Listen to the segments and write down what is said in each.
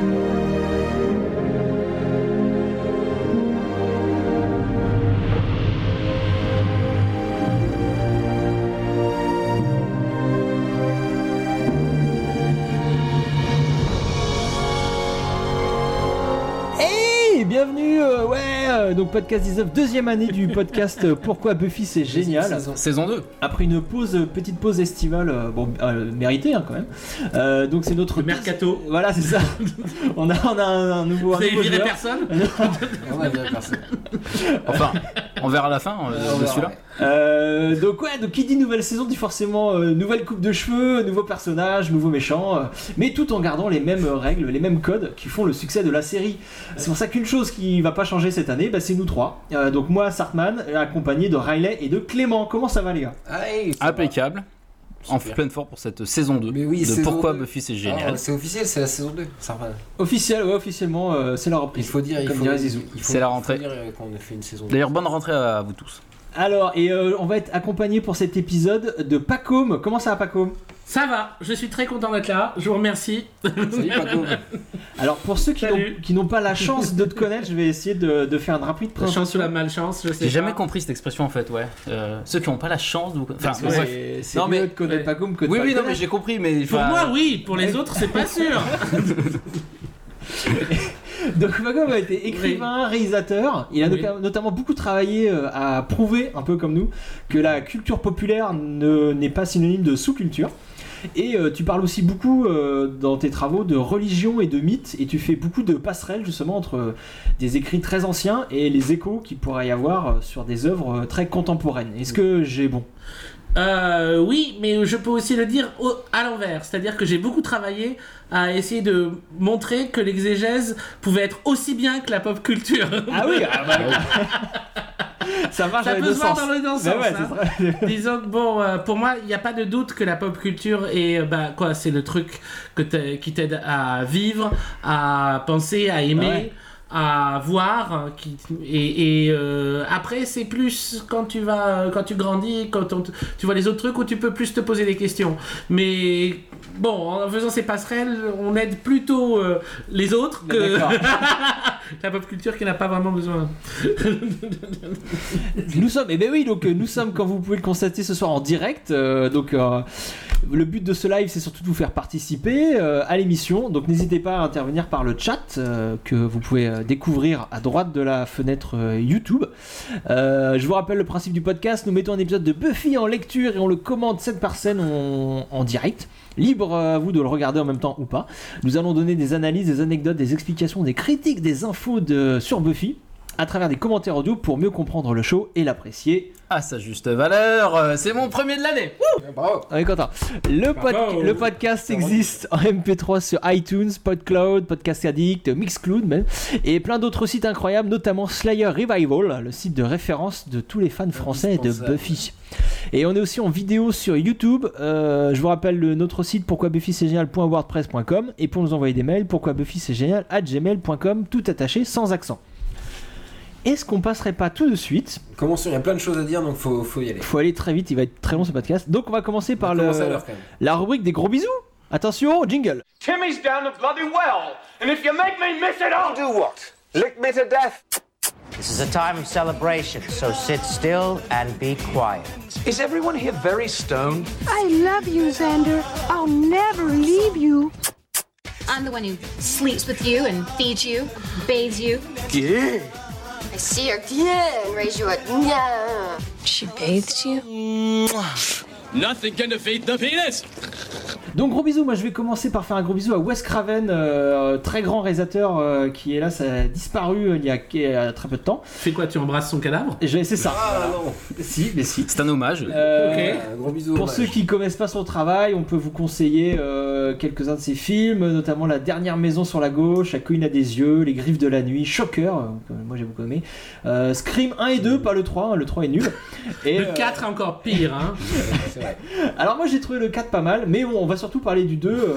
Hey, donc podcast 19, deuxième année du podcast Pourquoi Buffy c'est génial. Saison 2. Après une pause, petite pause estivale, euh, bon, euh, méritée hein, quand même. Euh, donc c'est notre Le mercato. Voilà, c'est ça. on a, on a un, un nouveau. Vous un avez viré personne On a bien personne. Enfin, on verra à la fin euh, de celui-là. Euh, donc ouais, donc qui dit nouvelle saison dit forcément euh, nouvelle coupe de cheveux, nouveaux personnages, nouveaux méchants, euh, mais tout en gardant les mêmes règles, les mêmes codes qui font le succès de la série. C'est pour ça qu'une chose qui va pas changer cette année, bah, c'est nous trois. Euh, donc moi, Sartman, accompagné de Riley et de Clément. Comment ça va les gars? Allez. Impeccable. En pleine forme pour cette saison 2. Mais oui, de saison pourquoi 2. Buffy c'est Ah, génial. c'est officiel, c'est la saison 2. Ça va. Officiel, ouais, officiellement, euh, c'est la Il reprise. faut dire, il faut, il faut- C'est la il rentrée. dire qu'on a fait une saison 2. D'ailleurs, bonne rentrée à vous tous. Alors, et euh, on va être accompagné pour cet épisode de Pacôme. Comment ça va Pacôme? Ça va, je suis très content d'être là, je vous remercie. Salut Paco. Alors pour ceux qui n'ont, pas la chance de te connaître, je vais essayer de, de faire une rapide La chance ou la malchance, je sais J'ai jamais compris cette expression en fait, ouais. Euh, ceux qui n'ont pas la chance de. Enfin, Parce que c'est, mieux mais- de connaître ouais. Pacôme que de Oui, pas oui, non, mais j'ai compris, mais. Pour moi, oui, pour les autres, c'est pas sûr. Donc a été écrivain, réalisateur. Il a Oui. notamment beaucoup travaillé euh, à prouver, un peu comme nous, que la culture populaire ne- n'est pas synonyme de sous-culture. Et euh, tu parles aussi beaucoup euh, dans tes travaux de religion et de mythes, et tu fais beaucoup de passerelles justement entre euh, des écrits très anciens et les échos qu'il pourrait y avoir sur des œuvres très contemporaines. Est-ce que j'ai bon? Euh, oui, mais je peux aussi le dire au- à l'envers. C'est-à-dire que j'ai beaucoup travaillé à essayer de montrer que l'exégèse pouvait être aussi bien que la pop culture. Ah oui, ah bah, ça marche Ça dans les peut deux se voir sens. dans deux Bah sens. ouais, hein. Disons que bon, euh, pour moi, il n'y a pas de doute que la pop culture est, euh, bah, quoi, c'est le truc que qui t'aide à vivre, à penser, à aimer, Ouais. À voir. Qui, et et, euh, après, c'est plus quand tu vas, quand tu grandis, quand on tu vois les autres trucs où tu peux plus te poser des questions. Mais bon, en faisant ces passerelles, on aide plutôt euh, les autres que la pop culture qui n'a pas vraiment besoin. Nous sommes, eh ben oui, donc euh, nous sommes, comme vous pouvez le constater ce soir en direct. euh, donc le but de ce live, c'est surtout de vous faire participer à l'émission. Donc n'hésitez pas à intervenir par le chat que vous pouvez euh, découvrir à droite de la fenêtre euh, YouTube. Euh, je vous rappelle le principe du podcast. Nous mettons un épisode de Buffy en lecture et on le commente scène par scène en, direct. Libre à vous de le regarder en même temps ou pas. Nous allons donner des analyses, des anecdotes, des explications, des critiques, des infos sur Buffy à travers des commentaires audio pour mieux comprendre le show et l'apprécier. À sa juste valeur, euh, c'est mon premier de l'année. Bravo. On est content. Le, pod- Bravo. le podcast existe en MP3 sur iTunes, PodCloud, Podcast Addict, Mixcloud même, et plein d'autres sites incroyables, notamment Slayer Revival, le site de référence de tous les fans français de. Buffy. Et on est aussi en vidéo sur YouTube. Euh, je vous rappelle le- notre site pourquoi Buffy c'est génial.wordpress.com et pour nous envoyer des mails pourquoi Buffy c'est génial at gmail.com tout attaché sans accent. Est-ce qu'on passerait pas tout de suite Commençons, il y a plein de choses à dire donc faut, faut y aller. Faut aller très vite, il va être très long ce podcast. Donc on va commencer par le, commence à l'heure quand même. la rubrique des gros bisous. Attention, jingle. Timmy's down the bloody well, and if you make me miss it, I'll Do what? Lick me to death? This is a time of celebration, so sit still and be quiet. Is everyone here very stoned? I love you, Xander. I'll never leave you. I'm the one who sleeps with you and feeds you, bathes you. Yeah. I see her yeah, and raise you a yeah. She bathed you? Nothing can defeat the penis. Donc gros bisous, moi je vais commencer par faire un gros bisou à Wes Craven, euh, très grand réalisateur euh, qui est là, ça a disparu euh, il y a, il y a très peu de temps. Fais quoi, tu embrasses son cadavre? C'est ça. Ah non. Si, mais si. C'est un hommage. Euh, Ok. Un gros bisou. Pour hommage. ceux qui connaissent pas son travail, on peut vous conseiller euh, quelques-uns de ses films, notamment La dernière maison sur la gauche, La colline a des yeux, Les griffes de la nuit, Shocker, euh, moi j'ai beaucoup aimé, euh, Scream 1 et 2, pas le 3, hein, le 3 est nul. Et, Le euh, 4 est encore pire, hein. Vrai. Alors moi j'ai trouvé le 4 pas mal, mais bon, on va surtout parler du 2.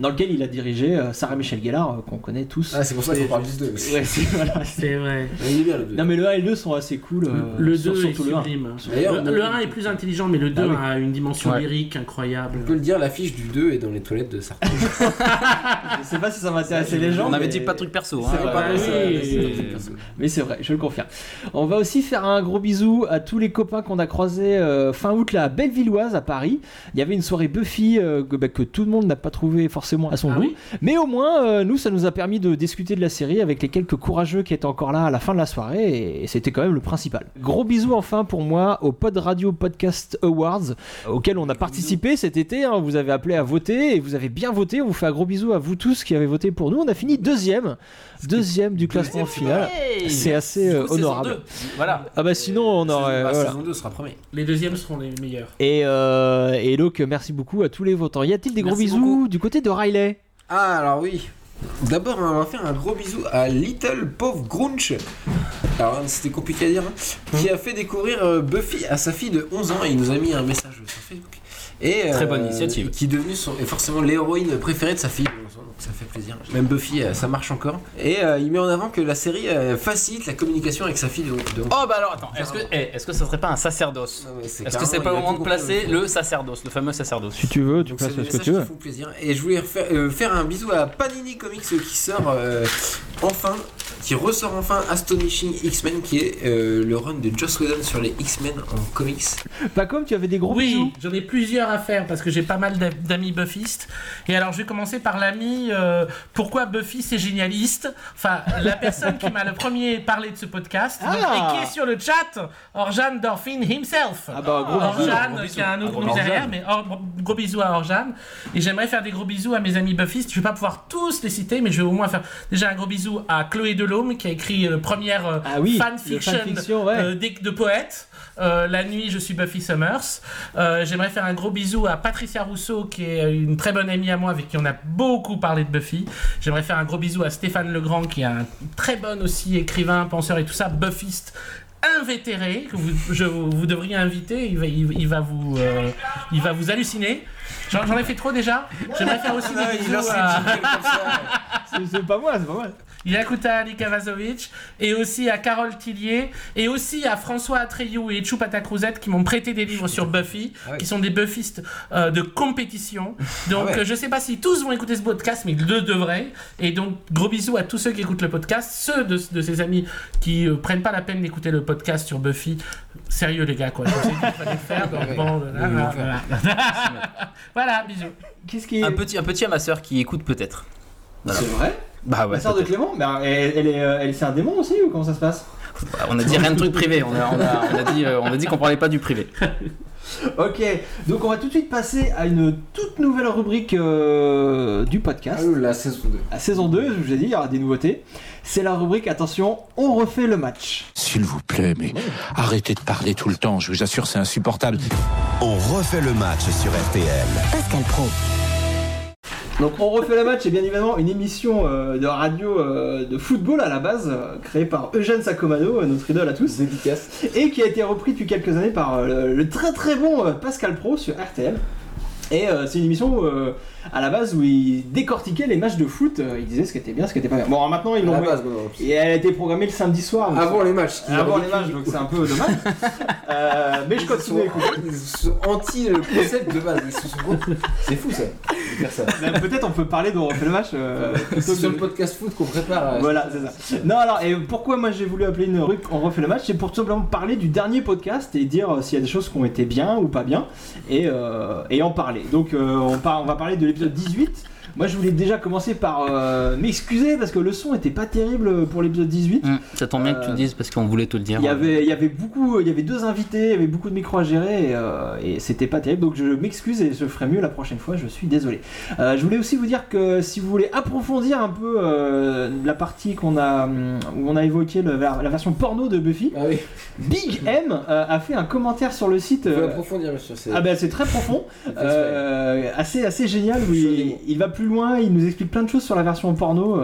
Dans lequel il a dirigé euh, Sarah Michel Gellar, euh, qu'on connaît tous. Ah, c'est pour ça qu'on parle du 2 aussi. Ouais, c'est- voilà, c'est- vrai. Il est bien le 2. Non mais le 1 et le 2 sont assez cool. euh, Le sur- 2 est surtout le 1. sublime. D'ailleurs, Le, on- le 1 est plus intelligent, mais le 2 Ah oui. a une dimension Ouais. lyrique incroyable. On peut le dire, l'affiche du 2 est dans les toilettes de Sartre. Je sais pas si ça va intéresser les gens. On avait mais- dit pas de truc perso. C'est hein. vrai, Pas oui, ça, oui, c'est oui. perso. Mais c'est vrai, je le confirme. On va aussi faire un gros bisou à tous les copains qu'on a croisés euh, fin août là à Bellevilloise à Paris. Il y avait une soirée Buffy euh, que, bah, que tout le monde n'a pas trouvé forcément à son Ah goût. oui Mais au moins, euh, nous, ça nous a permis de discuter de la série avec les quelques courageux qui étaient encore là à la fin de la soirée, et, et c'était quand même le principal. Gros bisous enfin pour moi au Pod Radio Podcast Awards, auquel on a participé cet été. hein. vous avez appelé à voter, et vous avez bien voté. On vous fait un gros bisou à vous tous qui avez voté pour nous. On a fini deuxième, deuxième du classement final. Hey C'est assez euh, honorable. Voilà. Ah bah sinon on aurait... La voilà. saison 2 sera premier. Les deuxièmes seront les meilleurs. Et, euh, et donc merci beaucoup à tous les votants. Y a-t-il des gros bisous beaucoup. du côté de Riley? Ah, alors oui. D'abord, on va faire un gros bisou à Little Pauvre Grunch. Alors, c'était compliqué à dire, hein, qui a fait découvrir euh, Buffy à sa fille de 11 ans et il nous a mis un message sur Facebook. Et, Très bonne initiative. Qui est devenue son- et forcément l'héroïne préférée de sa fille de 11 ans, donc ça fait plaisir. Même Buffy, euh, ça marche encore. Et euh, il met en avant que la série euh, facilite la communication avec sa fille de, de 11 ans. Oh bah alors attends, est-ce que, eh, est-ce que ça serait pas un sacerdoce? C'est Est-ce que c'est pas le moment de placer le sacerdoce, le fameux sacerdoce? Si tu veux, tu Donc passes c'est des ce que tu veux. qui font plaisir. Et je voulais faire, euh, faire un bisou à Panini Comics qui sort euh, enfin, qui ressort enfin Astonishing X-Men, qui est euh, le run de Joss Whedon sur les X-Men en comics. Pas comme tu avais des gros oui, bisous. j'en ai plusieurs à faire parce que j'ai pas mal d'a- d'amis buffistes. Et alors, je vais commencer par l'ami euh, Pourquoi Buffy c'est génialiste? Enfin, la personne qui m'a le premier parlé de ce podcast donc, Ah. et qui est sur le chat, Orjan Dorfin himself. Ah bah gros bisous. Orjan, qui a un autre nom derrière, mais or- gros bisous à Orjan. Et j'aimerais faire des gros bisous à mes amis buffistes. Je vais pas pouvoir tous les citer, mais je vais au moins faire déjà un gros bisou à Chloé Qui a écrit le première euh, Ah oui, fanfiction, le fanfiction, ouais. euh, de, de poète. Euh, la nuit, je suis Buffy Summers. Euh, J'aimerais faire un gros bisou à Patricia Rousseau, qui est une très bonne amie à moi, avec qui on a beaucoup parlé de Buffy. J'aimerais faire un gros bisou à Stéphane Legrand, qui est un très bon aussi écrivain, penseur et tout ça, buffiste invétéré que vous, je, vous devriez inviter. Il va, il, il va vous, euh, il va vous halluciner. J'en j'en ai fait trop déjà. J'aimerais faire aussi des bisous à. C'est- C'est pas moi, c'est pas mal. Yakuta Ali Kavazovic et aussi à Carole Tillier et aussi à François Atreyu et Chupata Cruzette qui m'ont prêté des livres sur Buffy, Ah ouais. qui sont des buffistes euh, de compétition. Donc Ah ouais. euh, je sais pas si tous vont écouter ce podcast, mais ils le devraient. Et donc gros bisous à tous ceux qui écoutent le podcast, ceux de, de ces amis qui euh, prennent pas la peine d'écouter le podcast sur Buffy. Sérieux les gars quoi, je sais qu'il fallait le faire. Ouais, bon, ouais, voilà, bisous. Qu'est-ce qui un petit, un petit à ma sœur qui écoute peut-être. Voilà. C'est vrai Bah ouais. La sœur de. Clément Mais alors, elle, elle est, euh, elle, c'est un démon aussi ou comment ça se passe? Bah, On a dit rien de truc privé, on a, on a, on a dit, euh, on a dit qu'on parlait pas du privé. Ok, donc on va tout de suite passer à une toute nouvelle rubrique euh, du podcast. Ah, la saison 2. À saison 2, je vous ai dit, il y aura des nouveautés. C'est la rubrique, attention, on refait le match. S'il vous plaît, mais arrêtez de parler tout le temps, je vous assure, c'est insupportable. On refait le match sur RTL. Pascal Pro. Donc on refait le match, c'est bien évidemment une émission euh, de radio euh, de football à la base, euh, créée par Eugène Sacomano, notre idole à tous, Dédicace. et qui a été repris depuis quelques années par le, le très très bon Pascal Pro sur RTL. Et c'est une émission à la base où il décortiquait les matchs de foot, euh, il disait ce qui était bien, ce qui était pas bien. Bon, alors maintenant ils l'ont. Et elle a été programmée le samedi soir. Avant les matchs. avant les matchs, donc c'est un peu dommage. Euh, mais je continue ils sont anti le concept de base. Sont- C'est fou ça, Peut-être on peut parler de refait le match. euh, plutôt que sur le podcast foot qu'on prépare. euh, Voilà, c'est ça. Non, alors, et pourquoi moi j'ai voulu appeler une rubrique On refait le match C'est pour tout simplement parler du dernier podcast et dire euh, s'il y a des choses qui ont été bien ou pas bien et, euh, et en parler. Donc, euh, on, par- on va parler de l'épisode 18. Moi je voulais déjà commencer par euh, m'excuser parce que le son était pas terrible pour l'épisode 18. Hum, ça tombe bien que tu Euh, le dises parce qu'on voulait te le dire. Il y, avait, il y avait beaucoup, il y avait deux invités, il y avait beaucoup de micros à gérer et, euh, et c'était pas terrible. Donc je m'excuse et je ferai mieux la prochaine fois. Je suis désolé. Euh, je voulais aussi vous dire que si vous voulez approfondir un peu euh, la partie qu'on a hum, où on a évoqué le- la version porno de Buffy, Ah oui, Big M euh, a fait un commentaire sur le site. il faut euh, approfondir, monsieur. c'est- ah ben c'est très profond, euh, assez assez génial où il, Chaudement. il va plus loin, il nous explique plein de choses sur la version porno.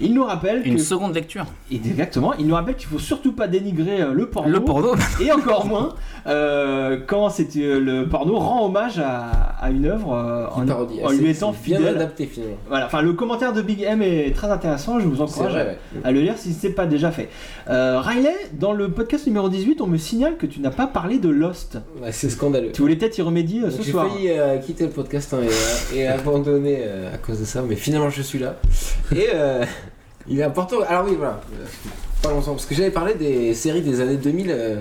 Il nous rappelle Une que... seconde lecture. Exactement, il nous rappelle qu'il faut surtout pas dénigrer euh, le porno. Le porno. Et encore moins euh, quand c'est euh, le porno rend hommage à, à une œuvre euh, en, Parodie. en C'est- lui étant c'est bien fidèle. adapté finalement. Voilà, enfin le commentaire de Big M est très intéressant, je vous encourage à, à le lire si ce n'est pas déjà fait. Euh, Riley, dans le podcast numéro 18, on me signale que tu n'as pas parlé de Lost. Ouais, c'est scandaleux. Tu voulais peut-être y remédier euh, Donc, ce J'ai soir. failli euh, quitter le podcast hein, et, et abandonner euh, à cause de ça, mais finalement je suis là. Et euh, il est important. Alors oui, voilà. Euh, Parlons ensemble. Parce que j'avais parlé des séries des années 2000, euh,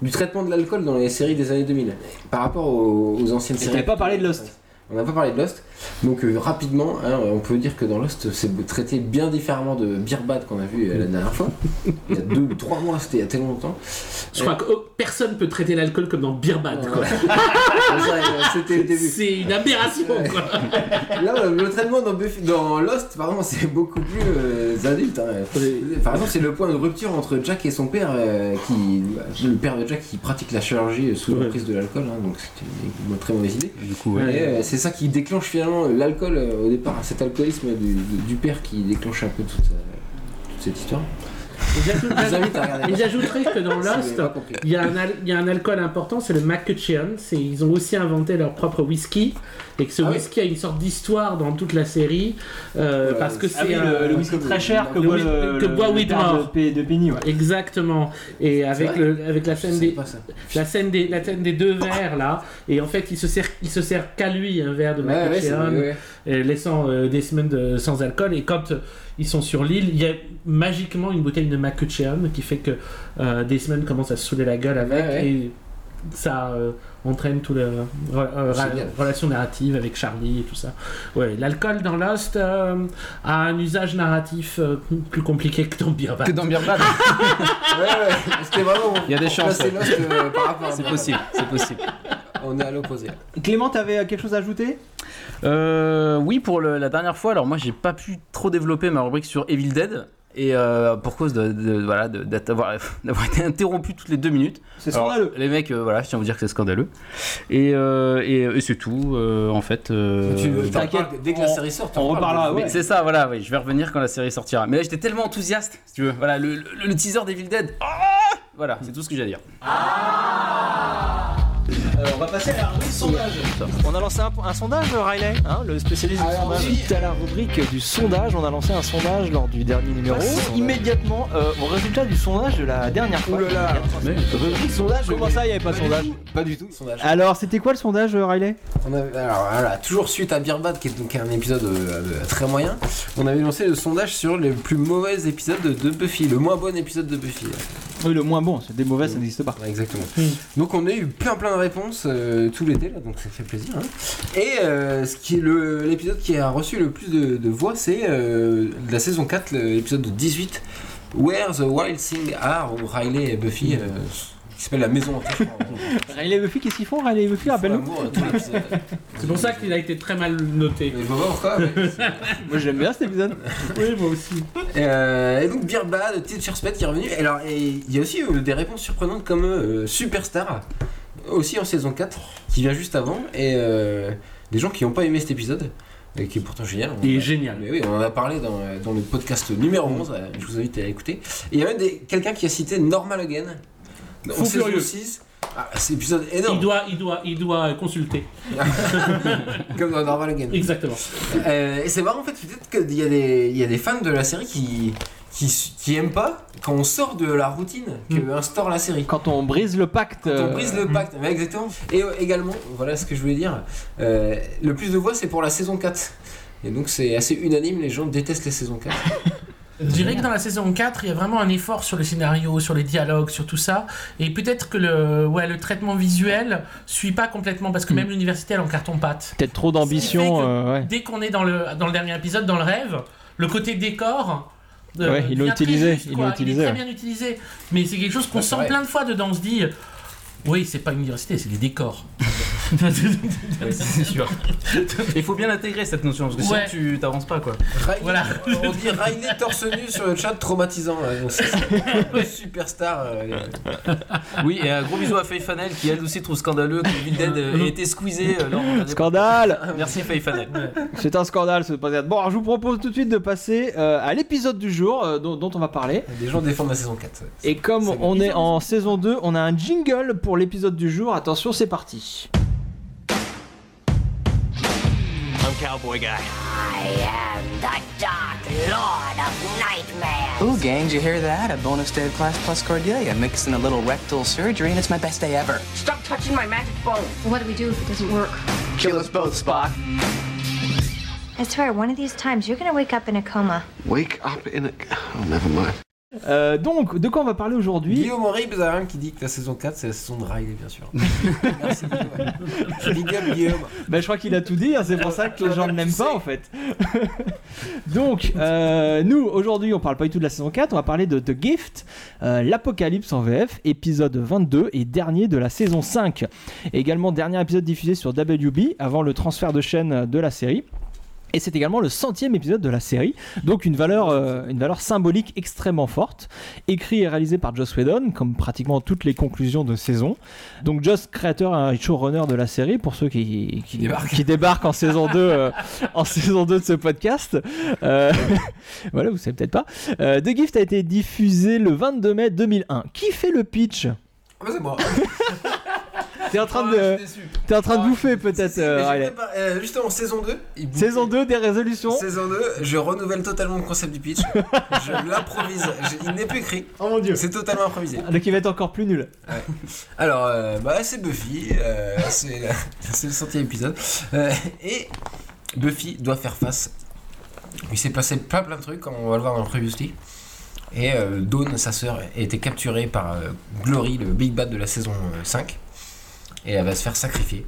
du traitement de l'alcool dans les séries des années 2000, par rapport aux, aux anciennes Et séries. t'avais pas parlé de Lost. On n'a pas parlé de Lost. Donc euh, rapidement, hein, on peut dire que dans Lost, c'est traité bien différemment de Beer Bad qu'on a vu euh, la dernière fois. Il y a deux ou trois mois, c'était il y a tellement longtemps. Je crois que oh, personne peut traiter l'alcool comme dans Beer Bad. quoi. C'était le début. C'est une aberration. Quoi. Là, le, le traitement dans, Buffy- dans Lost, pardon, c'est beaucoup plus euh, adulte. hein. Par exemple, c'est le point de rupture entre Jack et son père, euh, qui, le père de Jack qui pratique la chirurgie sous Ouais. la prise de l'alcool, hein, donc c'était une, une très mauvaise idée. Du coup, ouais. euh, c'est ça qui déclenche finalement l'alcool euh, au départ, cet alcoolisme du, père qui déclenche un peu toute, euh, toute cette histoire. Et j'ajouterais que dans Lost, il y, a un al- il y a un alcool important, c'est le McCutcheon. Ils ont aussi inventé leur propre whisky. Et que ce Ah oui. whisky a une sorte d'histoire dans toute la série. euh, parce que Ah c'est oui, le, le whisky très cher que le boit le, que boit de, de Penny. Ouais. Exactement. Et avec, vrai le, avec la scène des, sais pas ça. la scène des, la scène des deux verres là, et en fait il se sert, il se sert qu'à lui un verre de Ouais, ouais, euh, laissant euh, des semaines de- sans alcool. Et quand euh, ils sont sur l'île, il y a magiquement une bouteille de McCutcheon qui fait que euh, des semaines commencent à se saouler la gueule avec Ouais, ouais. et ça euh, entraîne toute la re- euh, relation narrative avec Charlie et tout ça. Ouais, l'alcool dans Lost euh, a un usage narratif euh, plus compliqué que dans Beer Bad. Que dans Beer Bad. Ouais, ouais, c'était vraiment. Il y a des chances, placer ouais. Lost, euh, par rapport à C'est possible, c'est possible. On est à l'opposé. Clément, t'avais quelque chose à ajouter? Euh, oui, pour le- la dernière fois, alors moi j'ai pas pu trop développer ma rubrique sur Evil Dead. Et euh, pour cause de, de- voilà, d'avoir d'avoir été interrompu toutes les deux minutes. C'est Alors, scandaleux. Les mecs, euh, voilà, je tiens à vous dire que c'est scandaleux. Et, euh, et, et c'est tout, euh, en fait. euh, Tu t'inquiète, dès que la série sort. on reparlera, ouais. C'est ça, voilà, oui, je vais revenir quand la série sortira. Mais là, j'étais tellement enthousiaste, si tu veux. Voilà, le, le- le teaser d'Evil Dead. Ah voilà, c'est tout ce que j'ai à dire. Euh, on va passer à la rubrique sondage. On a lancé un, un sondage, Riley, hein, le spécialiste du Alors, sondage. Suite à la rubrique du sondage, on a lancé un sondage lors du dernier numéro. Immédiatement euh, au résultat du sondage de la dernière fois. Ouh là là. Rubrique sondage, comment ça, il n'y avait pas de sondage Pas du tout. Sondage. Alors, c'était quoi le sondage, Riley? On avait- alors voilà, toujours suite à Beer Bad, qui est donc un épisode euh, euh, très moyen, on avait lancé le sondage sur les plus mauvais épisodes de, de Buffy, le moins bon épisode de Buffy. Oui, le moins bon, c'est des mauvais, ça n'existe pas. Ouais, exactement. Donc on a eu plein plein de réponses euh, tout l'été, là, donc ça fait plaisir. hein. Et euh, ce qui est le- l'épisode qui a reçu le plus de, de voix, c'est euh, de la saison 4, l'épisode de 18, Where the Wild Things Are, où Riley et Buffy, euh, qui s'appelle la maison. Riley et Buffy, qu'est-ce qu'ils font Riley et Buffy, rappelle-nous. C'est pour ça qu'il a été très mal noté. Mais pas pourquoi, mais Moi, j'aime bien cet épisode. Oui, moi aussi. Et, euh, et donc Beer Bad, Teacher Spade qui est revenu. Et alors, et il y a aussi euh, des réponses surprenantes comme euh, Superstar, aussi en saison 4, qui vient juste avant. Et euh, des gens qui n'ont pas aimé cet épisode, et qui est pourtant génial. Il est génial. Mais oui, on en a parlé dans, dans le podcast numéro 11, euh, je vous invite à écouter. Et il y a même quelqu'un qui a cité Normal Again. En Fou saison furieux. 6. Ah, c'est épisode Il énorme, doit, il, doit, il doit consulter. comme dans Normal Again. Exactement. Euh, et c'est marrant en fait, peut-être qu'il y, il y a des fans de la série qui, qui, qui aiment pas quand on sort de la routine que instaure la série. Quand on brise le pacte. Quand on euh, brise le pacte, ouais, exactement. Et euh, également, voilà ce que je voulais dire, euh, le plus de voix c'est pour la saison 4. Et donc c'est assez unanime, les gens détestent les saisons 4. Je dirais que dans la saison 4, il y a vraiment un effort sur le scénario, sur les dialogues, sur tout ça. Et peut-être que le, ouais, le traitement visuel suit pas complètement, parce que même l'université, elle en carton-pâte. Peut-être trop d'ambition. Euh, ouais. Dès qu'on est dans le, dans le dernier épisode, dans le rêve, le côté décor. Euh, Ouais, ils l'ont utilisé, juste, ils quoi. l'ont utilisé, Il est très bien utilisé. Mais c'est quelque chose qu'on sent vrai. plein de fois dedans. On se dit, oui, c'est pas une université, c'est des décors. c'est sûr. Il faut bien intégrer cette notion parce que sinon Ouais. tu t'avances pas quoi. Riley- Voilà. On dit Riley torse nu sur le chat traumatisant. là. Donc, Superstar. euh, Oui, et un gros bisou à Faye Fanel qui elle aussi trouve scandaleux que Evil Dead ait été squeezé euh, lors de la- Scandale Merci Faye Fanel. C'est un scandale ce podcast. Bon, alors je vous propose tout de suite de passer euh, à l'épisode du jour euh, dont, dont on va parler. Des gens défendent la saison 4. Et comme on est en saison 2, on a un jingle pour l'épisode du jour. Attention, c'est parti. I'm Cowboy Guy. I am the Dark Lord of Nightmare. Ooh, gang, did you hear that? A bonus day of class plus Cordelia. Mixed in a little rectal surgery, and it's my best day ever. Stop touching my magic bone. What do we do if it doesn't work? Kill us both, Spock. I swear, one of these times you're gonna wake up in a coma. Wake up in a. Oh, never mind. Euh, donc, de quoi on va parler aujourd'hui Guillaume Henri Bezarin qui dit que la saison 4 c'est la saison de Riley, bien sûr. Merci Guillaume. Big up Guillaume. Ben, je crois qu'il a tout dit, hein, c'est pour ça que les gens ne l'aiment pas en fait. Donc, euh, nous aujourd'hui, on parle pas du tout de la saison 4, on va parler de The Gift, euh, l'Apocalypse en VF, épisode 22 et dernier de la saison 5. Et également, dernier épisode diffusé sur WB avant le transfert de chaîne de la série. Et c'est également le centième épisode de la série, donc une valeur, euh, une valeur symbolique extrêmement forte. Écrit et réalisé par Joss Whedon, comme pratiquement toutes les conclusions de saison. Donc Joss, créateur et showrunner de la série, pour ceux qui, qui, débarquent. qui débarquent en saison 2, euh, en saison 2 de ce podcast. Euh, voilà, vous savez peut-être pas. The Gift a été diffusé le 22 mai 2001. Qui fait le pitch? Ah, bah, c'est moi. T'es en train Ah, de, déçu. t'es en train de Ah, bouffer peut-être. Euh, euh, justement, saison 2. il bouffe- Saison 2 des résolutions. Saison 2, je renouvelle totalement le concept du pitch. je l'improvise. Je- Il n'est plus écrit. Oh mon dieu. C'est totalement improvisé. Donc il va être encore plus nul. Alors, euh, bah, c'est Buffy. euh, c'est la- c'est le centième épisode. Euh, et Buffy doit faire face. Il s'est passé plein plein de trucs, comme on va le voir dans le Previously. Et euh, Dawn, sa sœur, a été capturée par euh, Glory, le Big Bad de la saison euh, 5. Et elle va se faire sacrifier.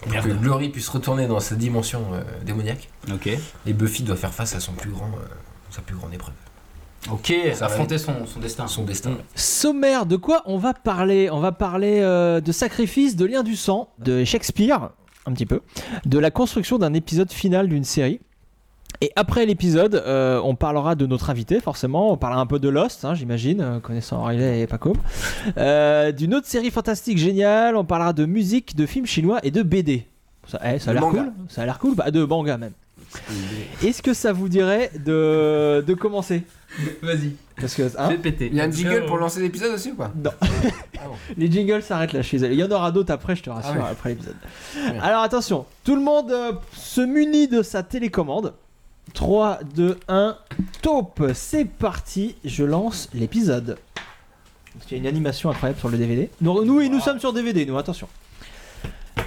Pour Merde. que Glory puisse retourner dans sa dimension euh, démoniaque. Ok. Et Buffy doit faire face à son plus grand, euh, sa plus grande épreuve. Ok, affronter être- son, son destin. Son destin. Sommaire, de quoi on va parler? On va parler euh, de sacrifice, de lien du sang, de Shakespeare, un petit peu, de la construction d'un épisode final d'une série. Et après l'épisode, euh, on parlera de notre invité, forcément. On parlera un peu de Lost, hein, j'imagine, euh, connaissant Riley et Paco. Euh, D'une autre série fantastique géniale. On parlera de musique, de films chinois et de BD. Ça, eh, ça a l'air cool. Ça a l'air cool. Bah, de manga même. Est-ce que ça vous dirait de, de commencer? Vas-y. Parce que hein, Fais péter. Il y a un jingle pour lancer l'épisode aussi ou pas? Non. Ah bon. Les jingles s'arrêtent là chez elle. Il y en aura d'autres après, je te rassure, Ah après l'épisode. Alors attention, tout le monde euh, se munit de sa télécommande. 3, 2, 1, taupe, c'est parti, je lance l'épisode. Parce qu'il y a une animation incroyable sur le DVD. Nous, nous, et nous sommes sur DVD, nous, attention.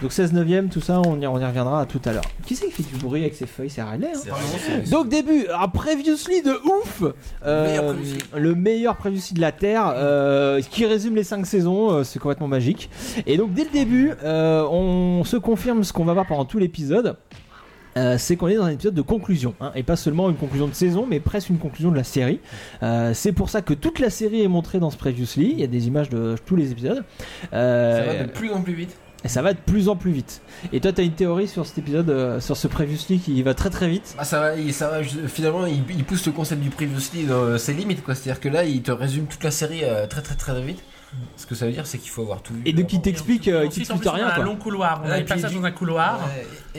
Donc 16 neuvième, tout ça, on y, on y reviendra tout à l'heure. Qui c'est qui fait du bruit avec ses feuilles? C'est Riley, hein donc début, un previously de ouf Euh, meilleur previously. Le meilleur previously de la Terre, euh, qui résume les 5 saisons, euh, c'est complètement magique. Et donc dès le début, euh, on se confirme ce qu'on va voir pendant tout l'épisode. Euh, c'est qu'on est dans un épisode de conclusion, hein, et pas seulement une conclusion de saison, mais presque une conclusion de la série. Euh, c'est pour ça que toute la série est montrée dans ce previously. Il y a des images de tous les épisodes. Euh, Ça va de plus en plus vite. et ça va de plus en plus vite. Et toi, t'as une théorie sur cet épisode, sur ce previously qui va très très vite. Ah, ça va, il- ça va, finalement, il, il pousse le concept du previously dans ses limites, quoi. C'est-à-dire que là, il te résume toute la série très très très vite. Ce que ça veut dire, c'est qu'il faut avoir tout vu. Et donc il t'explique, euh, il Ensuite, en t'explique plus, on rien a un long couloir. On a un passage dans un couloir.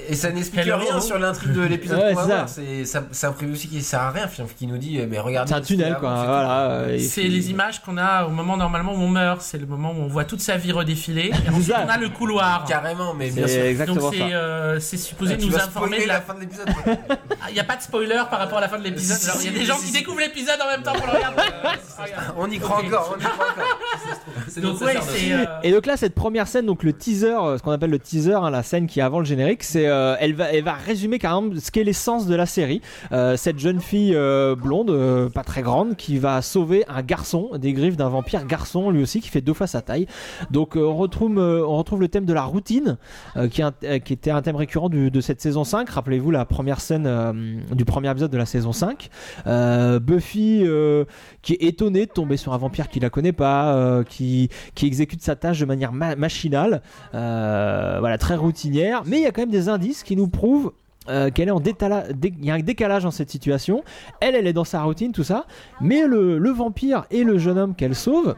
Et, ça n'explique rien sur l'intrigue de l'épisode Ouais, ça. voir. C'est ça- c'est un previously qui sert à rien, qui nous dit, mais regardez. C'est un qu'il tunnel quoi. c'est Voilà. euh, C'est les images qu'on a au moment normalement où on meurt. C'est le moment où on voit toute sa vie redéfiler. Et ensuite, ça. on a le couloir. Carrément, mais bien sûr. exactement Donc c'est ça. euh, c'est supposé Ah, nous informer de la. fin de l'épisode. Il n'y a pas de spoiler par rapport à la fin de l'épisode. Il y a des gens qui découvrent l'épisode en même temps pour le regarder. on y croit encore, on y croit encore. Donc ouais, euh, Et donc là, cette première scène, donc le teaser, euh, ce qu'on appelle le teaser, hein, la scène qui est avant le générique, c'est, euh, elle va, elle va résumer carrément ce qu'est l'essence de la série. Euh, cette jeune fille euh, blonde, euh, pas très grande, qui va sauver un garçon des griffes d'un vampire garçon, lui aussi, qui fait deux fois sa taille. Donc euh, on retrouve, euh, on retrouve le thème de la routine, euh, qui, un- euh, qui était un thème récurrent du- de cette saison 5. Rappelez-vous la première scène euh, du premier épisode de la saison 5. Euh, Buffy, euh, qui est étonnée de tomber sur un vampire qui la connaît pas, euh, qui, exécute sa tâche de manière ma- machinale, euh, voilà, très routinière. Mais il y a quand même des indices qui nous prouvent euh, qu'elle est en détala- dé- il y a un décalage dans cette situation. Elle, elle est dans sa routine, tout ça. Mais le vampire et le jeune homme qu'elle sauve,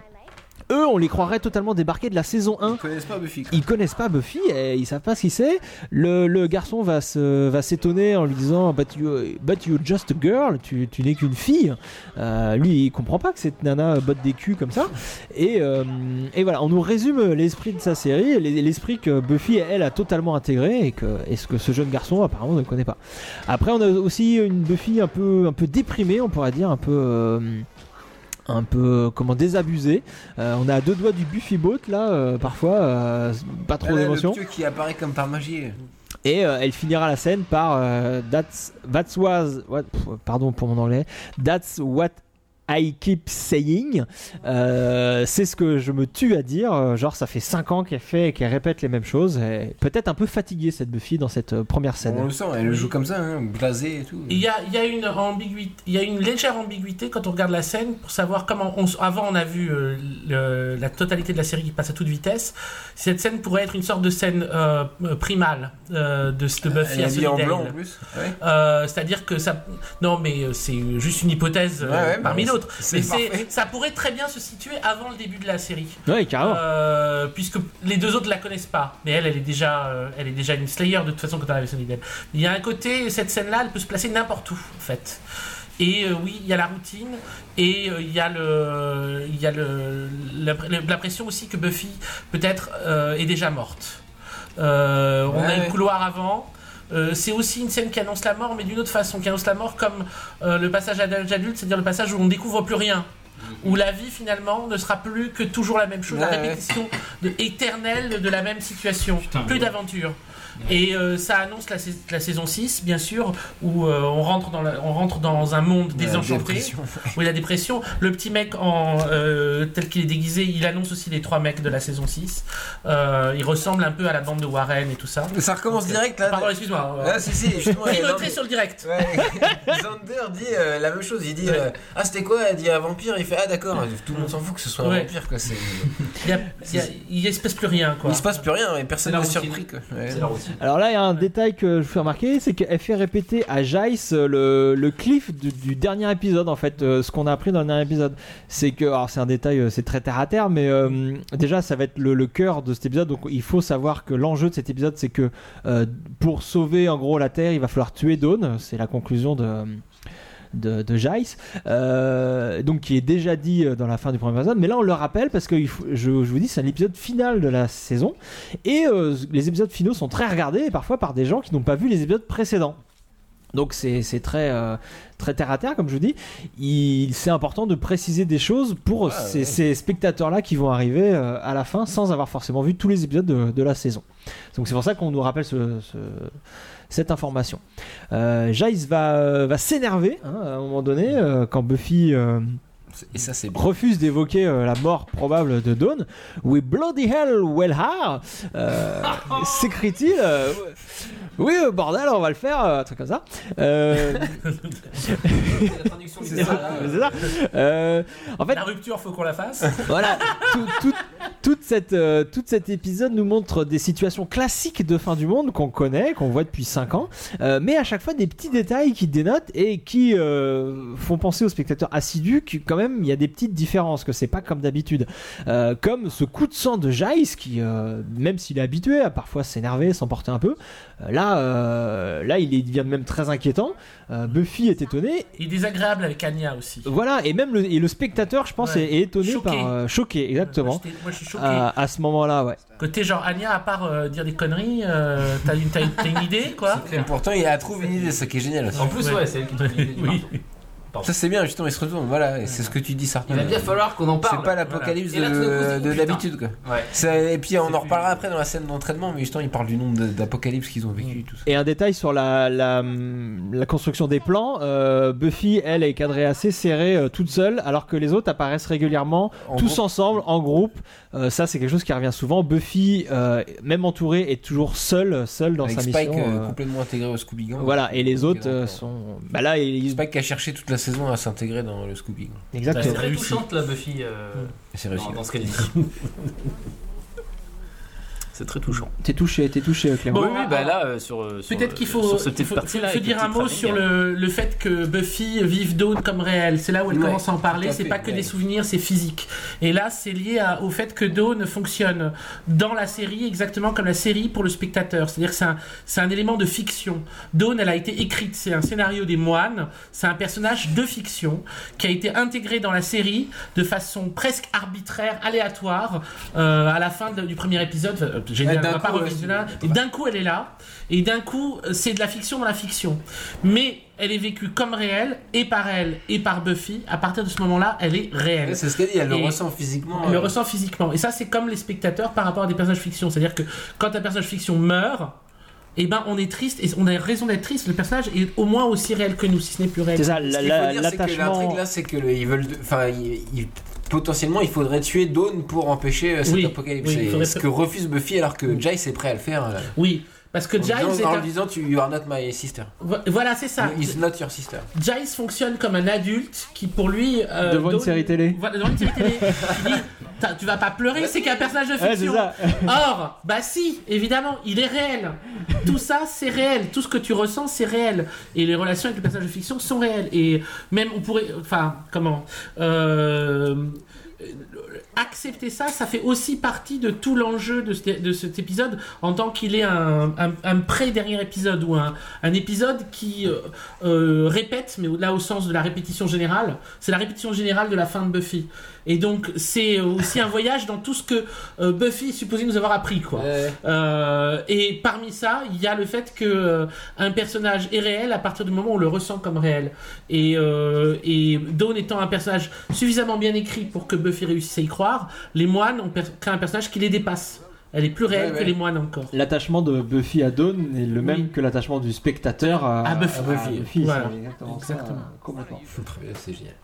eux, on les croirait totalement débarqués de la saison 1. Ils connaissent pas Buffy. quoi. Ils connaissent pas Buffy, et ils savent pas ce qu'il c'est. Le, le garçon va se va s'étonner en lui disant But you but you're just a girl, tu, tu n'es qu'une fille. Euh, lui, il comprend pas que cette nana botte des culs comme ça. Et, euh, et voilà, on nous résume l'esprit de sa série, l'es- l'esprit que Buffy elle a totalement intégré et que et ce que ce jeune garçon apparemment ne connaît pas. Après, on a aussi une Buffy un peu un peu déprimée, on pourrait dire un peu. euh, un peu comment désabusée. Euh, on est à deux doigts du Buffy Boat là, euh, parfois, euh, pas trop d'émotion. Qui apparaît comme par magie. Et euh, elle finira la scène par euh, That's That's was what, pardon pour mon anglais. That's what I keep saying. Euh, c'est ce que je me tue à dire. Genre ça fait 5 ans qu'elle fait et qu'elle répète les mêmes choses. Peut-être un peu fatiguée cette Buffy dans cette euh, première scène. On le sent, elle joue comme ça, hein, blasée et tout. Il y a, il y a une ambiguïté, il y a une légère ambiguïté quand on regarde la scène pour savoir comment. On, avant, on a vu euh, le- la totalité de la série qui passe à toute vitesse. Cette scène pourrait être une sorte de scène euh, primale euh, de, de Buffy Elle est en blanc en plus. Ouais. Euh, C'est-à-dire que ça. Non, mais c'est juste une hypothèse euh, Ouais, ouais, parmi d'autres. Mais ça pourrait très bien se situer avant le début de la série. Ouais, carrément. Euh, puisque les deux autres la connaissent pas. Mais elle, elle est déjà, euh, elle est déjà une Slayer de toute façon quand elle avait Sunnydale. Il y a un côté, cette scène-là, elle peut se placer n'importe où, en fait. Et euh, oui, il y a la routine, et euh, il y a, le, il y a le, la- l'impression aussi que Buffy, peut-être, euh, est déjà morte. Euh, on a Ouais, eu ouais. le couloir avant. Euh, c'est aussi une scène qui annonce la mort, mais d'une autre façon, qui annonce la mort comme euh, le passage à l'âge adulte, c'est-à-dire le passage où on ne découvre plus rien. Où la vie finalement ne sera plus que toujours la même chose, la ouais. répétition de, éternelle de la même situation, plus d'aventure. Et euh, ça annonce la, sais- la saison 6, bien sûr, où euh, on, rentre dans la- on rentre dans un monde désenchanté. dépression. Oui, la dépression. Le petit mec, en, euh, tel qu'il est déguisé, il annonce aussi les trois mecs de la saison 6. Euh, il ressemble un peu à la bande de Warren et tout ça. Ça recommence direct là. Pardon, excuse-moi. Ah, si, si, il y a sur le direct. Ouais, Zander dit euh, la même chose. Il dit euh, Ah, c'était quoi? Elle dit un vampire. Il fait Ah, d'accord. Tout le monde s'en fout que ce soit un vampire. Quoi. Il y a- il y a- il se passe plus rien, quoi. Il se passe plus rien et personne n'est surpris. C'est la routine. Alors là, il y a un détail que je vous fais remarquer, c'est qu'elle fait répéter à Jace euh, le, le cliff du, dernier épisode, en fait, euh, ce qu'on a appris dans le dernier épisode. C'est que, alors c'est un détail, euh, c'est très terre à terre, mais déjà, ça va être le, le cœur de cet épisode. Donc il faut savoir que l'enjeu de cet épisode, c'est que pour sauver en gros la Terre, il va falloir tuer Dawn. C'est la conclusion de de, de Jace, euh, donc qui est déjà dit euh, dans la fin du premier épisode, mais là on le rappelle parce que faut- je, je vous dis c'est l'épisode final de la saison et euh, les épisodes finaux sont très regardés et parfois par des gens qui n'ont pas vu les épisodes précédents. Donc c'est très euh, très terre à terre comme je vous dis. Il c'est important de préciser des choses pour ces, ouais. ces spectateurs là qui vont arriver euh, à la fin sans avoir forcément vu tous les épisodes de, de la saison. Donc c'est pour ça qu'on nous rappelle ce- ce- cette information. Euh, Jace va, va s'énerver hein, à un moment donné euh, quand Buffy euh, Et ça, c'est bien. refuse d'évoquer euh, la mort probable de Dawn. We bloody hell well are euh, s'écrie-t-il. euh, oui, euh, bordel, on va le faire, euh, un truc comme ça. Euh, c'est ça, c'est ça. Euh, en fait, La rupture, faut qu'on la fasse. voilà, tout, tout- toute cette, euh, toute cet épisode nous montre des situations classiques de fin du monde qu'on connaît, qu'on voit depuis 5 ans, euh, mais à chaque fois des petits détails qui dénotent et qui euh, font penser aux spectateurs assidus que quand même il y a des petites différences, que c'est pas comme d'habitude. Euh, comme ce coup de sang de Jace qui, euh, même s'il est habitué à parfois s'énerver, s'emporter un peu, euh, là, euh, là il devient même très inquiétant. Euh, Buffy est étonné Il est désagréable avec Anya aussi. voilà, et même le, et le spectateur, je pense, Ouais. est, est étonné Choqué. par. euh, choqué, exactement. Moi, choqué. à, à ce moment-là, ouais. Côté genre Anya, à part euh, dire des conneries, euh, t'as une, t'as une- t'as une idée, quoi Et pourtant, il a trouvé une idée, ça qui est génial. En plus, ouais, c'est elle qui trouve l'idée du Oui. Ça, c'est bien, justement, il se retourne. Voilà, et c'est ce que tu dis, Sartre. Il va bien falloir qu'on en parle. C'est pas l'apocalypse Voilà. Et de, de putain. d'habitude, quoi. Ouais. C'est- Et puis, on en reparlera après dans la scène d'entraînement, mais justement, il parle du nombre de- d'apocalypses qu'ils ont vécu. Tout ça. Et un détail sur la, la, la construction des plans euh, Buffy, elle, est cadrée assez serrée, euh, toute seule, alors que les autres apparaissent régulièrement, En tous groupe. ensemble, en groupe. Euh, ça, c'est quelque chose qui revient souvent. Buffy, euh, même entourée, est toujours seule, seule dans Avec sa Spike mission. complètement intégré au Scooby Gang. Voilà, et les autres euh, sont. Bah là, il- Spike a cherché toute la saison à s'intégrer dans le Scooby. quoi. C'est Exactement. très touchante la Buffy euh, C'est réussi. dans, dans ce qu'elle dit. C'est très touchant. T'es touché, t'es touché, euh, Clément. oui, oui, bah là, euh, sur, euh, sur, Peut-être euh, qu'il faut, sur cette il petite faut, dire un mot sur le, le fait que Buffy vive Dawn comme réel. C'est là où elle Ouais, commence à en parler. C'est pas que ouais. des souvenirs, c'est physique. Et là, c'est lié à- au fait que Dawn fonctionne dans la série exactement comme la série pour le spectateur. C'est-à-dire que c'est un, c'est un élément de fiction. Dawn, elle a été écrite. C'est un scénario des moines. C'est un personnage de fiction qui a été intégré dans la série de façon presque arbitraire, aléatoire, euh, à la fin de- du premier épisode. Euh, génial, d'un coup, Et d'un coup, elle est là. Et d'un coup, euh, c'est de la fiction dans la fiction. Mais elle est vécue comme réelle, et par elle, et par Buffy. À partir de ce moment-là, elle est réelle. Ouais, C'est ce qu'elle dit, elle le Et- ressent physiquement. Elle le euh, ressent physiquement. Et ça, c'est comme les spectateurs par rapport à des personnages fiction. C'est-à-dire que quand un personnage fiction meurt, eh ben, on est triste et on a raison d'être triste. Le personnage est au moins aussi réel que nous, si ce n'est plus réel. C'est ça, Ce la- qu'il la- faut dire, c'est que l'attachement. l'intrigue là, c'est que le- ils veulent, enfin, ils- ils- potentiellement, il faudrait tuer Dawn pour empêcher euh, cet Oui, apocalypse. oui, faudrait- ce que refuse Buffy alors que Giles est prêt à le faire. euh, Oui, parce que en Giles disant- est en un- disant, tu you are not my sister. Vo- Voilà, c'est ça. He's not your sister. Giles fonctionne comme un adulte qui, pour lui. euh, Devant une série télé. Voilà, devant une série télé. dit Tu vas pas pleurer, c'est qu'un personnage de fiction. Or, bah si, évidemment, il est réel. Tout ça, c'est réel. Tout ce que tu ressens, c'est réel. Et les relations avec les personnages de fiction sont réelles. Et même, on pourrait. Enfin, comment euh, accepter ça, ça fait aussi partie de tout l'enjeu de, ce- de cet épisode en tant qu'il est un, un, un pré-dernier épisode ou un, un épisode qui euh, euh, répète, mais là au sens de la répétition générale, c'est la répétition générale de la fin de Buffy. Et donc c'est aussi un voyage dans tout ce que euh, Buffy est supposé nous avoir appris, quoi. Et parmi ça, il y a le fait que un personnage est réel à partir du moment où on le ressent comme réel. Et, et Dawn étant un personnage suffisamment bien écrit pour que Buffy réussisse à y croire, les moines ont créé un personnage qui les dépasse. Elle est plus réelle Ouais, que ouais. les moines encore. L'attachement de Buffy à Dawn est le même que l'attachement du spectateur à, À Buffy. Buffy, Voilà. exactement, ça, complètement. C'est génial.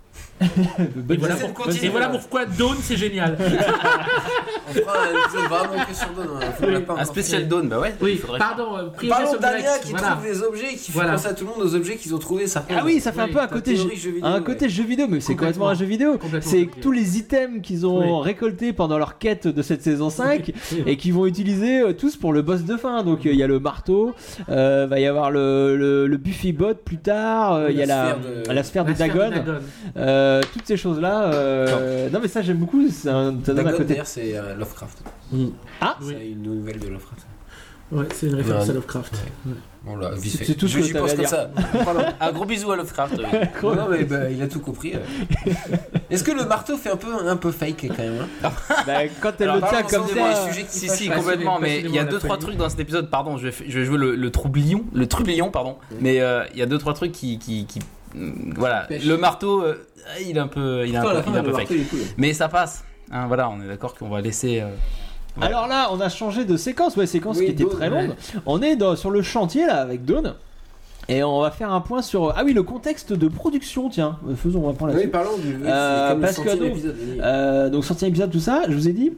Et voilà, scène et voilà pourquoi Dawn c'est génial. On fera un épisode vraiment que sur Dawn. Un spécial fait. Dawn, bah ouais. Oui, faudrait- pardon, euh, Parlons d'Alia qui voilà. trouve des objets, qui fait Voilà. penser à tout le monde aux objets qu'ils ont trouvés. Ça Ah oui, ça fait un peu un côté, jeu vidéo, un ouais. côté jeu vidéo, mais c'est complètement un jeu vidéo. C'est tous les items qu'ils ont récoltés pendant leur quête de cette saison 5 et qu'ils vont utiliser euh, tous pour le boss de fin. Donc euh, il y a le marteau, euh, va y avoir le, le, le Buffy bot plus tard, euh, il y a La sphère de Dagon. Euh, toutes ces choses-là. euh, non mais ça j'aime beaucoup, ça, ça donne un Dagon, côté. d'ailleurs, c'est euh, Lovecraft. Ah C'est une nouvelle de Lovecraft. Ouais, c'est une référence Ouais. à Lovecraft. Bon là, vite C'est- fait. c'est tout ce Je- que j'y t'avais pense comme ça. Pardon. Un gros bisou à Lovecraft. oui. non mais bah, il a tout compris. euh. Est-ce que le marteau fait un peu un peu fake quand même hein? Bah, quand elle Alors, le tient parlons comme ensemble ça. des sujets qui Si, fâchent. si, complètement, mais il y a passionnément deux, trois trucs dans cet épisode, pardon, je vais, f- je vais jouer le, le troublion, le trublion, pardon, mais euh, il y a deux, trois trucs qui. qui, qui- mm, voilà, Pêche. le marteau, euh, il est un peu, il est un peu, la fin, il est un le peu marteau, fake. il est cool. Mais ça passe, hein, voilà, on est d'accord qu'on va laisser. euh, Alors là, on a changé de séquence, ouais, séquence Oui, qui était Dawn, très ouais. longue. On est dans- sur le chantier là avec Dawn. Et on va faire un point sur. Ah oui, le contexte de production, tiens. Euh, Faisons un point là-dessus. Oui, parlons du. oui, Euh, c'est comme le parce que centième donc, épisode. Euh, donc, centième épisode, tout ça, je vous ai dit.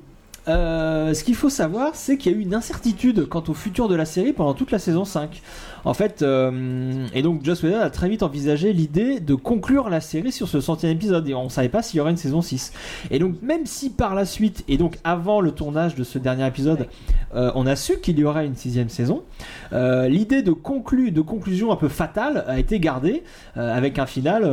Euh, ce qu'il faut savoir, c'est qu'il y a eu une incertitude quant au futur de la série pendant toute la saison 5. En fait, euh, et donc Joss Whedon a très vite envisagé l'idée de conclure la série sur ce centième épisode, et on savait pas s'il y aurait une saison 6. Et donc, même si par la suite, et donc avant le tournage de ce dernier épisode, euh, on a su qu'il y aurait une sixième saison, euh, l'idée de, conclu, de conclusion un peu fatale a été gardée, avec un final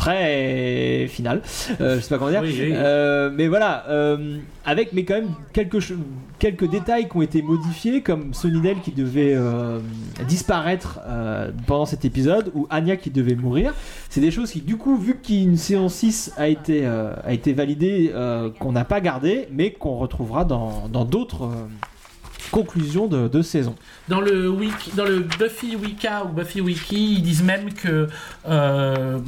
très final, euh, je sais pas comment dire, Oui, oui. Euh, mais voilà, euh, avec mais quand même quelques, quelques détails qui ont été modifiés, comme Sunnydale qui devait disparaître pendant cet épisode, ou Anya qui devait mourir. C'est des choses qui, du coup, vu qu'une séance 6 a été, a été validée, qu'on n'a pas gardé, mais qu'on retrouvera dans dans d'autres conclusions de, de saison. Dans le, wiki, dans le Buffy Wika ou Buffy Wiki, ils disent même que euh,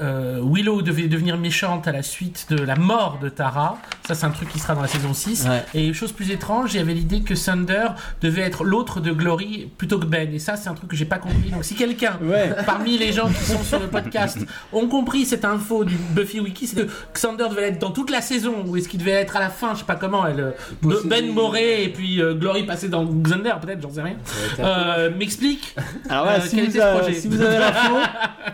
euh, Willow devait devenir méchante à la suite de la mort de Tara. Ça, c'est un truc qui sera dans la saison 6. Ouais. Et chose plus étrange, il y avait l'idée que Thunder devait être l'autre de Glory plutôt que Ben. Et ça, c'est un truc que j'ai pas compris. Donc, si quelqu'un Ouais. parmi les gens qui sont sur le podcast ont compris cette info du Buffy Wiki, c'est que Xander devait être dans toute la saison, ou est-ce qu'il devait être à la fin, je sais pas comment, elle, euh. Ben Moré et puis euh, Glory passé dans Xander, peut-être, j'en sais rien. Euh, M'explique. Alors voilà, Euh, si, quel vous était ce a- projet si vous avez l'info,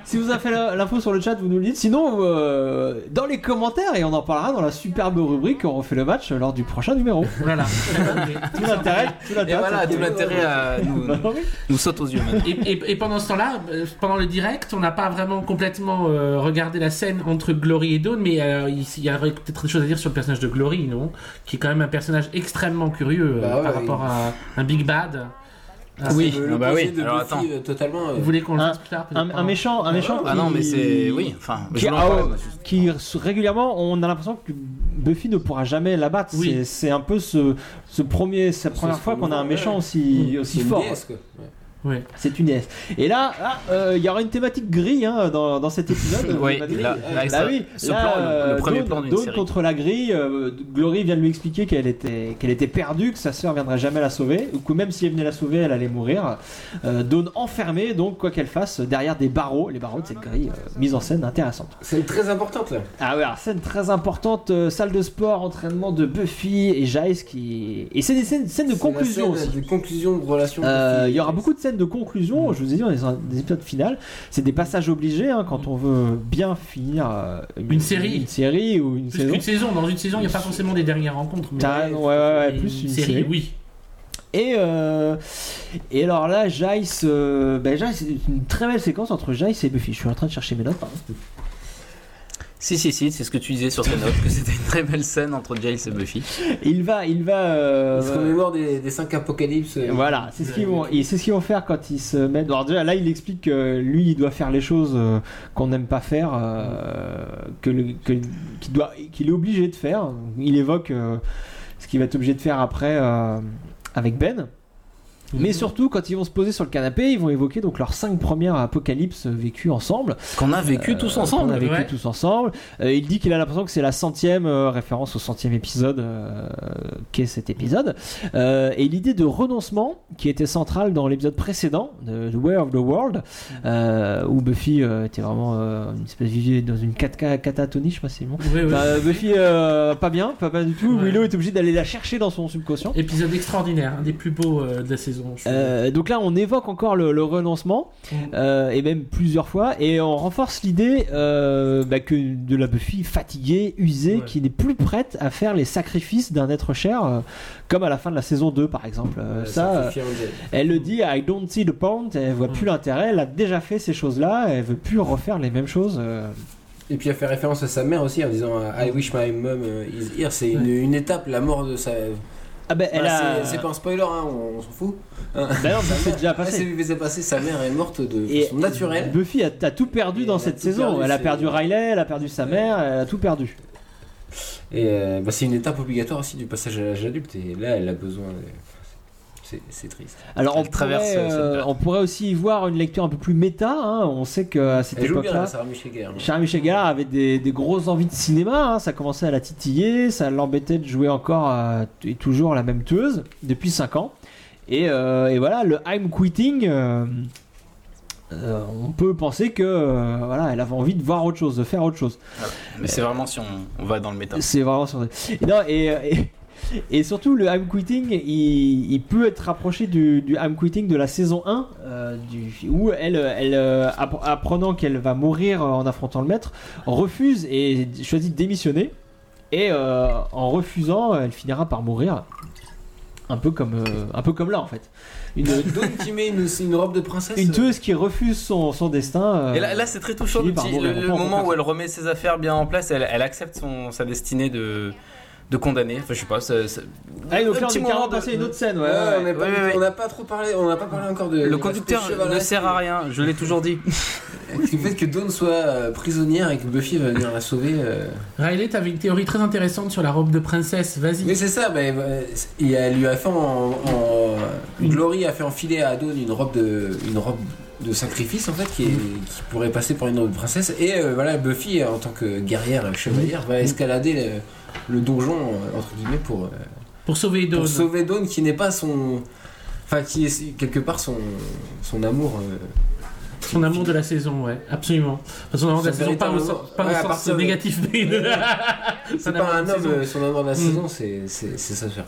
si vous avez l'info sur le chat, vous nous le dites. Sinon, euh, dans les commentaires, et on en parlera dans la superbe rubrique On refait le match lors du prochain numéro. Voilà. tout l'intérêt, tout Et l'intérêt. voilà, tout l'intérêt à nous, oui. nous saute aux yeux maintenant. Et, et- et pendant ce temps-là, euh, pendant le direct, on n'a pas vraiment complètement euh, regardé la scène entre Glory et Dawn, mais euh, il il y aurait peut-être des choses à dire sur le personnage de Glory, non? Qui est quand même un personnage extrêmement curieux euh, Bah ouais, par rapport à un Big Bad. Ah, Oui, le- ah bah oui. de Alors, Buffy, attends. euh, totalement. euh, Vous voulez qu'on le fasse plus tard un- un méchant, un méchant. Ah non, mais c'est. Oui, enfin. Qui, je ah, oh, qui régulièrement, on a l'impression que Buffy ne pourra jamais l'abattre. Oui. C'est- un peu ce, ce premier, sa première ce fois qu'on a un méchant ouais. aussi, fort. déesse, quoi. Ouais. Ouais. C'est une déesse. Et là, euh, il y aura une thématique grille hein, dans, dans cet épisode. Oui, là- là, Bah ça- oui, ce là, plan, le- le euh, premier Dawn- plan d'une Dawn série. contre la grille. euh, Glory vient de lui expliquer qu'elle était, qu'elle était perdue, que sa sœur viendrait jamais la sauver, ou que même si elle venait la sauver, elle allait mourir. Euh, Dawn enfermée, donc quoi qu'elle fasse, derrière des barreaux, les barreaux de cette grille, euh, mise en scène intéressante. C'est très importante là. Ah ouais, alors, scène très importante, euh, salle de sport, entraînement de Buffy et Jace qui... Et c'est des scènes, scènes de C'est la conclusion scène aussi. De conclusion de relation. Euh, Buffy Il y aura beaucoup de scènes de conclusion, je vous ai dit, dans les, des épisodes finales. C'est des passages obligés hein, quand on veut bien finir euh, Une série. Une série ou une Plus saison. qu'une saison. Dans une saison, il n'y a pas forcément des dernières rencontres. mais- ouais, ouais, plus une série. oui. Et, euh, et alors là, Jace, euh, ben Jace, c'est une très belle séquence entre Jace et Buffy. Je suis en train de chercher mes notes. pardon. Si, si, si, c'est ce que tu disais sur tes notes, que c'était une très belle scène entre Giles et Buffy. Il va, il va. euh, Il se remémore des, des cinq apocalypses. euh, Voilà, c'est ce qu'ils vont, et c'est ce qu'ils vont faire quand ils se mettent. Alors déjà là, il explique que lui, il doit faire les choses euh, qu'on n'aime pas faire, euh, que le- que- qu'il doit, qu'il est obligé de faire. Il évoque euh, ce qu'il va être obligé de faire après euh, avec Ben. Mais surtout, quand ils vont se poser sur le canapé, ils vont évoquer donc leurs cinq premières apocalypses vécues ensemble. Qu'on a vécu tous ensemble. On a vécu Ouais. tous ensemble. Euh, il dit qu'il a l'impression que c'est la centième euh, référence au centième épisode euh, qu'est cet épisode. Euh, et l'idée de renoncement qui était centrale dans l'épisode précédent de The Way of the World, euh, où Buffy euh, était vraiment euh, une espèce vivait dans une cat- catatonie, je sais pas si c'est bon. Oui, oui. Bah, Buffy euh, pas bien, pas, pas du tout. Ouais. Willow est obligé d'aller la chercher dans son subconscient. Épisode extraordinaire, un des plus beaux euh, de la saison. Euh, donc là, on évoque encore le, le renoncement, Mm. euh, et même plusieurs fois, et on renforce l'idée euh, bah, que de la Buffy fatiguée, usée, Ouais. qui n'est plus prête à faire les sacrifices d'un être cher, euh, comme à la fin de la saison 2 par exemple. Ça, euh, elle le dit, I don't see the point, elle voit plus Mm. l'intérêt, elle a déjà fait ces choses-là, elle veut plus refaire les mêmes choses. euh. Et puis elle fait référence à sa mère aussi en disant I wish my mom is here. C'est une étape, la mort de sa. Ah ben, elle Bah, a... c'est- pas un spoiler, hein, on, on s'en fout. Bah non, c'est déjà passé. c'est c'est passé, sa mère est morte de Et façon naturelle. Buffy a, a tout perdu Et dans elle cette saison. perdu, elle a perdu Riley, elle a perdu sa mère, elle a tout perdu. Et euh, bah, c'est une étape obligatoire aussi du passage à l'âge adulte. Et là, elle a besoin. de- C'est triste. Alors on Elle traverse, pourrait, euh, cette euh, on pourrait aussi y voir une lecture un peu plus méta. hein. On sait qu'à cette époque-là, là, Sarah Michel avait des, des grosses envies de cinéma. hein. Ça commençait à la titiller, ça l'embêtait de jouer encore euh, et toujours la même tueuse depuis 5 ans. Et, euh, et voilà, le I'm quitting. euh, euh, on peut penser que euh, voilà, elle avait envie de voir autre chose, de faire autre chose. Mais c'est vraiment si on, on va dans le méta. C'est vraiment sur. Et, non, et, et, et surtout, le I'm Quitting, il, il peut être rapproché du, du I'm Quitting de la saison 1, euh, du, où elle, elle euh, app- apprenant qu'elle va mourir en affrontant le maître, refuse et choisit de démissionner. Et euh, en refusant, elle finira par mourir. Un peu comme, euh, un peu comme là en fait. Une, Dawn qui met une, une robe de princesse. une tueuse qui refuse son, son destin. euh, Et là, là, c'est très touchant petit- le- moment où elle remet ses affaires bien en place, elle, elle accepte son, sa destinée de, de condamner. Enfin, je sais pas. ça- ça- Ah, donc un là, on petit est moment carrément de- une autre scène. Ouais, Ouais, ouais. on n'a pas, Ouais, ouais, ouais. on n'a pas trop parlé, on n'a pas parlé encore de. Le de conducteur ne sert à rien, je l'ai toujours dit. Le fait que Dawn soit euh, prisonnière et que Buffy va venir la sauver. euh, Riley, t'avais une théorie très intéressante sur la robe de princesse. Vas-y. Mais c'est ça, mais, euh, et elle lui a fait en, en- Glory a fait enfiler à Dawn une robe de, une robe de sacrifice en fait qui, est- qui pourrait passer pour une robe de princesse. Et euh, voilà, Buffy en tant que guerrière chevalière va escalader le, le donjon euh, entre guillemets pour, euh, Pour sauver Dawn. pour sauver Dawn qui n'est pas son, enfin qui est quelque part son, son amour. euh, Son amour de la saison, ouais, absolument. Enfin, son amour de la Son saison, pas au, pas au. Ouais, sens de- négatif, mais. C'est Son pas un de homme, son amour de la Mm. saison, c'est c'est c'est sa sœur.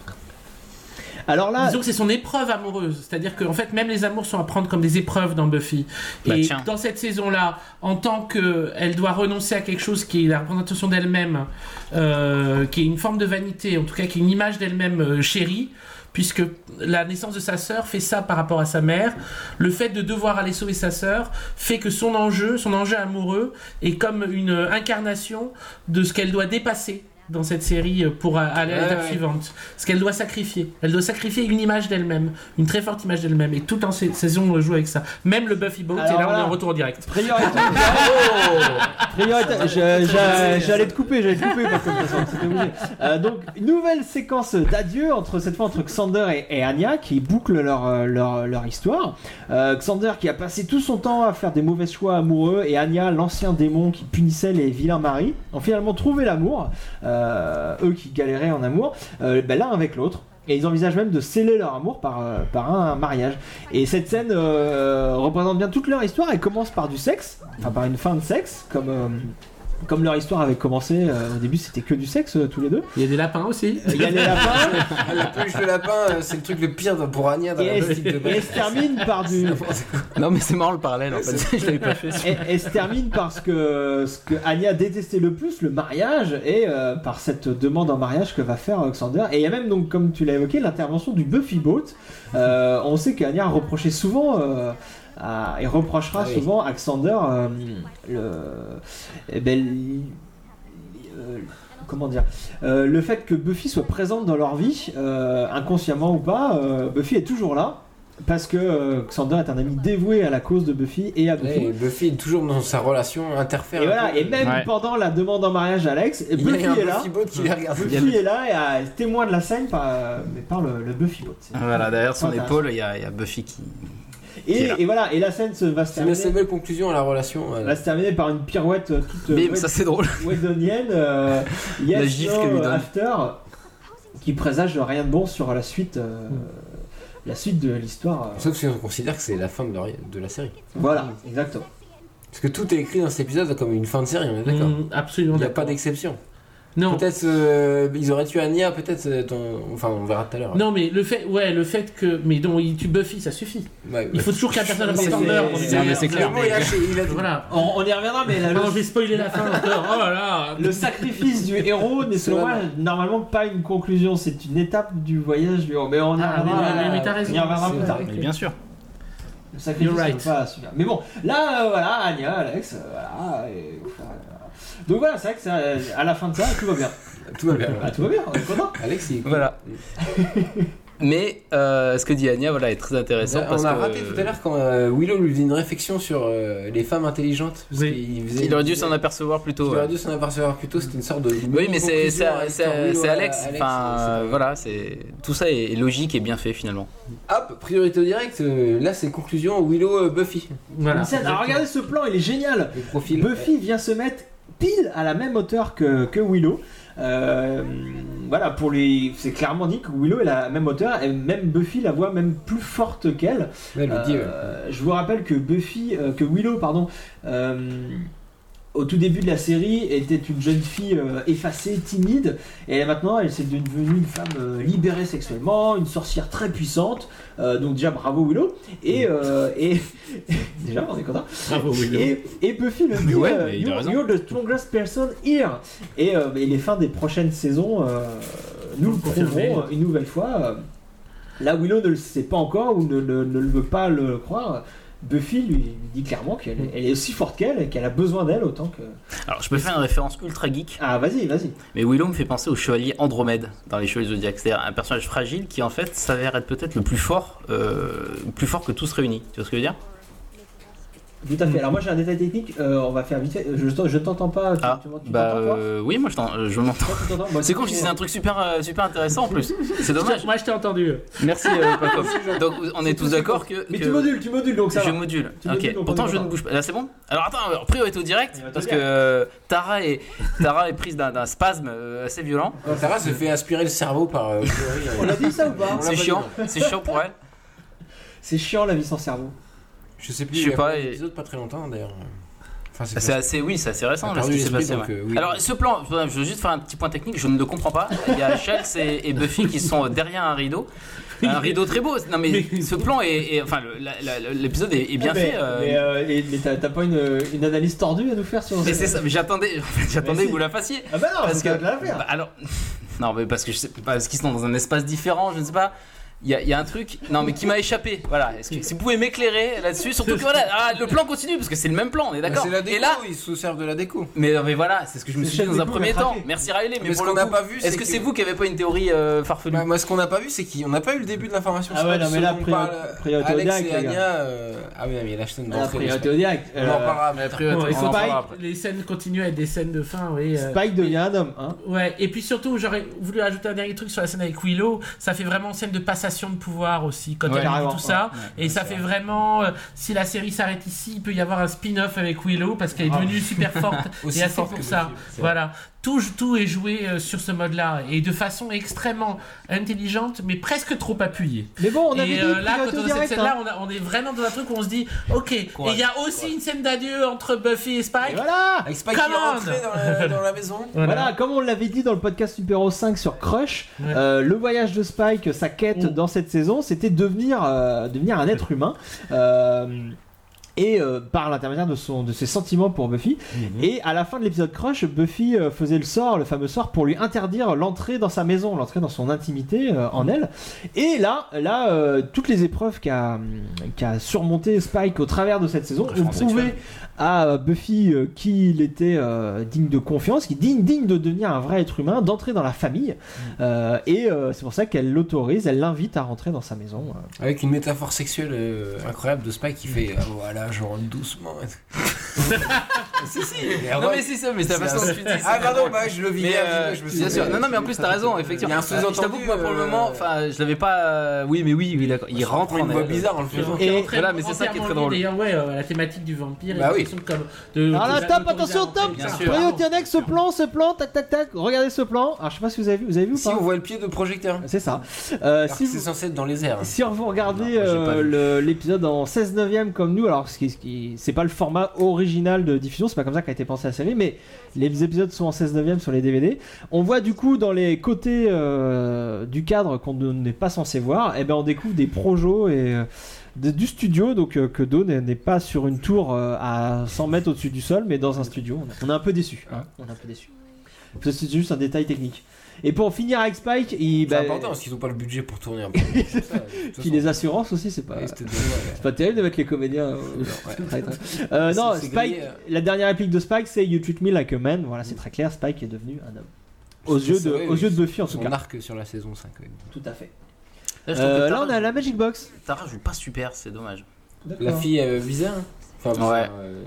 Alors là, Disons que c'est son épreuve amoureuse. C'est-à-dire qu'en fait, même les amours sont à prendre comme des épreuves dans Buffy. Bah, et tiens. dans cette saison-là, en tant qu'elle doit renoncer à quelque chose qui est la représentation d'elle-même, euh, qui est une forme de vanité, en tout cas qui est une image d'elle-même euh, chérie, puisque la naissance de sa sœur fait ça par rapport à sa mère. Le fait de devoir aller sauver sa sœur fait que son enjeu, son enjeu amoureux, est comme une incarnation de ce qu'elle doit dépasser dans cette série pour aller à l'étape ouais. suivante. Ce qu'elle doit sacrifier. Elle doit sacrifier une image d'elle-même, une très forte image d'elle-même. Et tout en sa- saison joue avec ça. Même le Buffy Boat, et là on est en retour direct. Priorité. J'a- J'allais te couper, j'allais te couper parce que de toute façon, c'était obligé. Euh, donc une nouvelle séquence d'adieu entre cette fois entre Xander et, et Anya qui bouclent leur euh, leur, leur histoire. Euh, Xander qui a passé tout son temps à faire des mauvais choix amoureux et Anya l'ancien démon qui punissait les vilains maris ont finalement trouvé l'amour. Euh, eux qui galéraient en amour, euh, ben, l'un avec l'autre. Et ils envisagent même de sceller leur amour par, euh, par un mariage. Et cette scène euh, représente bien toute leur histoire. Elle commence par du sexe, enfin par une fin de sexe, comme, euh, comme leur histoire avait commencé. euh, au début, c'était que du sexe, euh, tous les deux. Il y a des lapins aussi. Il y a des lapins. la peluche de lapin, euh, c'est le truc le pire pour Anya dans Et la elle, logique de et elle se termine par du. Non, mais c'est marrant le parallèle en fait. Je l'avais pas fait. Et, et se termine par ce que, ce que Anya détestait le plus, le mariage, et euh, par cette demande en mariage que va faire euh, Xander. Et il y a même, donc, comme tu l'as évoqué, l'intervention du Buffy Boat. Euh, on sait qu'Anya reprochait souvent. Euh, à- et reprochera Ah oui. souvent à Xander euh, le, eh ben, euh, comment dire euh, le fait que Buffy soit présente dans leur vie euh, inconsciemment ou pas euh, Buffy est toujours là parce que euh, Xander est un ami dévoué à la cause de Buffy et à Buffy et Buffy est toujours dans sa relation interfère. et voilà, et même Ouais. pendant la demande en mariage d'Alex, Il y Buffy a est là. Buffy est là et euh, est témoin de la scène par, euh, mais par le, le Buffy Bot. C'est- Voilà, derrière son épaule, il y, a il y a Buffy qui. Et, voilà, et la scène se, va se C'est une assez terminer, belle conclusion à la relation. euh. va se terminer par une pirouette euh, toute Bim, euh, ça c'est drôle. Wedonienne, euh, yes, La gifle no, qu'elle lui donne. after, qui présage rien de bon sur la suite, euh, la suite de l'histoire. euh. Sauf si on considère que c'est la fin de la, de la série. Voilà, exactement. Parce que tout est écrit dans cet épisode comme une fin de série, on est d'accord Mm, absolument Il n'y a pas d'exception. Non. Peut-être euh, ils auraient tué Anya, peut-être euh, ton... Enfin, on verra tout à l'heure. Non, mais le fait, ouais, le fait que, mais non, il tue Buffy, ça suffit. Ouais, Il faut toujours qu'un personnage C'est- Xander. c'est- clair. Voilà. On, on y reviendra, mais la- le, je vais spoiler la fin encore. Oh là là. le sacrifice du héros n'est selon moi normalement pas une conclusion, c'est une étape du voyage du héros. Mais on y Ah, reviendra, mais- mais t'as raison. on y reviendra C'est plus tard. Mais bien sûr. Le sacrifice right. pas super. Mais bon, là, euh, voilà, Anya, Alex, euh, voilà. et- voilà. Donc voilà, c'est vrai que ça, à la fin de ça, tout va bien. Tout va bien. Ah, tout va bien, on est content. Alex, il Voilà. Mais euh, ce que dit Anya voilà, est très intéressant. parce on a que- raté tout à l'heure quand euh, Willow lui faisait une réflexion sur euh, les femmes intelligentes. Parce Oui. Il aurait dû s'en apercevoir plus Il tôt. aurait ouais. dû s'en apercevoir plus tôt, c'était une sorte de. Oui, mais c'est à- Alex. Enfin, euh, voilà, c'est tout ça est logique et bien fait finalement. Hop, priorité au direct, euh, là c'est conclusion Willow euh, Buffy. Voilà. Alors regardez ce plan, il est génial. Le profil. Buffy vient se mettre pile à la même hauteur que, que Willow. Euh, voilà, pour les, c'est clairement dit que Willow est la même hauteur et même Buffy la voit même plus forte qu'elle. Ouais, lui ouais. Euh, je vous rappelle que Buffy, euh, que Willow, pardon, euh, au tout début de la série, était une jeune fille euh, effacée, timide, et maintenant elle s'est devenue une femme euh, libérée sexuellement, une sorcière très puissante. Euh, donc déjà bravo Willow. Et, et déjà on est content. Bravo, Willow. Et, et Buffy le dit, ouais, you're, the strongest person here. Et, et les fins des prochaines saisons nous le prouveront une nouvelle fois. Là, Willow ne le sait pas encore ou ne, ne- ne le veut pas le croire. Buffy lui, dit clairement qu'elle est- elle est aussi forte qu'elle et qu'elle a besoin d'elle autant que. Alors, je peux faire une référence ultra geek, Ah, vas-y, vas-y. mais Willow me fait penser au chevalier Andromède dans les Chevaliers Zodiac. C'est-à-dire un personnage fragile qui, en fait, s'avère être peut-être le plus fort, euh, plus fort que tous réunis. Tu vois ce que je veux dire? Tout à fait. Alors, moi j'ai un détail technique, euh, on va faire vite fait. Je, t'en- je t'entends pas. Tu, Ah, tu, tu bah m'entends, toi euh, oui, moi je, t'en- je m'entends. T'entends? Bah, C'est con, je disais un truc super, euh, super intéressant en plus. C'est dommage. Moi, je t'ai entendu. Merci, euh, Paco. Donc, on est tous d'accord que. Mais que- tu modules, tu modules donc ça. je va. module. Tu ok. modules, donc on Pourtant, je ne bouge pas. Là, c'est bon Alors, attends, alors, priorité au direct. Va te Parce que euh, Tara, est, Tara est prise d'un spasme euh, assez violent. Sarah se fait aspirer le cerveau par. euh, euh. On l'a dit ça ou pas C'est chiant. C'est chiant pour elle. C'est chiant la vie sans cerveau. Je sais plus. Je sais il y a pas, un et- épisode pas très longtemps d'ailleurs. Enfin, c'est C'est assez, oui, c'est assez récent T'as là, ce perdu qui s'est l'esprit, passé. donc, ouais. euh, oui. Alors, ce plan, je veux juste faire un petit point technique, je ne le comprends pas. Il y a Shells et, et Buffy qui sont derrière un rideau. un rideau très beau. Non mais, ce plan est, est- enfin l'épisode est, est bien mais, fait. euh, Mais, euh, mais t'as pas une, une analyse tordue à nous faire sur Mais c'est ça, mais j'attendais, j'attendais si. que vous la fassiez. Ah bah non, parce parce que que la faire. bah, alors, non mais parce que je sais pas, parce qu'ils sont dans un espace différent, je ne sais pas. Il y, a- il y a un truc, non mais qui m'a échappé. Voilà, est-ce que si vous pouvez m'éclairer là-dessus, surtout que voilà, ah, le plan continue parce que c'est le même plan, on est d'accord. C'est la déco, Et là, ils se servent de la déco. mais, mais voilà, c'est ce que je me suis dit dans un premier temps. Merci Riley, mais Mais pour ce qu'on n'a pas vu, c'est est-ce que que- c'est vous qui avez pas une théorie euh, farfelue? Bah, moi, ce qu'on n'a pas vu, c'est qu'on n'a pas eu le début de l'information. Ah ouais, non, mais là, priorité au Alex direct, et. Anya. euh, Ah oui, mais la chaîne La d'entrée. priorité. On en Euh, parlera. Mais les scènes continuent à être des scènes de fin, oui. Spike devient un homme. Hein. Ouais, et puis surtout, j'aurais voulu ajouter un dernier truc sur la scène avec Willow. Ça fait vraiment scène de de pouvoir aussi, quand Ouais, elle dit tout ça. ouais, et ça fait vraiment, euh, si la série s'arrête ici, il peut y avoir un spin-off avec Willow parce qu'elle est devenue super forte et assez forte pour ça. Voilà. Tout, tout est joué euh, sur ce mode-là et de façon extrêmement intelligente, mais presque trop appuyée. Mais bon, on avait et dit euh, là, quand on a cette scène-là, hein. on, est vraiment dans un truc où on se dit, ok. Et il y a aussi une scène d'adieu entre Buffy et Spike. Et voilà Avec Spike qui Come est dans la, dans la maison. Voilà. comme on l'avait dit dans le podcast numéro 5 sur Crush, Ouais. euh, le voyage de Spike, sa quête dans cette saison, c'était devenir, euh, devenir un être humain. Euh, et euh, par l'intermédiaire de, son, de ses sentiments pour Buffy. Mhm. Et à la fin de l'épisode Crush, Buffy euh, faisait le sort, le fameux sort, pour lui interdire l'entrée dans sa maison, l'entrée dans son intimité euh, en elle. Et là, là euh, toutes les épreuves qu'a qu'a surmonté Spike au travers de cette saison ont prouvé. À euh, Buffy euh, qu'il était euh, digne de confiance, qu'il est digne, digne de devenir un vrai être humain, d'entrer dans la famille. Euh, et euh, c'est pour ça qu'elle l'autorise, elle l'invite à rentrer dans sa maison. euh. Avec une métaphore sexuelle euh, incroyable de Spike qui fait ah, voilà, je rentre doucement. si, si. Non mais c'est ça, mais c'est la façon dont tu dis. Ah, pardon, bah, je le vis. Mais euh, je me bien sûr, non, non, mais en plus t'as raison, effectivement. Il y a un Euh, Je t'avoue que moi pour le sous-entendu, moment, enfin, je l'avais pas. Oui, mais oui, oui, d'accord. Il rentre une en voix elle. bizarre en le faisant. Qui Et- voilà, mais c'est ça qui est très drôle. D'ailleurs, ouais, la thématique du vampire. Bah oui. Trucs comme de, Alors là, de- top, d'autoriser attention, top annexe, ce plan, ce plan, tac, tac, tac. Regardez ce plan. Alors je sais pas si vous avez vu, vous avez vu ou Si pas on voit le pied de projecteur. C'est ça. Euh, si c'est vous, censé être dans les airs. Si vous regardez euh, l'épisode en 16 neuvième comme nous, alors ce qui, ce qui- c'est pas le format original de diffusion, c'est pas comme ça qu'a été pensé la série, mais les épisodes sont en 16 neuvième sur les DVD. On voit du coup dans les côtés euh, du cadre qu'on ne- n'est pas censé voir, et ben on découvre des projos et euh, de- du studio, donc euh, que Do n'est pas sur une tour euh, à 100 mètres au-dessus du sol, mais dans un studio. On, a- on est un peu déçu. hein, on est un peu déçu. C'est juste un détail technique. Et pour finir avec Spike, il, C'est bah, important parce qu'ils ont pas le budget pour tourner un peu. Puis les assurances aussi, c'est pas. Ouais, ouais. C'est pas terrible de mettre les comédiens. Ouais. Euh, non, Spike, grillé, la dernière réplique de Spike, c'est You treat me like a man. Voilà, c'est très clair. Spike est devenu un homme. Aux yeux de, aux oui, yeux de Buffy en tout cas. arc sur la saison 5. ouais. Tout à fait. Là, je trouve que Euh, là, on a la Magic Box. Tara joue pas super, c'est dommage. La fille euh, bizarre. Enfin, bizarre, Ouais. euh,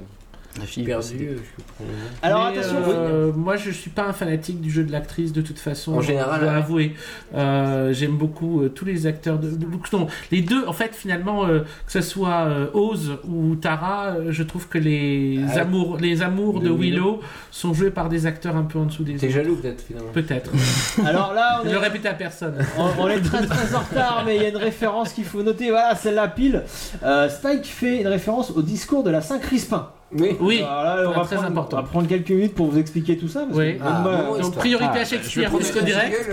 La fille perdue. euh, je. Alors Mais, attention, euh, moi je suis pas un fanatique du jeu de l'actrice de toute façon. En général, je dois ouais. avouer. Euh, J'aime beaucoup euh, tous les acteurs de, de- non, les deux. En fait, finalement, euh, que ce soit euh, Oz ou Tara, euh, je trouve que les Ah, amours, les amours de, de Willow, Willow. sont joués par des acteurs un peu en dessous des T'es jaloux peut-être finalement. Peut-être. alors là, on Je est, le répétais à personne. on, on est très très en retard, mais il y a une référence qu'il faut noter. Voilà, celle-là pile. Euh, Spike fait une référence au discours de la Saint-Crispin. Oui. Oui. On va, très prendre, important. on va prendre quelques minutes pour vous expliquer tout ça. Parce Oui. que Ah, bon, Donc priorité Ah, à je Shakespeare, direct.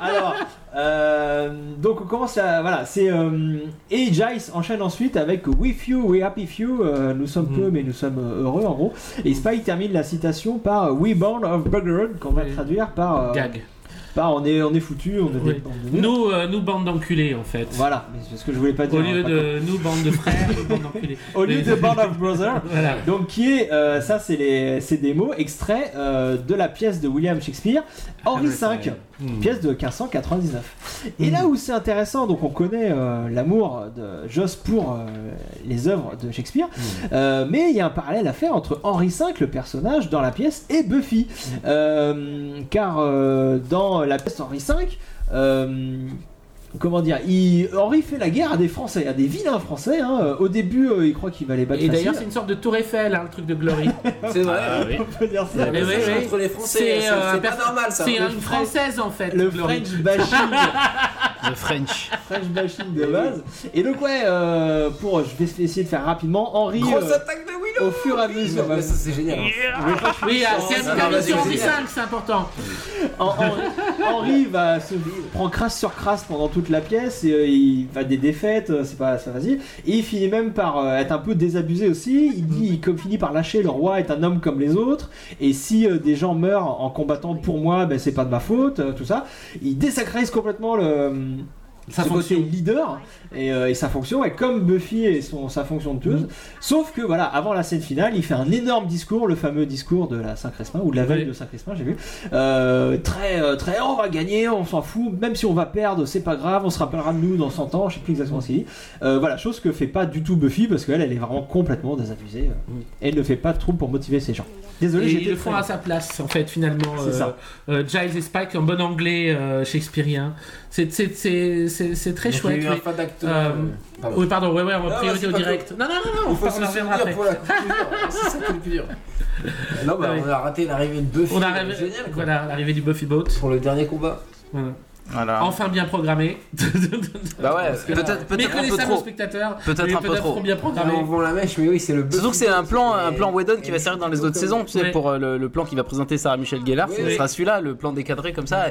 Alors, euh, donc on commence à voilà, c'est euh, et Jace enchaîne ensuite avec With you, we happy few, euh, nous sommes Mhm. peu mais nous sommes euh, heureux en gros. Et Spike termine la citation par euh, We born of Buggered qu'on va Oui. traduire par, euh, Gag. Par on est on est foutu, on est des- Nous, euh, nous bande d'enculés en fait. Voilà, mais c'est ce que je voulais pas dire. Au hein, lieu pas de nous, bande de frères, nous, bande d'enculés. Au lieu de Band of Brothers, Voilà. donc qui est, euh, ça c'est les, c'est des mots extraits euh, de la pièce de William Shakespeare, Henri V, Hmm. pièce de 1599. Et là où c'est intéressant, donc on connaît euh, l'amour de Joss pour euh, les œuvres de Shakespeare, euh, mais il y a un parallèle à faire entre Henri V, le personnage dans la pièce, et Buffy, car dans la pièce Henri V. Comment dire il, Henri fait la guerre à des Français, à des vilains Français. hein. Au début, euh, il croit qu'il va les battre. Et d'ailleurs, c'est une sorte de tour Eiffel, hein, le truc de Glory. C'est vrai. Ah, oui. on peut dire ça. Mais oui, oui. Entre les Français, C'est euh, pas normal ça. C'est une française en fait. Le Glory. French bashing, Le French. French bashing de base. Et donc ouais, euh, pour, je vais essayer de faire rapidement. Henri, Grosse euh, attaque de au fur et à mesure. Ouais, ça c'est génial. hein. Oui, ah, c'est mission en vas-y. 5 c'est important. Hen- Henri, Henri va se prend crasse sur crasse pendant toute la pièce et euh, il va des défaites, euh, c'est pas, pas facile. Et il finit même par euh, être un peu désabusé aussi. Il dit, il comme finit par lâcher le roi est un homme comme les autres. Et si euh, des gens meurent en combattant pour moi, ben c'est pas de ma faute, tout ça. Il désacralise complètement le Sa fonction. leader et, euh, et sa fonction, et comme Buffy et son, sa fonction de tueuse. Sauf que voilà, avant la scène finale, il fait un énorme discours, le fameux discours de la Saint-Crespin, ou de la veille Oui. de Saint-Crespin, j'ai vu. Euh, très, euh, très, on va gagner, on s'en fout, même si on va perdre, c'est pas grave, on se rappellera de nous dans 100 ans, je sais plus exactement ce qu'il dit. Euh, voilà, chose que fait pas du tout Buffy, parce qu'elle, elle est vraiment complètement désabusée. et elle ne fait pas de trouble pour motiver ces gens. Désolé, Et j'ai ils été le font à sa place, en fait, finalement. C'est euh, ça. euh, Giles et Spike en bon anglais euh, shakespearien. C'est très Donc, chouette. Il y a eu un oui. fan d'acteur. Pardon. Oui, pardon, ouais, ouais, en Non, priorité au direct. Non, non, non, non, on faut on se en reviendra après. C'est ça qui est le plus dur. Non, bah, Ouais. on a raté l'arrivée de Buffy. On euh, arrive, Génial. quoi. voilà, l'arrivée du Buffy Boat. Pour le dernier combat. Voilà. Voilà. Enfin bien programmé. Bah ouais, peut-être peut-être un peu trop. spectateurs. Peut-être un peu trop. bien programmé. on vend la mèche, mais oui, c'est le. Surtout que c'est un plan, un plan Whedon qui va servir dans les autres saisons, tu sais, Ouais. pour euh, le, le plan qui va présenter Sarah Michelle Gellar, ce oui. sera celui-là, le plan décadré comme ça.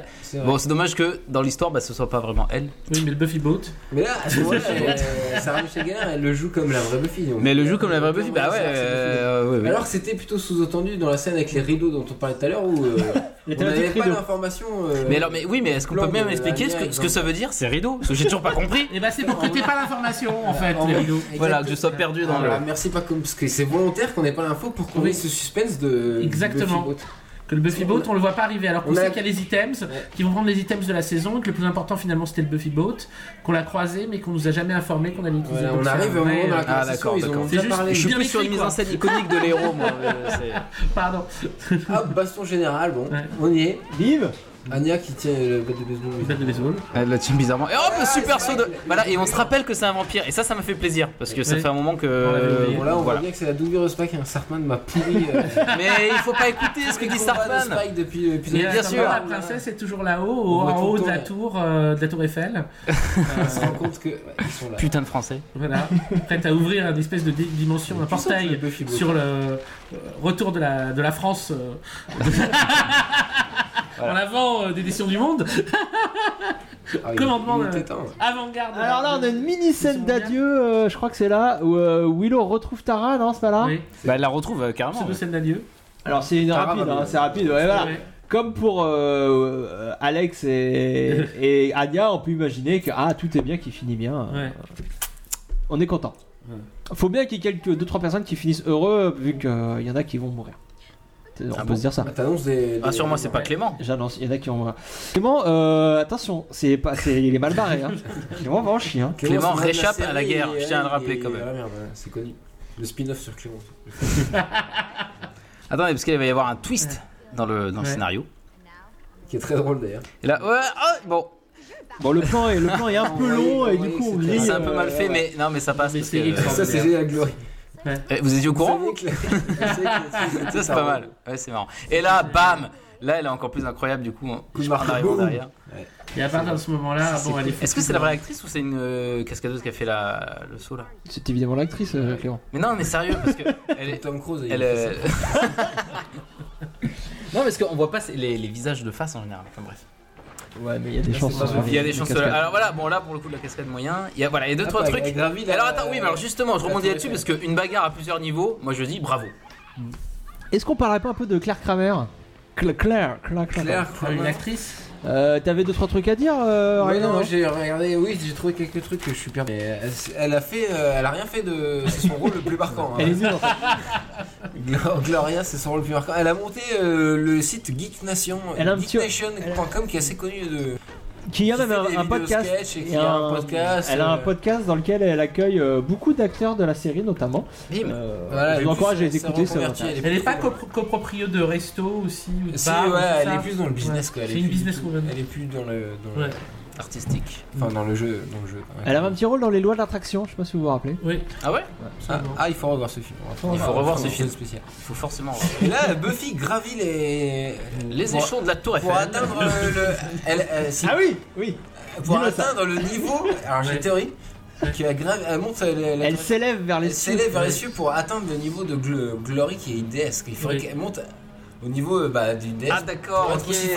Bon, c'est dommage que dans l'histoire, bah, ce soit pas vraiment elle. Oui, mais le Buffy Boat. Mais là, à ce moment-là, euh, Sarah Michelle Gellar, elle le joue comme la vraie Buffy. donc. Mais elle le joue comme la vraie Buffy, bah ouais. Euh, ouais. Alors que c'était plutôt sous-entendu dans la scène avec les rideaux dont on parlait tout à l'heure où on n'avait pas rideaux. l'information. euh, Mais alors, mais oui, mais est-ce qu'on peut même de expliquer ce que, ce que ça veut dire C'est rideau Parce que j'ai toujours pas compris. Et bah c'est pour que t'aies pas l'information en fait, en- les rideaux. Voilà, que je sois perdu dans le. Merci pas comme parce que c'est volontaire qu'on n'ait pas l'info pour qu'on ait ce suspense de Exactement. Que le Buffy Boat, on le voit pas arriver. Alors qu'on a- sait qu'il y a les items, qui vont prendre les items de la saison, et que le plus important finalement c'était le Buffy Boat, qu'on l'a croisé, mais qu'on nous a jamais informé qu'on allait l'utiliser. Voilà, on arrive au moment de la Ah, d'accord, ils ont déjà parlé. Je suis bien plus sur une mise en scène iconique de l'héros, moi. Pardon. Hop, baston général, bon, Ouais. on y est. Vive Anya qui tient le bat de baseball. Batte de baseball. Elle la tient bizarrement. Et hop, Ah, super saut de. Voilà, et on se rappelle que c'est un vampire. Et ça, ça me fait plaisir. Parce que ça Oui. fait un moment que. On l'avait oublié. Bon là on voilà. voit bien que c'est la doublure de Spike et un Sartman m'a pourri. euh, Mais il faut pas écouter ce que dit Starkman. Spike depuis l'épisode Et bien ce sûr. La princesse est toujours là-haut, en haut de la tour, euh, de la tour Eiffel. On se rend compte que ouais, ils sont là. Putain de français. Voilà, prête à ouvrir une espèce de dimension, un portail sur le euh, retour de la, de la France euh, en avant euh, des décisions du monde. Ah, Commandement de-. Avant-garde. de Alors là, on a une mini scène d'adieu, euh, je crois que c'est là, où euh, Willow retrouve Tara, non, c'est pas là Oui, Bah, elle la retrouve euh, carrément. c'est deux scènes d'adieu. Alors c'est une Tara rapide, hein, c'est rapide, ouais, voilà. Ouais. Comme pour euh, euh, Alex et, et Anya, on peut imaginer que ah, tout est bien qui finit bien. Ouais. On est content. Faut bien qu'il y ait quelques 2-3 personnes qui finissent heureux, vu qu'il y en a qui vont mourir. On Ah peut bon se dire ça. Ah, T'annonces des. Ah, des- sur moi, c'est pas. Clément. J'annonce, il y en a qui vont mourir. Clément, euh, attention, c'est pas, c'est, il est mal barré. Hein. Clément va en chier. Hein. Clément réchappe série à la guerre, et- je tiens à le et- rappeler quand même. Ah merde, c'est connu. Le spin-off sur Clément. Attendez, parce qu'il va y avoir un twist dans le, dans le scénario. Qui est très drôle d'ailleurs. Et là, ouais, ah, bon, Bon, le plan est, le plan est un peu long et du coup on grille. c'est un peu euh, mal fait, mais non, mais ça passe. Mais parce que-. Ça, c'est génial, Glory. Eh, Vous étiez au courant Vous Ça, c'est pas mal. Ouais, c'est marrant. Et là, bam Là, elle est encore plus incroyable, du coup. de Je marque, en arrivant boum. derrière. Et à partir de ce moment-là, bon, elle est Est-ce que c'est la vraie actrice ou c'est une euh, cascadeuse qui a fait la, le saut là? C'est évidemment l'actrice, euh, Clément. Mais non, mais sérieux, parce que elle est. Tom Cruise. il Elle fait non, parce qu'on voit pas les, les visages de face en général. Enfin bref. Ouais, mais il y a des chances. pas sur grave. les- Il y a des les chances. cascades. Alors voilà, bon là pour le coup de la cascade moyen, il y a voilà, il y a deux Ah, trois bah, trucs. Alors attends, oui, mais alors justement, je rebondis là-dessus parce qu'une bagarre à plusieurs niveaux, moi je dis bravo. Est-ce qu'on parlerait pas un peu de Claire Kramer? Cla- Claire, Claire. Claire, Une Kramer. actrice? Euh, T'avais deux trois trucs à dire, euh, Ouais, Ryan, non, non j'ai regardé, oui, j'ai trouvé quelques trucs que je suis perdu. Mais Elle, elle a fait, euh, elle a rien fait de. C'est son rôle le plus marquant. hein. Elle est nulle en fait. Glo- Gloria, c'est son rôle le plus marquant. Elle a monté euh, le site Geek Nation, petit- geeknation.com qui est assez connu de. Qui a même un, podcast. sketch et et qui a un podcast, Elle a un euh, podcast dans lequel elle accueille euh, beaucoup d'acteurs de la série, notamment. Bim. Euh, Voilà, je vous encourage à les écouter. elle Elle est pas coproprio de resto aussi ou de Si, bar, ou ouais, elle ça est plus dans le business Ouais. quoi. Elle C'est est une plus- businesswoman. Elle est plus dans le. Dans le- Ouais. Artistique. Enfin, dans le jeu. Dans le jeu. ouais. Elle avait un petit rôle dans les lois de l'attraction, je sais pas si vous vous rappelez. Oui. Ah ouais? Ah, ah, il faut revoir ce film. Il faut revoir ce film. spécial. Il faut forcément. Et là, Buffy gravit les. Les pour- échelons de la tour Pour Eiffel. atteindre le. elle- elle- si- Ah oui, oui. Pour ça. atteindre le niveau. Alors j'ai une théorie. qui a grave, elle monte, elle, s'élève vers les elle cieux. s'élève vers les cieux pour atteindre le niveau de gl- Glory qui est déesse. Il faudrait Oui. qu'elle monte au niveau euh, bah, d'une déesse. Ah, d'accord, ok. aussi.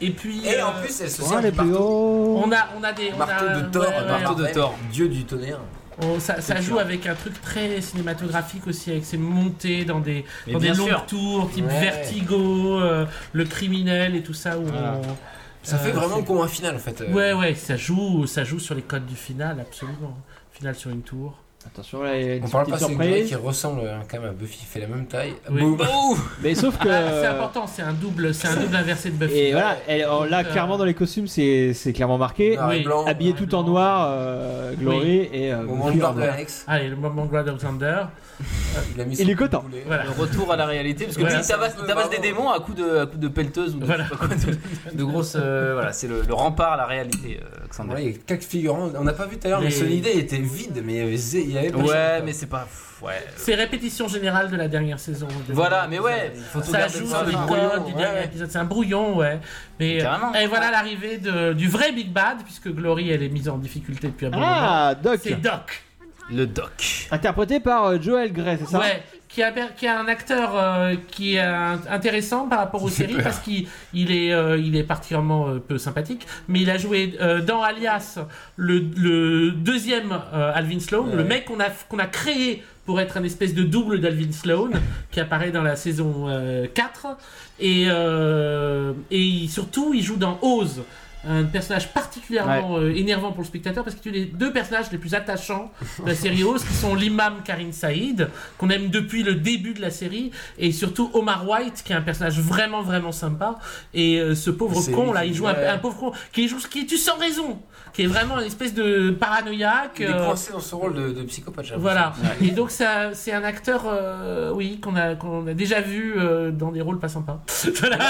Et puis. Et en plus, elle se sert du marteau. On a, on a des. On marteau a, de Thor, ouais, ouais. marteau de Marvel, Thor, dieu du tonnerre. On- ça, joue sûr. avec un truc très cinématographique aussi, avec ses montées dans des, Mais dans des longues sûr. tours, type Ouais. Vertigo, euh, le criminel et tout ça. Où Voilà. on- Ça fait euh, vraiment comme un final en fait. Ouais, ouais, ça joue, ça joue sur les codes du final, absolument. Final sur une tour. Attention, là, il y a une On parle pas, c'est qui ressemble euh, quand même à Buffy, il fait la même taille. Oui. Boum. Mais sauf que. Ah, c'est important, c'est un double, c'est un double inversé de Buffy. Et voilà, elle- là, Euh, clairement, dans les costumes, c'est c'est clairement marqué. Oui. blanc. Habillé tout en noir, euh, Glory et. euh, moment de gloire. Alex, Allez, le moment de Glad Thunder. il a mis Il son est content. Voilà. Le retour à la réalité, parce que Voilà. lui, il tabasse, il tabasse des démons à coups de, à coups de pelleteuse ou de, Voilà. grosses. euh, voilà, c'est le, le rempart à la réalité, euh, Xander. Ouais, il y a quatre figurants. On n'a pas vu tout à l'heure, mais Mais- son idée était vide, mais il y avait, pas Ouais, mais c'est pas. Ouais. C'est répétition générale de la dernière saison. de- Voilà, mais ouais, il faut tout Ça joue sur les ça. codes du ouais. dernier épisode. C'est un brouillon, ouais. Mais, Carrément. et voilà l'arrivée de- du vrai Big Bad, puisque Glory, elle est mise en difficulté depuis un bon moment. Ah, Doc C'est Doc. Le doc. Interprété par euh, Joel Grey, c'est ça? Ouais, qui a, qui a un acteur euh, qui est intéressant par rapport aux séries parce qu'il il est, euh, il est particulièrement euh, peu sympathique, mais il a joué euh, dans Alias le, le deuxième euh, Alvin Sloan, le mec qu'on a, qu'on a créé pour être un espèce de double d'Alvin Sloan qui apparaît dans la saison euh, 4 et, euh, et surtout il joue dans Oz un personnage particulièrement euh, énervant pour le spectateur parce que tu es les deux personnages les plus attachants de la série Oz qui sont l'imam Karim Saïd qu'on aime depuis le début de la série et surtout Omar White qui est un personnage vraiment vraiment sympa. Et euh, ce pauvre con là qui- il joue ouais. un, un pauvre con qui joue qui tue sans raison qui est vraiment une espèce de paranoïaque Il est euh, coincé dans ce rôle de, de psychopathe. voilà. Et donc ça, c'est un acteur, euh, oui, qu'on a, qu'on a déjà vu euh, dans des rôles pas sympas. Voilà. Là,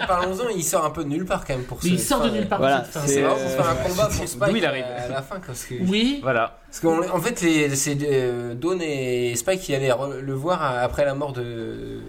là, parlons-en, il sort un peu de nulle part quand même pour Mais il ce- sort de nulle part. Voilà, c'est- vraiment pour faire un combat pour Spike D'où il arrive. à la fin. Parce que, Oui. Voilà. parce qu'en en fait, les- c'est euh, Dawn et Spike qui allaient re- le voir après la mort de,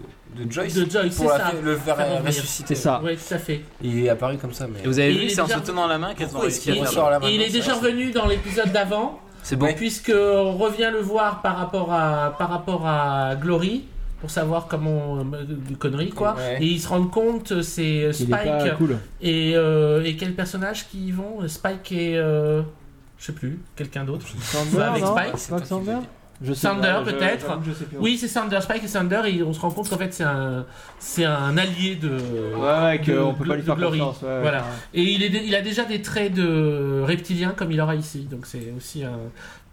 de Joyce. De Joyce, pour la ça. le faire Faire revenir. ressusciter. C'est ça. Oui, tout à fait. Il est apparu comme ça. Mais... Et vous avez Et vu, il est c'est en se déjà- tenant la main qu'elles ont Pourquoi réussi à qu'il faire ressort là Et il est déjà revenu dans l'épisode d'avant, C'est bon. puisque on revient le voir par rapport à, par rapport à Glory. Pour savoir comment. euh, de conneries, quoi. Ouais. Et ils se rendent compte, c'est euh, Il est pas Spike cool. et, euh, et quel personnage qui y vont? Spike et. euh, je sais plus, quelqu'un d'autre. Sander, avec non Spike. C'est Je sais Sander, peut-être. plus. Oui, c'est Sander, Spike et Sander, et on se rend compte qu'en fait c'est un, c'est un allié de. Ouais, ouais, de- qu'on peut pas lui faire Glory. confiance. ouais, ouais. Voilà. Et il, est, il a déjà des traits de reptilien comme il aura ici, donc c'est aussi un,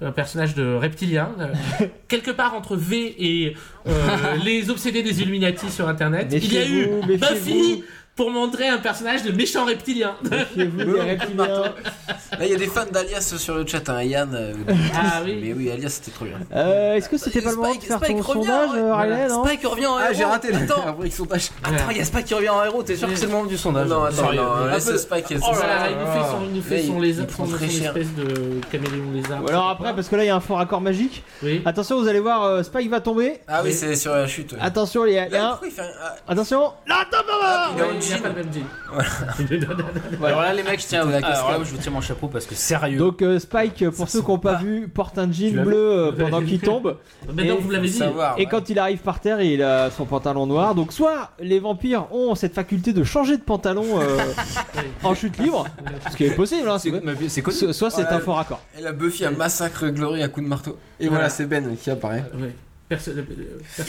un personnage de reptilien, euh, quelque part entre V et euh, les obsédés des Illuminati sur Internet. il y a eu. Buffy pour montrer un personnage de méchant reptilien. Il y a des fans d'Alias sur le chat. Hein. Yann. euh, Ah oui. Mais oui, Alias, c'était trop bien. Euh, Est-ce que c'était pas le moment de Spike, faire Spike ton revient, sondage, ouais. euh, non Spike revient en héros. Ah, j'ai raté le Attends, après sondage. attends, il y a Spike qui revient en héros. T'es sûr que c'est le moment du sondage Non, attends, Sérieux. non, laisse peu- Spike. Oh là là, il nous fait son, lézard, il son, espèce de caméléon lézard. Ou alors après, parce que là il y a un fort raccord magique. Oui. Attention, vous allez voir, Spike va tomber. Ah oui, c'est sur la chute. Attention, il y a, un. ah, Attention Là, top, jean. pas le même jean. Alors là, les mecs, je tiens alors là, cascade. je vous tire mon chapeau parce que sérieux. Donc euh, Spike, pour ceux qui n'ont pas vu, porte un jean bleu euh, pendant qu'il tombe. Maintenant, Et vous l'avez dit. savoir, Et ouais. quand il arrive par terre, il a son pantalon noir. Donc soit les vampires ont cette faculté de changer de pantalon euh, en chute libre, ce qui est possible. Hein, C'est soit c'est Voilà. un fort raccord. Et la Buffy a massacre Glory à coup de marteau. Et Voilà. voilà, c'est Ben qui apparaît. Ouais. Euh,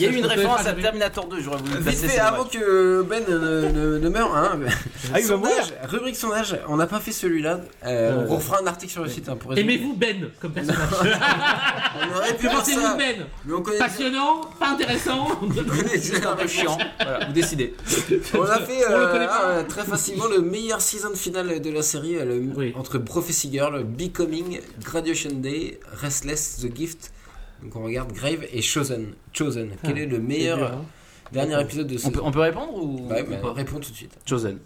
Il y a eu une personne- référence à Terminator 2, j'aurais voulu le Vite fait, c'est avant que Ben ne, ne- ne meure, hein, Ah, il va mourir sondage, rubrique sondage, on n'a pas fait celui-là. Euh, Euh, on refera un article sur le site hein. Aimez-vous Ben comme personnage? On aurait pu ça. de Ben Mais on connaît Passionnant Pas intéressant on connaît déjà un peu chiant. Voilà, vous décidez. On a fait euh, euh, très facilement le meilleur season finale de la série euh, le- Oui. entre Prophecy Girl, Becoming, Graduation Day, Restless, The Gift. Donc on regarde Grave et Chosen. Chosen. Quel Ah, est le meilleur hein. dernier épisode de On saison peut, on peut répondre ou, Ouais, ou mais pas réponds tout de suite. Chosen.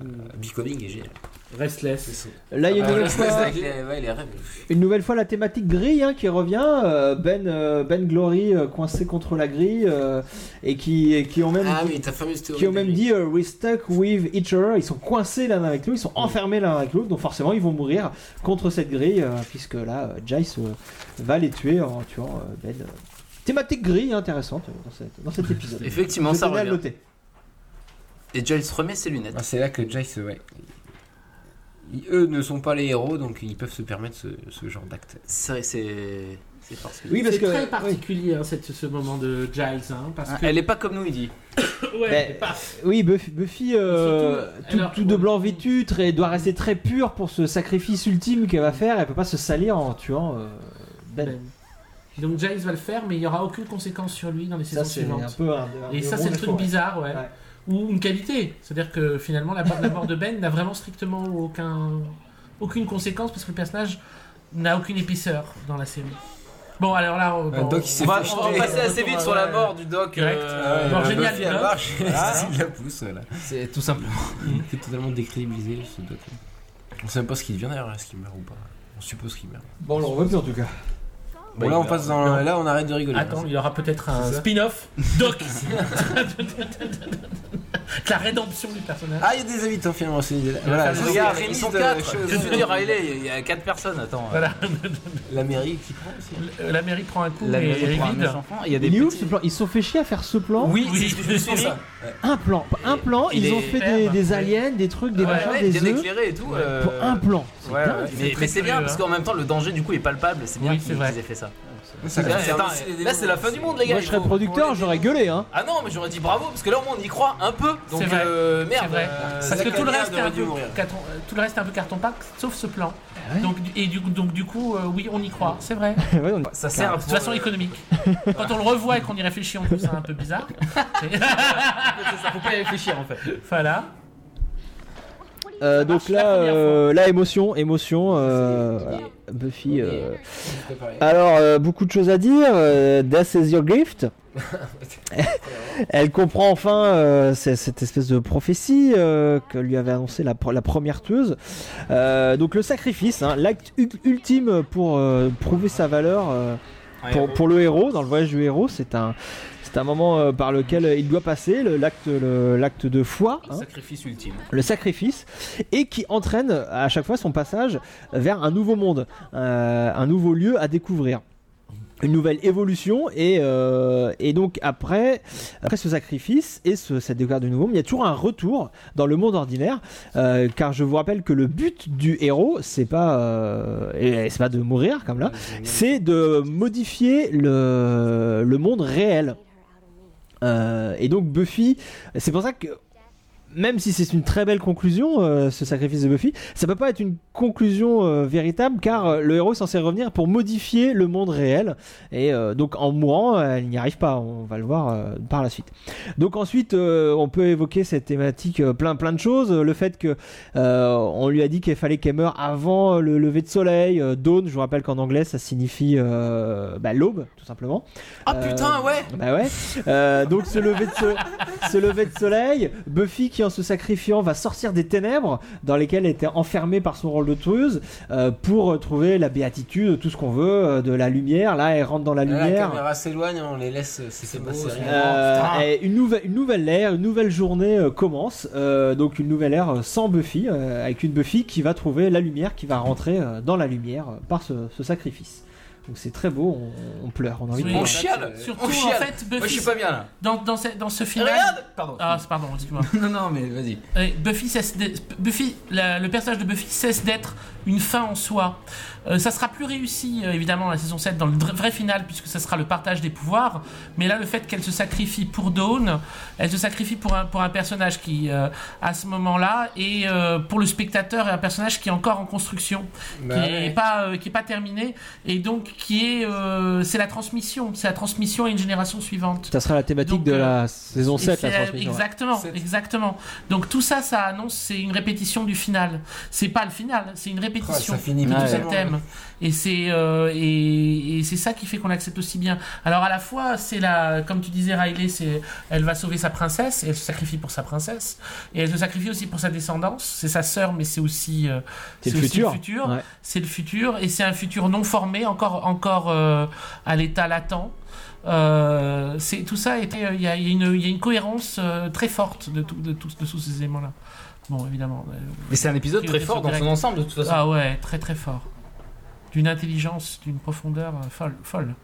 Euh, Becoming est génial. Restless. Là, il y a une Ah, nouvelle Restless fois. avec les, ouais, les rêves. Une nouvelle fois la thématique grille hein, qui revient. euh, ben, euh, ben Glory euh, coincé contre la grille euh, et qui, et qui ont même Ah dit, oui, ta fameuse théorie. qui ont de même dit euh, we stuck with each other. Ils sont coincés l'un avec l'autre, ils sont enfermés l'un avec l'autre, donc forcément ils vont mourir contre cette grille euh, puisque là euh, Jace euh, va les tuer en tuant euh, Ben. euh. Thématique grille intéressante euh, dans, cette- dans cet épisode. Effectivement, Je ça tenais à le revient. noter. Et Giles remet ses lunettes. Ah, c'est là que Jace, ouais. Ils- eux ne sont pas les héros, donc ils peuvent se permettre ce, ce genre d'acte. C'est vrai, c'est. C'est particulier. Oui, parce c'est que- très oui. particulier hein, cette- ce moment de Giles, hein, parce Ah, que Elle est pas comme nous, il dit. ouais. Oui, Buffy, Buffy, euh, Surtout, tout, alors, tout de blanc vêtu, très, doit rester très pure pour ce sacrifice ultime qu'elle va faire. Elle peut pas se salir en tuant euh, Ben. Ben. Donc Giles va le faire, mais il n'y aura aucune conséquence sur lui dans les saisons suivantes. un peu un, un Et ça, c'est le truc bizarre, ouais. Ou une qualité. C'est-à-dire que finalement, la, la mort de Ben n'a vraiment strictement aucun, aucune conséquence parce que le personnage n'a aucune épaisseur dans la série. Bon, alors là, euh, bon, Doc, il s'est On va, fait on va passer assez vite sur la mort du doc. Direct. euh, Bon, Euh, génial, Doc. marche, Ah. il la pousse là. C'est tout simplement. Il est totalement décrédibilisé ce doc. On sait même pas ce qu'il devient d'ailleurs, est-ce qu'il meurt ou pas. On suppose qu'il meurt. Bon, on le revoit plus en tout cas. Bon, là on passe dans. Non. Là on arrête de rigoler. Attends, il y aura peut-être un spin-off Doc La rédemption du personnage. Ah, il y a des habitants finalement. c'est- Voilà, c'est Regarde, la ils sont de 4. choses. Je veux dire, Riley, il y a 4 personnes. Attends. Voilà. La mairie qui prend aussi. Euh, La mairie prend un coup, La mairie est un enfant. Il y a des petits- ce plan? Ils se sont fait chier à faire ce plan? Oui, Oui, ça. Un plan. Un plan, Il ils ont fait des, aliens, des trucs, des machins, des bien œufs. éclairé et tout. euh, Pour un plan. C'est Ouais, dingue. ouais. C'est Mais, c'est bien parce hein. qu'en même temps le danger du coup est palpable. C'est bien Oui, qu'ils aient fait ça. C'est- là, c'est la fin du monde les gars. Moi, je serais producteur, j'aurais gueulé, hein. Ah non, mais j'aurais dit bravo parce que là au moins on y croit un peu. Donc C'est vrai. euh, merde. C'est vrai. euh, Parce que la tout le, reste est un peu carton, euh, tout le reste est un peu carton pâte, sauf ce plan. ouais. Donc, et du, donc du coup, euh, oui, on y croit, c'est vrai. Ouais, on- Ça sert De pour, toute façon euh, économique. Quand on le revoit et qu'on y réfléchit, on trouve ça un peu bizarre. faut pas y réfléchir en fait. voilà. Euh, donc là, euh, là, émotion, émotion. euh, voilà. Buffy. euh. Alors, beaucoup de choses à dire. Death is your gift. Elle comprend enfin cette espèce de prophétie que lui avait annoncé la, la première tueuse. Donc le sacrifice, hein, l'acte ultime pour prouver sa valeur pour, pour le héros, dans le voyage du héros, c'est un, c'est un moment euh, par lequel il doit passer, le- l'acte le- l'acte de foi. hein Sacrifice ultime. le sacrifice et qui entraîne à chaque fois son passage vers un nouveau monde, euh, un nouveau lieu à découvrir. Une nouvelle évolution et, euh, et donc après, après ce sacrifice et ce, cette découverte du nouveau monde, il y a toujours un retour dans le monde ordinaire euh, car je vous rappelle que le but du héros c'est pas euh, c'est pas de mourir comme là, c'est de modifier le, le monde réel. Euh, et donc Buffy, c'est pour ça que même si c'est une très belle conclusion, euh, ce sacrifice de Buffy, ça peut pas être une conclusion euh, véritable car euh, le héros est censé revenir pour modifier le monde réel et euh, donc en mourant, elle n'y arrive pas. On va le voir par la suite. Donc ensuite, on peut évoquer cette thématique plein plein de choses. Le fait que on lui a dit qu'il fallait qu'elle meure avant le lever de soleil. Dawn, je vous rappelle qu'en anglais ça signifie bah, l'aube, tout simplement. Ah putain, ouais. bah ouais. Donc ce lever, de so- lever de soleil, Buffy qui en se sacrifiant va sortir des ténèbres dans lesquelles elle était enfermée par son rôle de tueuse euh, pour trouver la béatitude, tout ce qu'on veut, euh, de la lumière. Là, elle rentre dans la Là, La lumière. caméra s'éloigne, on les laisse, c'est c'est pas sérieux. Euh, une nouvelle, une nouvelle ère, une nouvelle journée euh, commence. Euh, donc une nouvelle ère euh, sans Buffy, euh, avec une Buffy qui va trouver la lumière, qui va rentrer euh, dans la lumière euh, par ce, ce sacrifice. Donc c'est très beau, on, on pleure, on a envie de Oui. On pleurer. chiale. Surtout On en fait, Buffy, Moi je suis pas bien là. dans, dans, ce, dans ce final. Regarde Pardon. Ah, c'est- pardon, dis-moi. Non, non, mais vas-y. Euh, Buffy, cesse Buffy la- le personnage de Buffy cesse d'être une fin en soi. Euh, ça sera plus réussi, euh, évidemment, la saison 7 dans le vrai final, puisque ça sera le partage des pouvoirs. Mais là, le fait qu'elle se sacrifie pour Dawn, elle se sacrifie pour un, pour un personnage qui, euh, à ce moment-là, et euh, pour le spectateur, est un personnage qui est encore en construction, Bah qui ouais. n'est pas, euh, qui est pas terminé, et donc qui est, euh, c'est la transmission, c'est la transmission à une génération suivante. Ça sera la thématique Donc, de euh, la saison Et 7, la transmission. ouais. Exactement, exactement. Donc tout ça, ça annonce, c'est une répétition du final. C'est pas le final, c'est une répétition ça finit de ce Ouais. Et c'est euh, et, et c'est ça qui fait qu'on l'accepte aussi bien. Alors à la fois, c'est la, comme tu disais, Riley, c'est, elle va sauver sa princesse et elle se sacrifie pour sa princesse et elle se sacrifie aussi pour sa descendance. C'est sa sœur, mais c'est aussi, euh, C'est le futur. Ouais. C'est le futur et c'est un futur non formé, encore encore euh, à l'état latent. Euh, c'est tout ça il y, a il y a une il y a une cohérence euh, très forte de tout, de tous de tous ces éléments là bon évidemment euh, Mais c'est un épisode très fort dans son ensemble, de toute façon. ah ouais très très fort d'une intelligence d'une profondeur euh, folle folle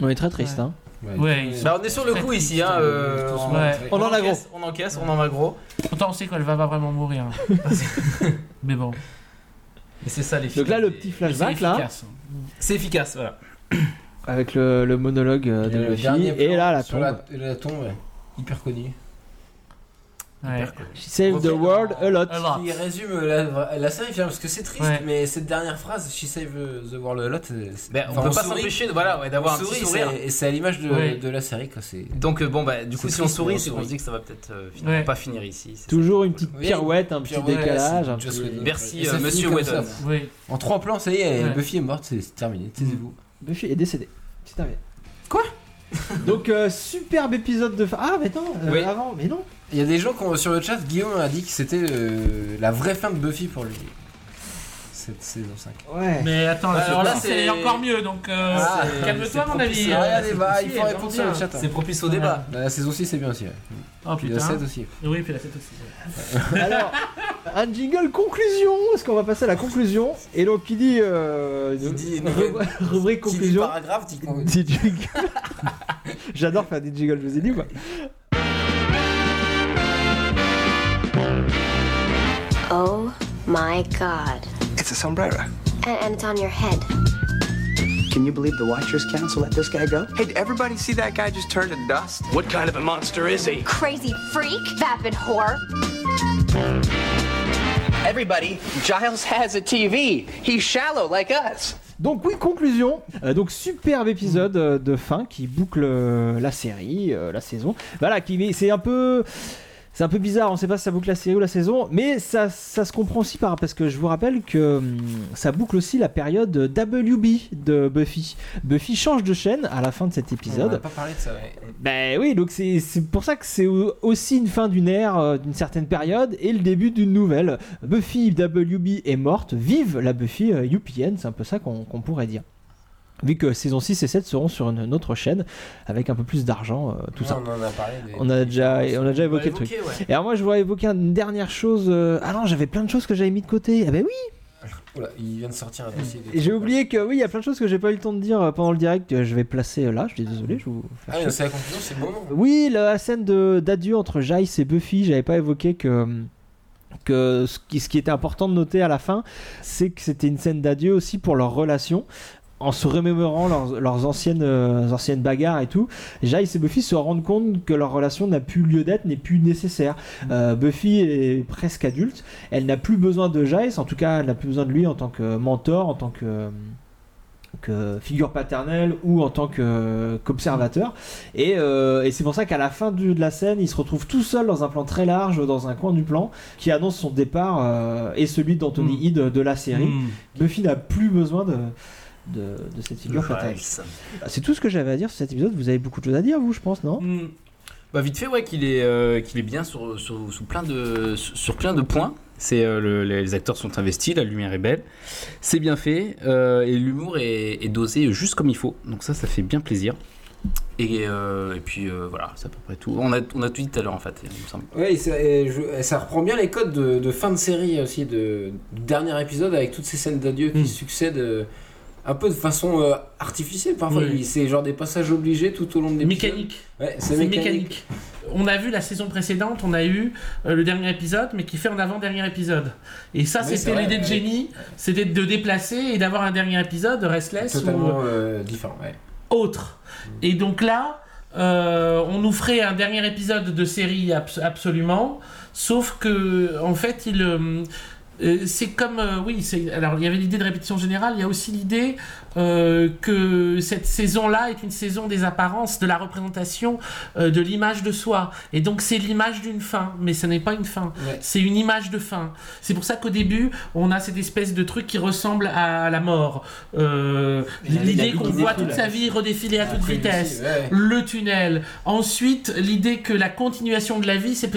On est très triste, hein. ouais Bah, on est sur le coup ici, hein, euh, on, ouais. On en a encaisse, on encaisse, on en a gros. pourtant on sait qu'elle va pas vraiment mourir mais bon Et c'est ça les Donc là, le petit c'est flashback, là, efficace. C'est efficace, voilà. avec le, le monologue euh, de le Buffy, dernier et là, la tombe. La, la tombe, hyper connue. Ouais. She saved the world a lot. A lot. Qui résume la, la série, finalement, parce que c'est triste, Ouais. mais cette dernière phrase, She Save the World a lot, c'est- Ben, on enfin, peut pas s'empêcher de- voilà, ouais, d'avoir On un petit sourire. c'est- Et c'est à l'image de, Ouais. de la série, quoi. C'est Donc euh, bon bah du coup si on sourit on c'est qu'on se dit que ça va peut-être euh, Ouais. pas finir ici. Toujours une petite pirouette, un petit pirouette, décalage. un petit- Whedon. Merci, euh, Monsieur Whedon. oui En trois plans, ça y est. Buffy est morte, c'est c'est terminé. Taisez-vous. Buffy est décédé. C'est terminé. Quoi? Donc, euh, superbe épisode de. fin- Ah, mais non, euh, Oui. avant, mais non. Il y a des gens qui ont- sur le chat, Guillaume a dit que c'était euh, la vraie fin de Buffy pour lui. Cette saison 5. Ouais. mais attends là, Alors là, c'est encore mieux donc euh, Ah, calme-toi mon c'est bah, il faut répondre donc sur le bien. chat. hein. C'est propice au débat. La saison 6 c'est bien aussi. ouais. oh Puis la putain 7 aussi. oui puis la 7 aussi Alors, un jingle conclusion. Est-ce qu'on va passer à la conclusion? Et donc, qui dit. Euh, Qui dit rubrique Qui dit conclusion? paragraphe, dit jingle. J'adore faire des jingles, je vous ai dit ou pas Oh my god. It's a sombrero. And, and it's on your head. Can you believe the Watchers Council let this guy go? Hey, did everybody see that guy just turn to dust? What kind of a monster is he? Crazy freak, vapid whore. Everybody, Giles has a TV. He's shallow like us. Donc oui, conclusion. Euh, donc superbe épisode euh, de fin qui boucle euh, la série, euh, la saison. Voilà, qui c'est un peu c'est un peu bizarre, on sait pas si ça boucle la série ou la saison, mais ça, ça se comprend aussi par parce que je vous rappelle que hum, ça boucle aussi la période WB de Buffy. Buffy change de chaîne à la fin de cet On n'a épisode. pas parlé de ça, ouais. Ben oui, donc c'est pour ça que c'est au- aussi une fin d'une ère, euh, d'une certaine période, et le début d'une nouvelle. Buffy WB est morte, vive la Buffy euh, UPN, c'est un peu ça qu'on qu'on pourrait dire. Vu que saison 6 et 7 seront sur une, autre chaîne, avec un peu plus d'argent, euh, tout Ouais, ça. On en a parlé. des- On a déjà, on a déjà évoqué le truc. ouais. Et alors moi je voudrais évoquer une dernière chose. euh, Ah non, j'avais plein de choses que j'avais mis de côté. Ah ben oui Oula, il vient de sortir un dossier. Et J'ai oublié que oui, il y a plein de choses que j'ai pas eu le temps de dire euh, pendant le direct. Je vais placer là, je suis désolé, je vous Ah, c'est la conclusion, c'est le moment. Oui, la scène d'adieu entre Jace et Buffy, j'avais pas évoqué que que ce qui, ce qui était important de noter à la fin, c'est que c'était une scène d'adieu aussi pour leur relation. En se remémorant leurs, leurs anciennes, euh, anciennes bagarres et tout, Jace et Buffy se rendent compte que leur relation n'a plus lieu d'être, n'est plus nécessaire. Euh, Buffy est presque adulte, elle n'a plus besoin de Jace, en tout cas elle n'a plus besoin de lui en tant que mentor, en tant que, que figure paternelle ou en tant que- qu'observateur. Et, euh, et c'est pour ça qu'à la fin de la scène, il se retrouve tout seul dans un plan très large, dans un coin du plan, qui annonce son départ euh, et celui d'Anthony Mm. Head de la série. Mm. Buffy n'a plus besoin de, de, de cette figure paternelle. Giles. C'est tout ce que j'avais à dire sur cet épisode. Vous avez beaucoup de choses à dire, vous, je pense, non? Mm. Bah vite fait ouais qu'il est euh, qu'il est bien sur, sur, sur plein de sur, plein de points. C'est euh, le- les acteurs sont investis, la lumière est belle, c'est bien fait euh, et l'humour est, est dosé juste comme il faut. Donc ça ça fait bien plaisir. Et, euh, et puis euh, voilà, c'est à peu près tout. On a, on a tout dit tout à l'heure en fait, il me semble. Ouais, et ça, et je- et ça reprend bien les codes de, de fin de série aussi, de, du dernier épisode avec toutes ces scènes d'adieu qui Mm. succèdent euh, un peu de façon euh, artificielle parfois. Oui. C'est genre des passages obligés tout au long de l'épisode. mécanique Ouais, c'est mécanique. mécanique. On a vu la saison précédente, on a eu euh, le dernier épisode, mais qui fait en avant-dernier épisode. Et ça, Oui, c'était l'idée de génie, c'était de déplacer et d'avoir un dernier épisode, Restless, ou euh, différent, ouais. autre. Et donc là, on nous ferait un dernier épisode de série abs- absolument, sauf que en fait, il, c'est comme, euh, oui, alors il y avait l'idée de répétition générale, il y a aussi l'idée euh, que cette saison-là est une saison des apparences, de la représentation euh, de l'image de soi. Et donc c'est l'image d'une fin, mais ce n'est pas une fin, Ouais. c'est une image de fin. C'est pour ça qu'au début, on a cette espèce de truc qui ressemble à la mort. Euh, l'idée qu'on voit toute sa vie redéfiler à toute vitesse ouais. le tunnel. Ensuite, l'idée que la continuation de la vie, c'est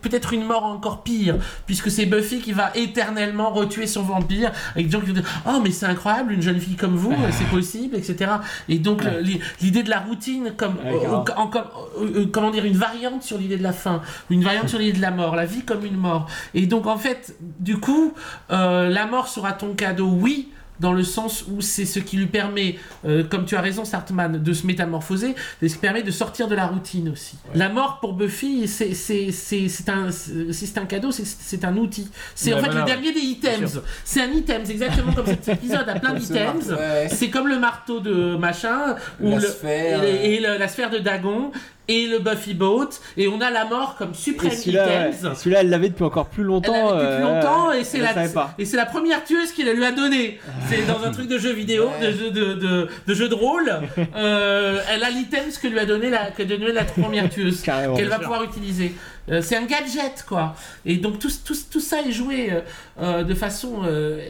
peut-être une mort encore pire, puisque c'est Buffy qui va éternellement retuer son vampire, avec des gens qui vont dire Oh, mais c'est incroyable, une jeune fille comme vous, c'est possible, etc. Et donc, li- l'idée de la routine, comme, Ouais, euh, en- comme- euh, euh, comment dire, une variante sur l'idée de la fin, une variante sur l'idée de la mort, la vie comme une mort. Et donc, en fait, du coup, euh, la mort sera ton cadeau, oui dans le sens où c'est ce qui lui permet, euh, comme tu as raison Sartman, de se métamorphoser, c'est ce qui permet de sortir de la routine aussi. La mort pour Buffy, c'est c'est- c'est- c'est un, c'est c'est un cadeau, c'est- c'est un outil. C'est en fait voilà, le ouais. dernier des items. C'est un item, c'est exactement comme cet épisode a plein d'items. ouais. C'est comme le marteau de machin, ou La le- sphère, et, et le- la sphère de Dagon, et le Buffy Boat, et on a la mort comme suprême celui-là, ouais. celui-là, elle l'avait depuis encore plus Elle longtemps. l'a depuis euh, longtemps et c'est elle la, et c'est la première tueuse qu'il lui a donné. C'est dans un truc de jeu vidéo, de, jeu de, de, de jeu de rôle. Euh, elle a l'item que lui a donné la, que donné la première tueuse qu'elle va pouvoir utiliser. Euh, c'est un gadget quoi. Et donc tout, tout, tout ça est joué euh, euh, de façon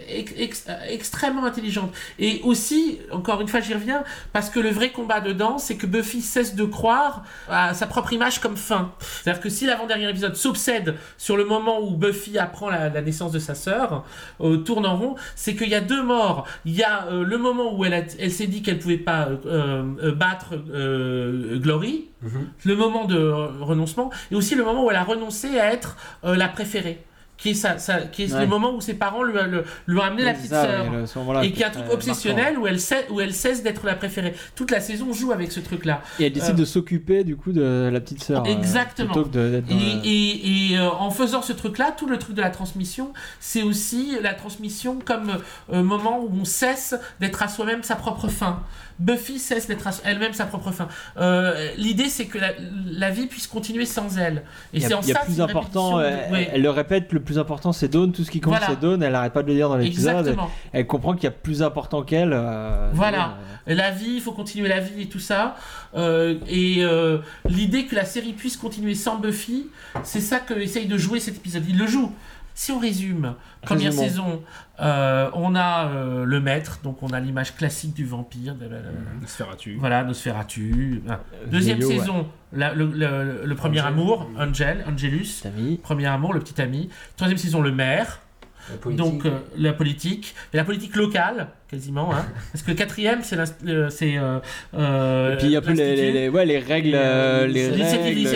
ex- ex- extrêmement intelligente. Et aussi, encore une fois j'y reviens, parce que le vrai combat dedans, c'est que Buffy cesse de croire à sa propre image comme fin. C'est-à-dire que si l'avant-dernier épisode s'obsède sur le moment où Buffy apprend la, la naissance de sa sœur, euh, tourne en rond, c'est qu'il y a deux morts. Il y a euh, le moment où elle, a- elle s'est dit qu'elle pouvait pas euh, battre Glory, le moment de renoncement, et aussi le moment où elle a renoncé à être euh, la préférée. Qui est, sa, sa- qui est Ouais. le moment où ses parents lui, le- lui ont amené la petite sœur. Et qui est un truc obsessionnel où elle, sait, où elle cesse d'être la préférée. Toute la saison joue avec ce truc-là. Et elle décide Euh, de s'occuper du coup de la petite sœur. euh, Exactement. de- Et, le- et- et, en faisant ce truc-là, tout le truc de la transmission, c'est aussi la transmission comme moment où on cesse d'être à soi-même sa propre fin. Buffy cesse d'être elle-même sa propre fin. Euh, L'idée, c'est que la, la vie puisse continuer sans elle. Et c'est en y a ça plus important, répétition elle, de- ouais. elle le répète, le plus important c'est Dawn, tout ce qui compte Voilà. c'est Dawn, elle arrête pas de le dire dans l'épisode. Elle comprend qu'il y a plus important qu'elle. euh, Voilà, euh, la vie, il faut continuer la vie et tout ça. Euh, et euh, l'idée que la série puisse continuer sans Buffy, c'est ça que essaye de jouer cet épisode. Il le joue. Si on résume, première Résumons. saison, euh, on a euh, le maître, donc on a l'image classique du vampire. Nosferatu. Voilà, Nosferatu. Ah. Deuxième Vieillot, ouais. saison, la- le, le- le premier amour, Angel, Angelus. Ami. Premier amour, le petit ami. Troisième saison, le maire. La. Donc euh, la politique, et la politique locale quasiment, hein, parce que le quatrième c'est euh, euh, euh, Et puis il y a plus les, les- les- ouais, les règles. Euh, euh, les règles, les-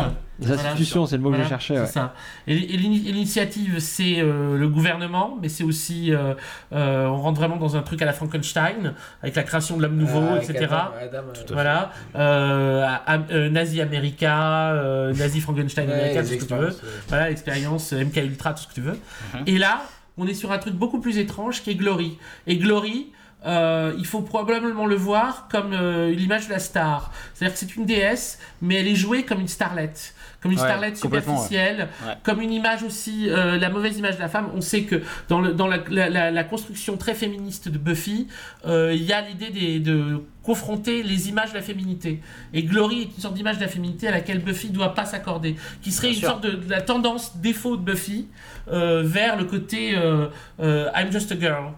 ouais. Les institutions, c'est le mot que je cherchais. c'est ouais. ça. Et, et l'ini- et l'initiative, c'est euh, le gouvernement, mais c'est aussi, euh, euh, on rentre vraiment dans un truc à la Frankenstein, avec la création de l'homme nouveau, Ah, etc. Adam- Adam, Tout à voilà. Euh, euh, Nazi America, euh, Nazi Frankenstein Ouais, America, tout ce que tu veux. ouais. Voilà, l'expérience MK Ultra, tout ce que tu veux. Et là, on est sur un truc beaucoup plus étrange qui est Glory. Et Glory, euh, il faut probablement le voir comme euh, l'image de la star. C'est-à-dire que c'est une déesse, mais elle est jouée comme une starlette. Comme une Ouais, starlette superficielle, Ouais. comme une image aussi, euh, la mauvaise image de la femme. On sait que dans, le, dans la, la- la- la construction très féministe de Buffy, euh, il y a l'idée de confronter les images de la féminité. Et Glory est une sorte d'image de la féminité à laquelle Buffy ne doit pas s'accorder, qui serait Bien une sûr. sorte de, de la tendance défaut de Buffy euh, vers le côté euh, euh, I'm just a girl.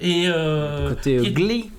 Et, euh, Côté euh, Glee.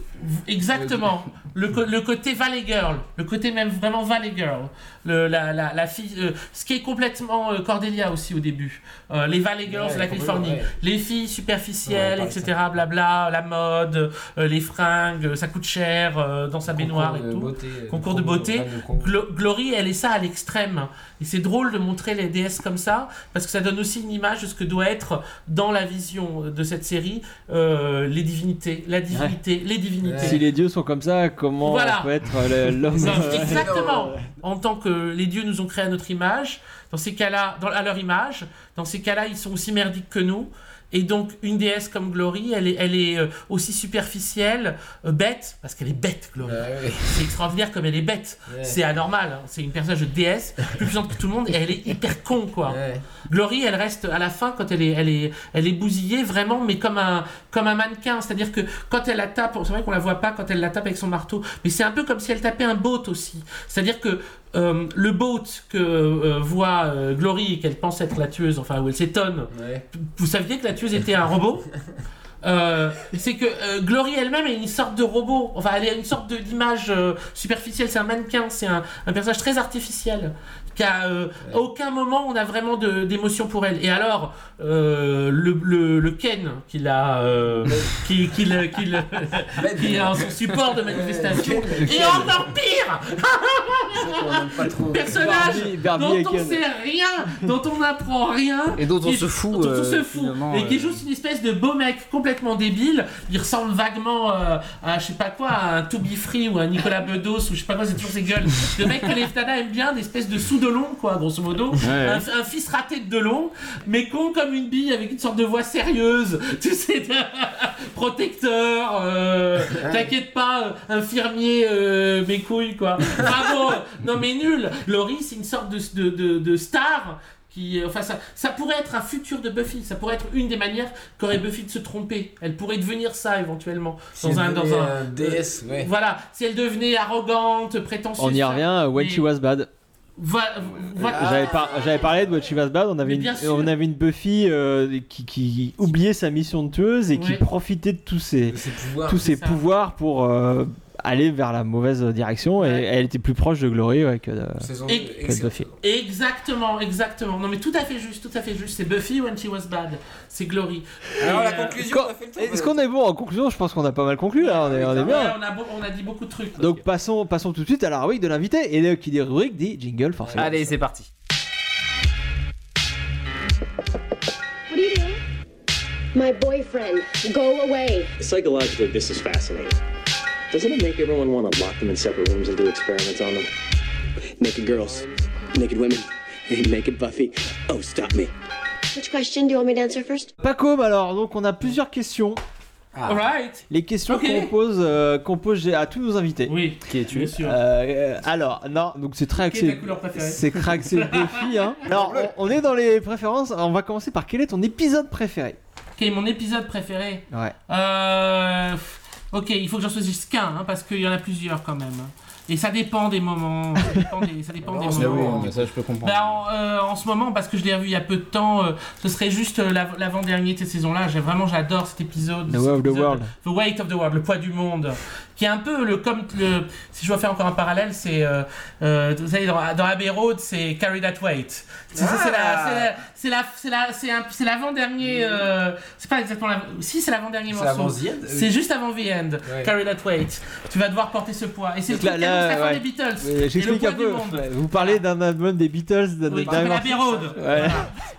Exactement. Le, le côté Valley Girl, le côté même vraiment Valley Girl, le, la, la, la fille, euh, ce qui est complètement euh, Cordelia aussi au début. Euh, les Valley Girls Ouais, de la Californie, ouais. les filles Ouais, superficielles, on etc. Blabla, la mode, euh, les fringues, ça coûte cher euh, dans sa baignoire et tout. beauté, concours de concours de- beauté. ouais, de concours. Glo- Glory, elle est ça à l'extrême. Et c'est drôle de montrer les déesses comme ça, parce que ça donne aussi une image de ce que doit être dans la vision de cette série euh, les divinités, la divinité, les divinités. Si les dieux sont comme ça, comment Voilà. peut être euh, l'homme euh, Exactement. En tant que les dieux nous ont créé à notre image, dans ces cas-là, dans, à leur image, dans ces cas-là, ils sont aussi merdiques que nous. Et donc, une déesse comme Glory, elle est, elle est euh, aussi superficielle, euh, bête, parce qu'elle est bête, Glory. C'est extraordinaire comme elle est bête. Ouais. C'est anormal. hein. C'est une personnage de déesse, plus puissante que tout le monde, et elle est hyper con, quoi. Glory, elle reste à la fin, quand elle est, elle est, elle est bousillée, vraiment, mais comme un, comme un mannequin. C'est-à-dire que quand elle la tape, c'est vrai qu'on la voit pas quand elle la tape avec son marteau, mais c'est un peu comme si elle tapait un boat aussi. C'est-à-dire que euh, le boat que euh, voit euh, Glory et qu'elle pense être la tueuse, enfin où elle s'étonne, vous saviez que la tueuse était un robot? C'est que Glory elle-même est une sorte de robot, enfin elle est une sorte d'image superficielle, c'est un mannequin, c'est un, un personnage très artificiel. Qu'à euh, aucun moment on a vraiment d'émotion pour elle. Et alors, euh, le, le, le Ken qui l'a, euh, qui, qui, le- qui, le- qui est en son support de manifestation, et encore pire personnage Barbie- Barbie dont on sait rien, dont on n'apprend rien, Et dont on se fout, dont on se euh, fout, et qui euh. joue une espèce de beau mec complètement débile. Il ressemble vaguement à je sais pas quoi, à un To Be Free ou à Nicolas Bedos ou je sais pas quoi, c'est toujours ses gueules. Le mec que les Ftana aiment bien, une espèce de sous Delon quoi, grosso modo, Ouais. un, un fils raté de Delon, mais con comme une bille avec une sorte de voix sérieuse, tu sais, de- protecteur, euh, t'inquiète pas, euh, infirmier, euh, mes couilles quoi. Bravo, non mais nul. Laurie c'est une sorte de, de, de, de star. Qui, enfin, ça, ça pourrait être un futur de Buffy, ça pourrait être une des manières qu'aurait Buffy de se tromper. Elle pourrait devenir ça éventuellement. Si Dans un, dans un, un déesse, ouais. Voilà, si elle devenait arrogante, prétentieuse. On y revient, euh, When mais- She Was Bad. Voilà. J'avais par- j'avais parlé de When She Was Bad, on avait, une, on avait une Buffy euh, qui, qui oubliait sa mission de tueuse et qui profitait de tous ses, pouvoirs. tous ses pouvoirs pour euh, aller vers la mauvaise direction et elle était plus proche de Glory ouais, que, de, que Buffy. Exactement, exactement. Non mais tout à fait juste, tout à fait juste. C'est Buffy when she was bad. C'est Glory. Alors Et, la euh, conclusion. Est-ce qu'on est bon en conclusion? Je pense qu'on a pas mal conclu là, on est, on est ouais, bien. on, a, beau- on a dit beaucoup de trucs. Donc passons, passons tout de suite à la rubrique de l'invité et le- qui dit rubrique dit jingle forcément. Allez, c'est parti. What are you doing? My boyfriend. Go away. Psychologically, this is fascinating. Doesn't it make everyone want to lock them in separate rooms and do experiments on them? Naked girls, naked women, naked Buffy. Oh, stop me. Which question do you want me to answer first? Pacom alors, donc on a plusieurs questions. Alright. Les questions Ok. qu'on pose, euh, qu'on pose à tous nos invités. Oui. Qui es-tu Bien sûr. Euh, alors, non, donc c'est très Quelle est axé. ta couleur préférée C'est très axé Buffy. Hein. Alors, on, on est dans les préférences. On va commencer par quel est ton épisode préféré? Quel est mon épisode préféré Ouais. Euh, ok, il faut que j'en choisisse qu'un, hein, parce qu'il y en a plusieurs quand même. Et ça dépend des moments. Ça dépend des, ça dépend des Ah oui, moments. ça je peux comprendre. Bah, en, euh, en ce moment, parce que je l'ai revu il y a peu de temps, euh, ce serait juste euh, l'av- l'avant-dernier de cette saison-là. J'ai- Vraiment, j'adore cet épisode. The cet Weight of the World. The Weight of the World, le poids du monde. Qui est un peu le. Comme le. Si je dois faire encore un parallèle, c'est. euh, euh, vous savez, dans, dans Abbey Road, c'est Carry That Weight. C'est c'est la- c'est la- c'est la- c'est la- c'est un- c'est l'avant-dernier. euh, c'est pas exactement la. Si, c'est l'avant-dernier C'est morceau. C'est juste avant The End. Ouais. Carry That Weight. Tu vas devoir porter ce poids. Et c'est le truc là- la ouais. des Beatles. J'explique poids un du peu. Vous parlez d'un album des Beatles, d'un Oui. Abbey Road. Voilà.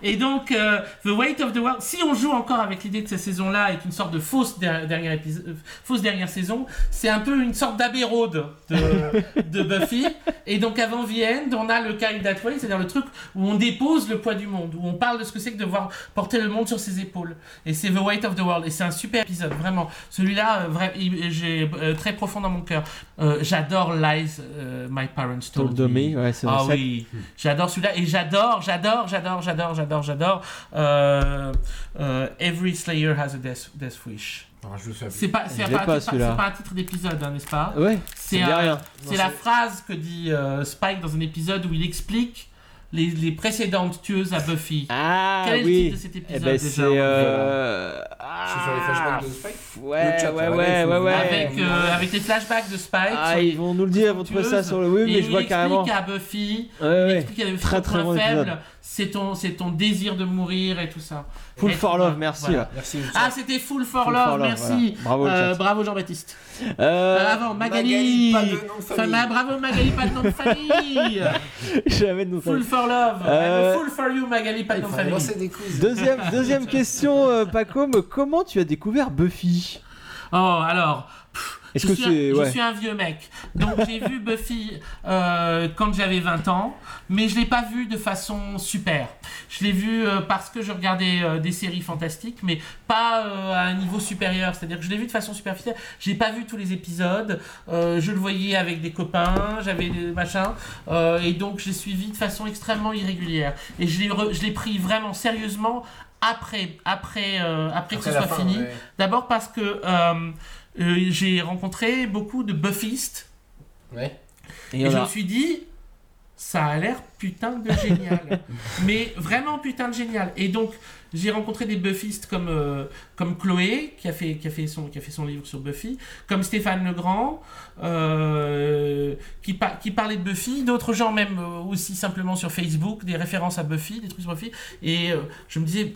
Et donc, euh, The Weight of the World, si on joue encore avec l'idée que cette saison-là est une sorte de fausse, der- dernière, épisode, fausse dernière saison, c'est un peu une sorte d'Abbey Road de, de Buffy. Et donc, avant The End, on a le Carry That Way, c'est-à-dire le truc où on dépose le poids du monde, où on parle de ce que c'est que de voir porter le monde sur ses épaules. Et c'est The Weight of the World. Et c'est un super épisode, vraiment. Celui-là, euh, vrai- il- j'ai euh, très profond dans mon cœur. Euh, j'adore Lies euh, My Parents Told, Told Me, ouais, c'est Ah vrai. oui, j'adore celui-là et j'adore, j'adore, j'adore, j'adore, j'adore, j'adore. euh, euh, Every Slayer has a death, death wish. C'est pas, pas, pas, pas, un titre d'épisode, hein, n'est-ce pas Ouais, C'est la phrase que dit euh, Spike dans un épisode où il explique les, les précédentes tueuses à Buffy. Ah Quel est le oui. titre de cet Eh épisode ben, déjà c'est. euh, C'est sur les flashbacks de Spike? Ouais, Le chat, ouais, ouais, il ouais, ouais. avec, euh, avec les flashbacks de Spike. Ah, ils vont nous le dire, ils vont trouver ça sur le. Oui, mais je il vois explique carrément. à Buffy, Ouais, il explique à Buffy Très, très épisode. faible, c'est ton, c'est ton désir de mourir et tout ça. Full for love, merci. Voilà. là. Merci. Ah, c'était Full for Full Love, for Love, merci. voilà. Bravo, Euh, bravo Jean-Baptiste. Euh, Euh, avant, Magali. Magali, pas de nom de famille. Enfin, bravo Magali, pas de nom de famille. Jamais de Full for Love. Euh, Full for you, Magali, pas de nom de famille. des. Deuxième, deuxième question, euh, Paco, comment tu as découvert Buffy? Oh, alors. Est-ce je que suis c'est- un, ouais. je suis un vieux mec. Donc j'ai vu Buffy euh, quand j'avais 20 ans, mais je l'ai pas vu de façon super. Je l'ai vu euh, parce que je regardais euh, des séries fantastiques, mais pas euh, à un niveau supérieur. C'est-à-dire que je l'ai vu de façon superficielle. J'ai pas vu tous les épisodes. Euh, je le voyais avec des copains, j'avais des machins, euh, et donc j'ai suivi de façon extrêmement irrégulière. Et je l'ai re- je l'ai pris vraiment sérieusement après, après, euh, après, que ce Après soit fin, fini. ouais. D'abord parce que euh, j'ai rencontré beaucoup de buffistes Ouais. Et je me suis dit, ça a l'air putain de génial. Mais vraiment putain de génial. Et donc, j'ai rencontré des buffistes comme, euh, comme Chloé, qui a, fait, qui, a fait son, qui a fait son livre sur Buffy, comme Stéphane Legrand, euh, qui, par- qui parlait de Buffy, d'autres gens même euh, aussi simplement sur Facebook, des références à Buffy, des trucs sur Buffy. Et je me disais,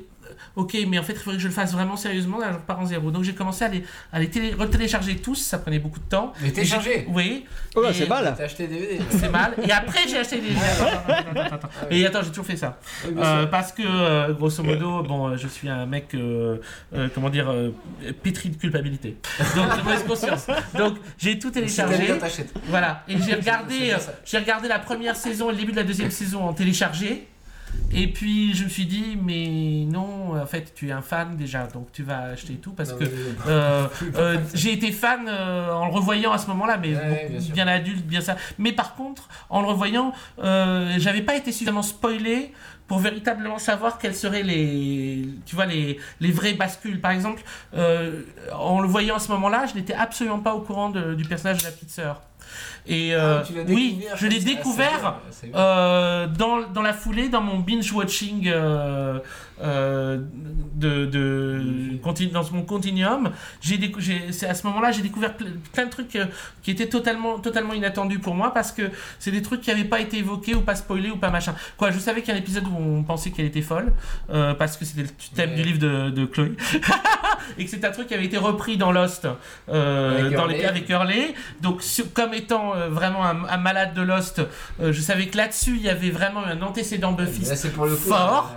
ok, mais en fait, il faudrait que je le fasse vraiment sérieusement, là, je repars en zéro. Donc j'ai commencé à les, à les télé- retélécharger tous, ça prenait beaucoup de temps. Les télécharger Oui. Oh, bah, Et- c'est mal. T'as acheté des DVD c'est mal. Et après, j'ai acheté des. Attends, attends, attends, attends. Et attends, j'ai toujours fait ça. Euh, parce que, euh, grosso modo, bon, euh, je suis un mec, euh, euh, comment dire, euh, pétri de culpabilité. Donc, de mauvaise conscience. Donc, j'ai tout téléchargé. Voilà. Et j'ai regardé, j'ai regardé la première saison et le début de la deuxième saison en téléchargé. Et puis je me suis dit, mais non, en fait, tu es un fan déjà, donc tu vas acheter tout parce Non, que euh, euh, j'ai été fan euh, en le revoyant à ce moment-là, mais Ouais, bien adulte, bien ça. Mais par contre, en le revoyant, j'avais pas été suffisamment spoilé pour véritablement savoir quelles seraient les, tu vois, les, les vraies bascules. Par exemple, en le voyant à ce moment-là, je n'étais absolument pas au courant de- du personnage de la petite sœur. Et euh, Ah, l'as oui, je l'ai découvert euh, dans, dans la foulée, dans mon binge-watching euh, euh, de, de, dans mon continuum. C'est à ce moment-là, j'ai découvert ple- plein de trucs euh, qui étaient totalement, totalement inattendus pour moi parce que c'est des trucs qui n'avaient pas été évoqués ou pas spoilés ou pas machin. Quoi, je savais qu'il y a un épisode où on pensait qu'elle était folle euh, parce que c'était le thème du livre de, de Chloé et que c'est un truc qui avait été repris dans Lost euh, dans Hurley. les, avec Hurley. Donc, sur- comme étant euh, vraiment un, un malade de Lost, euh, je savais que là-dessus, il y avait vraiment un antécédent Buffy Là, pour le coup. fort.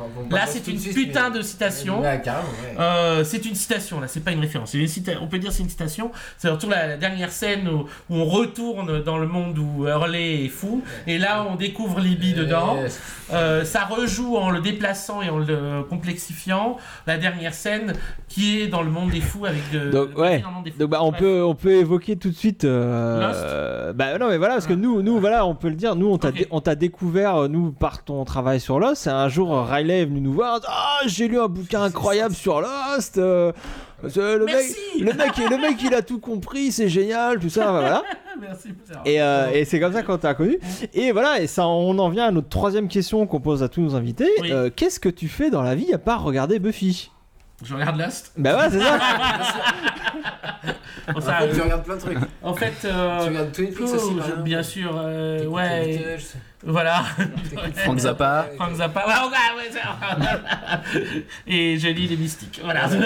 Euh, Là, pas c'est une suite, putain mais- de citation. Ouais, carrément, ouais. Euh, c'est une citation, là, c'est pas une référence. C'est une cita- On peut dire c'est une citation. C'est surtout la, la dernière scène où, où on retourne dans le monde où Hurley est fou. Et là, on découvre Libby dedans. Yes. Euh, ça rejoue en le déplaçant et en le complexifiant. La dernière scène qui est dans le monde des fous avec de. Donc de- ouais. des fous. Donc bah on peut on peut évoquer tout de suite. euh, Lost euh, bah non mais voilà parce que nous nous voilà on peut le dire nous on t'a Ok. dé- on t'a découvert euh, nous par ton travail sur Lost. Un jour euh, Riley est venu nous voir. Ah j'ai lu un bouquin incroyable sur Lost. euh, le mec le mec le mec il a tout compris c'est génial tout ça voilà. Merci. Et, euh, et c'est comme ça qu'on t'a connu. Et voilà, et ça, on en vient à notre troisième question qu'on pose à tous nos invités. Oui. Euh, Qu'est-ce que tu fais dans la vie à part regarder Buffy? Je regarde Lost. Bah ouais, c'est ça. Bon, En ça, fait, tu euh, regardes plein de trucs. En fait, euh, Tu regardes Twin Peaks oh, aussi, je- Marion bien sûr, euh, ouais. Voilà. Frank Zappa. Frank Zappa, ouais, ouais, ouais, ça- et je lis les mystiques, voilà.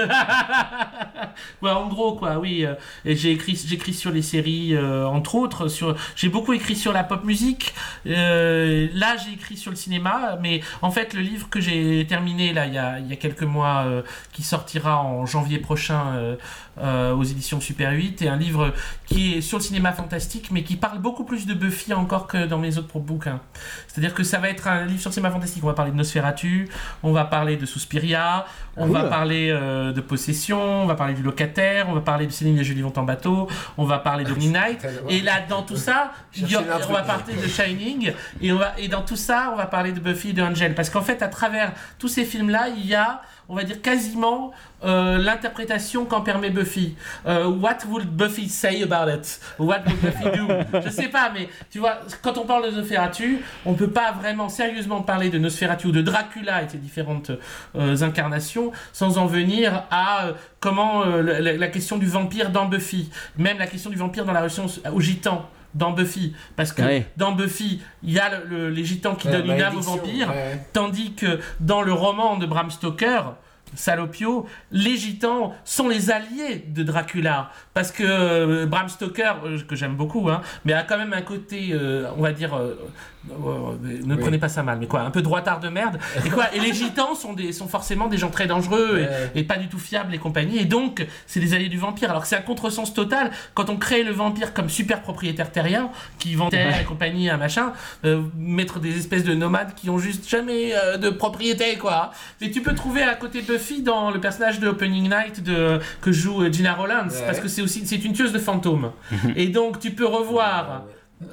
Ouais, en gros, quoi, oui. euh, et j'ai écrit, j'écris sur les séries, euh, entre autres, sur, j'ai beaucoup écrit sur la pop musique. Euh, là, j'ai écrit sur le cinéma, mais en fait, le livre que j'ai terminé là, il y a, il y a quelques mois, euh, qui sortira en janvier prochain euh, aux éditions Super 8, est un livre qui est sur le cinéma fantastique, mais qui parle beaucoup plus de Buffy encore que dans mes autres bouquins. C'est-à-dire que ça va être un livre sur le cinéma fantastique. On va parler de Nosferatu, on va parler de Suspiria, on va parler euh, de Possession, on va parler du locataire, on va parler de Céline et Julie vont en bateau, on va parler de Midnight. Et là, dans tout ça, a- on va parler de Shining, et, on va, et dans tout ça, on va parler de Buffy et de Angel. Parce qu'en fait, à travers tous ces films-là, il y a, on va dire, quasiment euh, l'interprétation qu'en permet Buffy. Euh, what would Buffy say about it? What would Buffy do? Je sais pas, mais tu vois, quand on parle de Nosferatu, on peut pas vraiment sérieusement parler de Nosferatu ou de Dracula et ses différentes euh, incarnations sans en venir à euh, comment euh, la, la- question du vampire dans Buffy, même la question du vampire dans la relation au gitan dans Buffy, parce que Ouais. dans Buffy, il y a le- le- les gitans qui Ouais, donnent une âme au malédiction, vampire, ouais, ouais. tandis que dans le roman de Bram Stoker, Salopio, les gitans sont les alliés de Dracula. Parce que euh, Bram Stoker, euh, que j'aime beaucoup, hein, mais a quand même un côté, euh, on va dire, euh, euh, ne Oui. prenez pas ça mal, mais quoi, un peu droitard de merde. Et, quoi, et les gitans sont, des, sont forcément des gens très dangereux et- pas du tout fiables et compagnie. Et donc, c'est des alliés du vampire. Alors que c'est un contresens total quand on crée le vampire comme super propriétaire terrien, qui vend terre et compagnie, un machin, euh, mettre des espèces de nomades qui ont juste jamais euh, de propriété, quoi. Mais tu peux trouver à côté Buffy dans le personnage de Opening Night de, que joue euh, Gina Rollins, Ouais. parce que c'est aussi c'est une tueuse de fantômes. et donc, tu peux revoir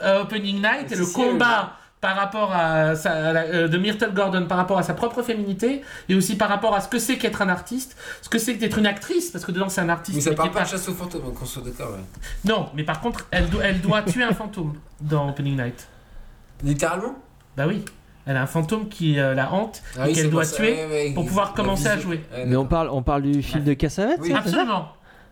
euh, Opening Night et le combat par rapport à, sa, à la- euh, de Myrtle Gordon par rapport à sa propre féminité et aussi par rapport à ce que c'est qu'être un artiste, ce que c'est que d'être une actrice parce que dedans c'est un artiste. Mais ça mais parle pas de chasse aux fantômes, qu'on soit d'accord. ouais. Non, mais par contre elle, do- elle doit tuer un fantôme dans Opening Night. Littéralement? Bah oui. Elle a un fantôme qui euh, la hante Ah et oui, qu'elle doit ça, tuer ouais, ouais, pour pouvoir commencer à jouer. Ouais, Mais on parle, on parle du film de Cassavetes Oui. Absolument.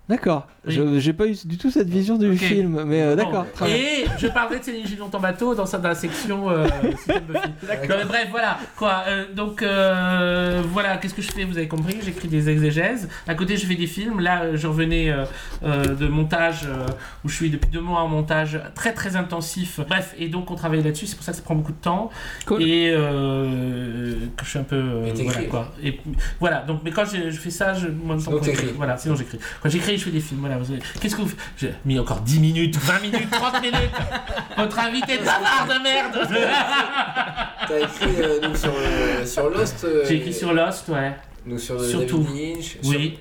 D'accord. Oui. Je J'ai pas eu du tout cette vision du film, mais euh, d'accord. Et je parlerai de Céline Gillon en bateau dans, sa, dans la section euh. Non, mais bref, voilà. Quoi, euh, donc, euh, voilà, qu'est-ce que je fais Vous avez compris, j'écris des exégèses. À côté, je fais des films. Là, je revenais euh, euh, de montage euh, où je suis depuis deux mois en montage très très intensif. Bref, et donc on travaille là-dessus. C'est pour ça que ça prend beaucoup de temps. Cool. Et euh, que je suis un peu. euh, voilà, quoi. Et voilà, donc, mais quand je, je fais ça, je. Moi, Sinon, t'écris. Voilà, sinon j'écris. Quand j'écris, je fais des films. Voilà, vous savez. Qu'est-ce que vous faites J'ai mis encore 10 minutes, 20 minutes, 30 minutes. Votre invité de bavard de merde. T'as écrit euh, donc, sur, euh, sur Lost. euh, J'ai écrit sur Lost, ouais. Donc sur euh, Surtout. David Lynch. Oui.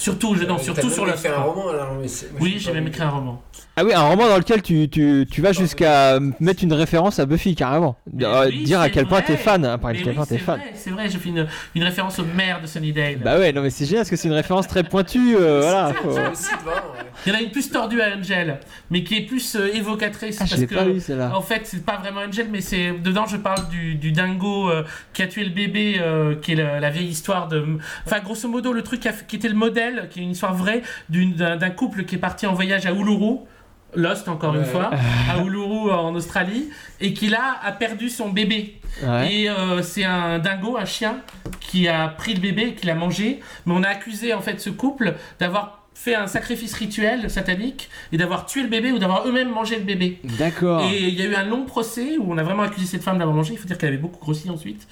Surtout, je, non, Sur, surtout sur fait un roman alors. mais c'est- moi, Oui, j'ai même écrit un roman. Ah oui, un roman dans lequel tu, tu, tu vas jusqu'à mettre une référence à Buffy carrément. Euh, oui, dire à quel point vrai. t'es fan, hein, par Mais quel oui, point t'es c'est fan. vrai, C'est vrai, j'ai fait une, une référence au maire de Sunnydale. Bah ouais, non mais c'est génial parce que c'est une référence très pointue. euh, voilà. faut-. Il y en a une plus tordue à Angel, mais qui est plus euh, évocatrice. Ah, je parce l'ai que, pas lu, celle-là. En fait, c'est pas vraiment Angel, mais c'est dedans je parle du, du dingo euh, qui a tué le bébé, euh, qui est la, la vieille histoire de. Enfin, grosso modo, le truc qui, a- qui était le modèle, qui est une histoire vraie d'un couple qui est parti en voyage à Uluru. Lost encore une fois, à Uluru en Australie, et qui là a perdu son bébé. Ouais. Et euh, c'est un dingo, un chien, qui a pris le bébé et qui l'a mangé. Mais on a accusé en fait ce couple d'avoir fait un sacrifice rituel satanique et d'avoir tué le bébé ou d'avoir eux-mêmes mangé le bébé. D'accord. Et il y a eu un long procès où on a vraiment accusé cette femme d'avoir mangé. Il faut dire qu'elle avait beaucoup grossi ensuite.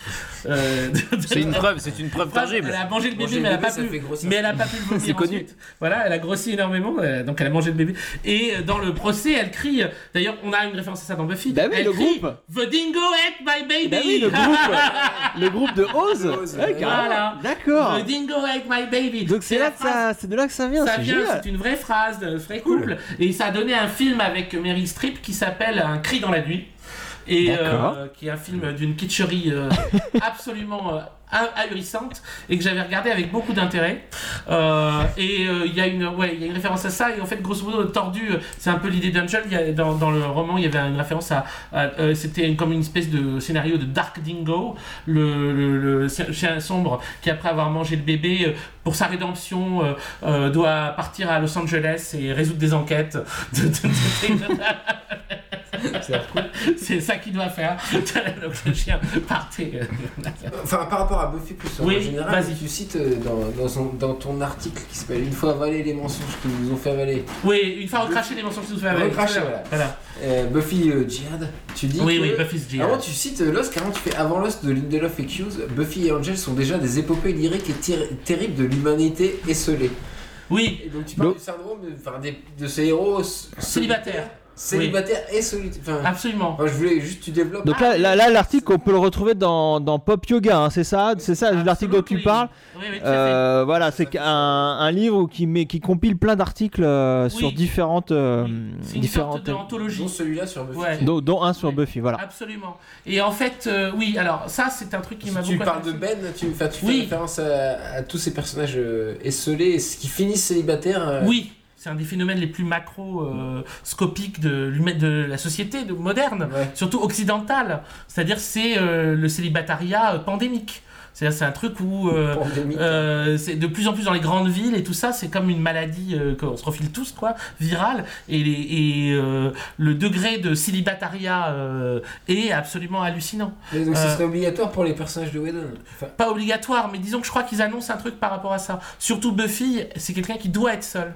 Euh, C'est une preuve, c'est une preuve tangible. Elle a mangé le bébé, Manger mais le elle a bébé, pas ça pu. Mais elle a pas pu le vomir C'est connu. ensuite. Voilà, elle a grossi énormément, euh, donc elle a mangé le bébé. Et euh, dans le procès, elle crie. D'ailleurs, on a une référence à ça dans Buffy. Bah oui, elle le crie, groupe. The dingo ate my baby. Bah oui, le groupe, le groupe de Oz. Oz, Ouais. Voilà. D'accord. The dingo ate my baby. Donc c'est la là que phrase- ça, c'est de là que ça vient. ça C'est une vraie phrase de vrai couple. Et ça a donné un film avec Meryl Streep qui s'appelle Un cri dans la nuit. Et euh, qui est un film d'une kitscherie euh, absolument euh, ahurissante et que j'avais regardé avec beaucoup d'intérêt. Euh, et euh, il y a une, ouais, y a une référence à ça. Et en fait, grosso modo, tordu, euh, c'est un peu l'idée d'Angel. Y Dans, dans le roman, il y avait une référence à, euh, c'était comme une espèce de scénario de Dark Dingo, le, le, le chien sombre qui après avoir mangé le bébé euh, pour sa rédemption euh, euh, doit partir à Los Angeles et résoudre des enquêtes. c'est ça qu'il doit faire. Donc le chien partait. euh, Enfin, par rapport à Buffy plus Oui, en général, vas-y. tu cites euh, dans, dans, son- dans ton article qui s'appelle Une fois avalé les mensonges qui nous ont fait avaler. Oui, une fois recraché les mensonges qui nous fait avec. Recraché, voilà. voilà. Euh, Buffy euh, Jihad, tu dis Oui, que... oui, Buffy's Jihad. Avant, tu cites euh, Lost, carrément, tu fais avant Lost de Lindelof et Hughes, Buffy et Angel sont déjà des épopées lyriques et ter- terribles de l'humanité esselée. Oui, Et donc tu parles Donc- du syndrome de, enfin, des- de ces héros s- célibataire. et solitaires. Enfin, Absolument. moi, je voulais juste que tu développes. Donc là, là, là, l'article, on peut le retrouver dans, dans Pop Yoga, hein, c'est ça, c'est ça l'article dont tu parles. Oui, oui. Euh, voilà, c'est un, un livre qui met, qui compile plein d'articles euh, sur différentes, euh, C'est une différentes, sorte d'anthologie. Dont celui-là sur Buffy. Ouais. dont, dont un sur Buffy, voilà. Absolument. Et en fait, euh, oui, alors ça, c'est un truc qui m'a beaucoup tu parles de. Ben, tu, tu fais Oui. référence à, à tous ces personnages euh, esselés et ce qui finissent célibataires. euh, Oui, c'est un des phénomènes les plus macroscopiques de, la société de, moderne, Ouais. surtout occidentale. C'est-à-dire c'est euh, le célibatariat euh, pandémique. C'est-à-dire, c'est un truc où euh, euh, c'est de plus en plus dans les grandes villes et tout ça, c'est comme une maladie qu'on se refile tous, quoi, virale. Et, les- et le degré de célibatariat est absolument hallucinant. Mais donc, ce serait obligatoire pour les personnages de Whedon. Enfin, pas obligatoire, mais disons que je crois qu'ils annoncent un truc par rapport à ça. Surtout Buffy, c'est quelqu'un qui doit être seul.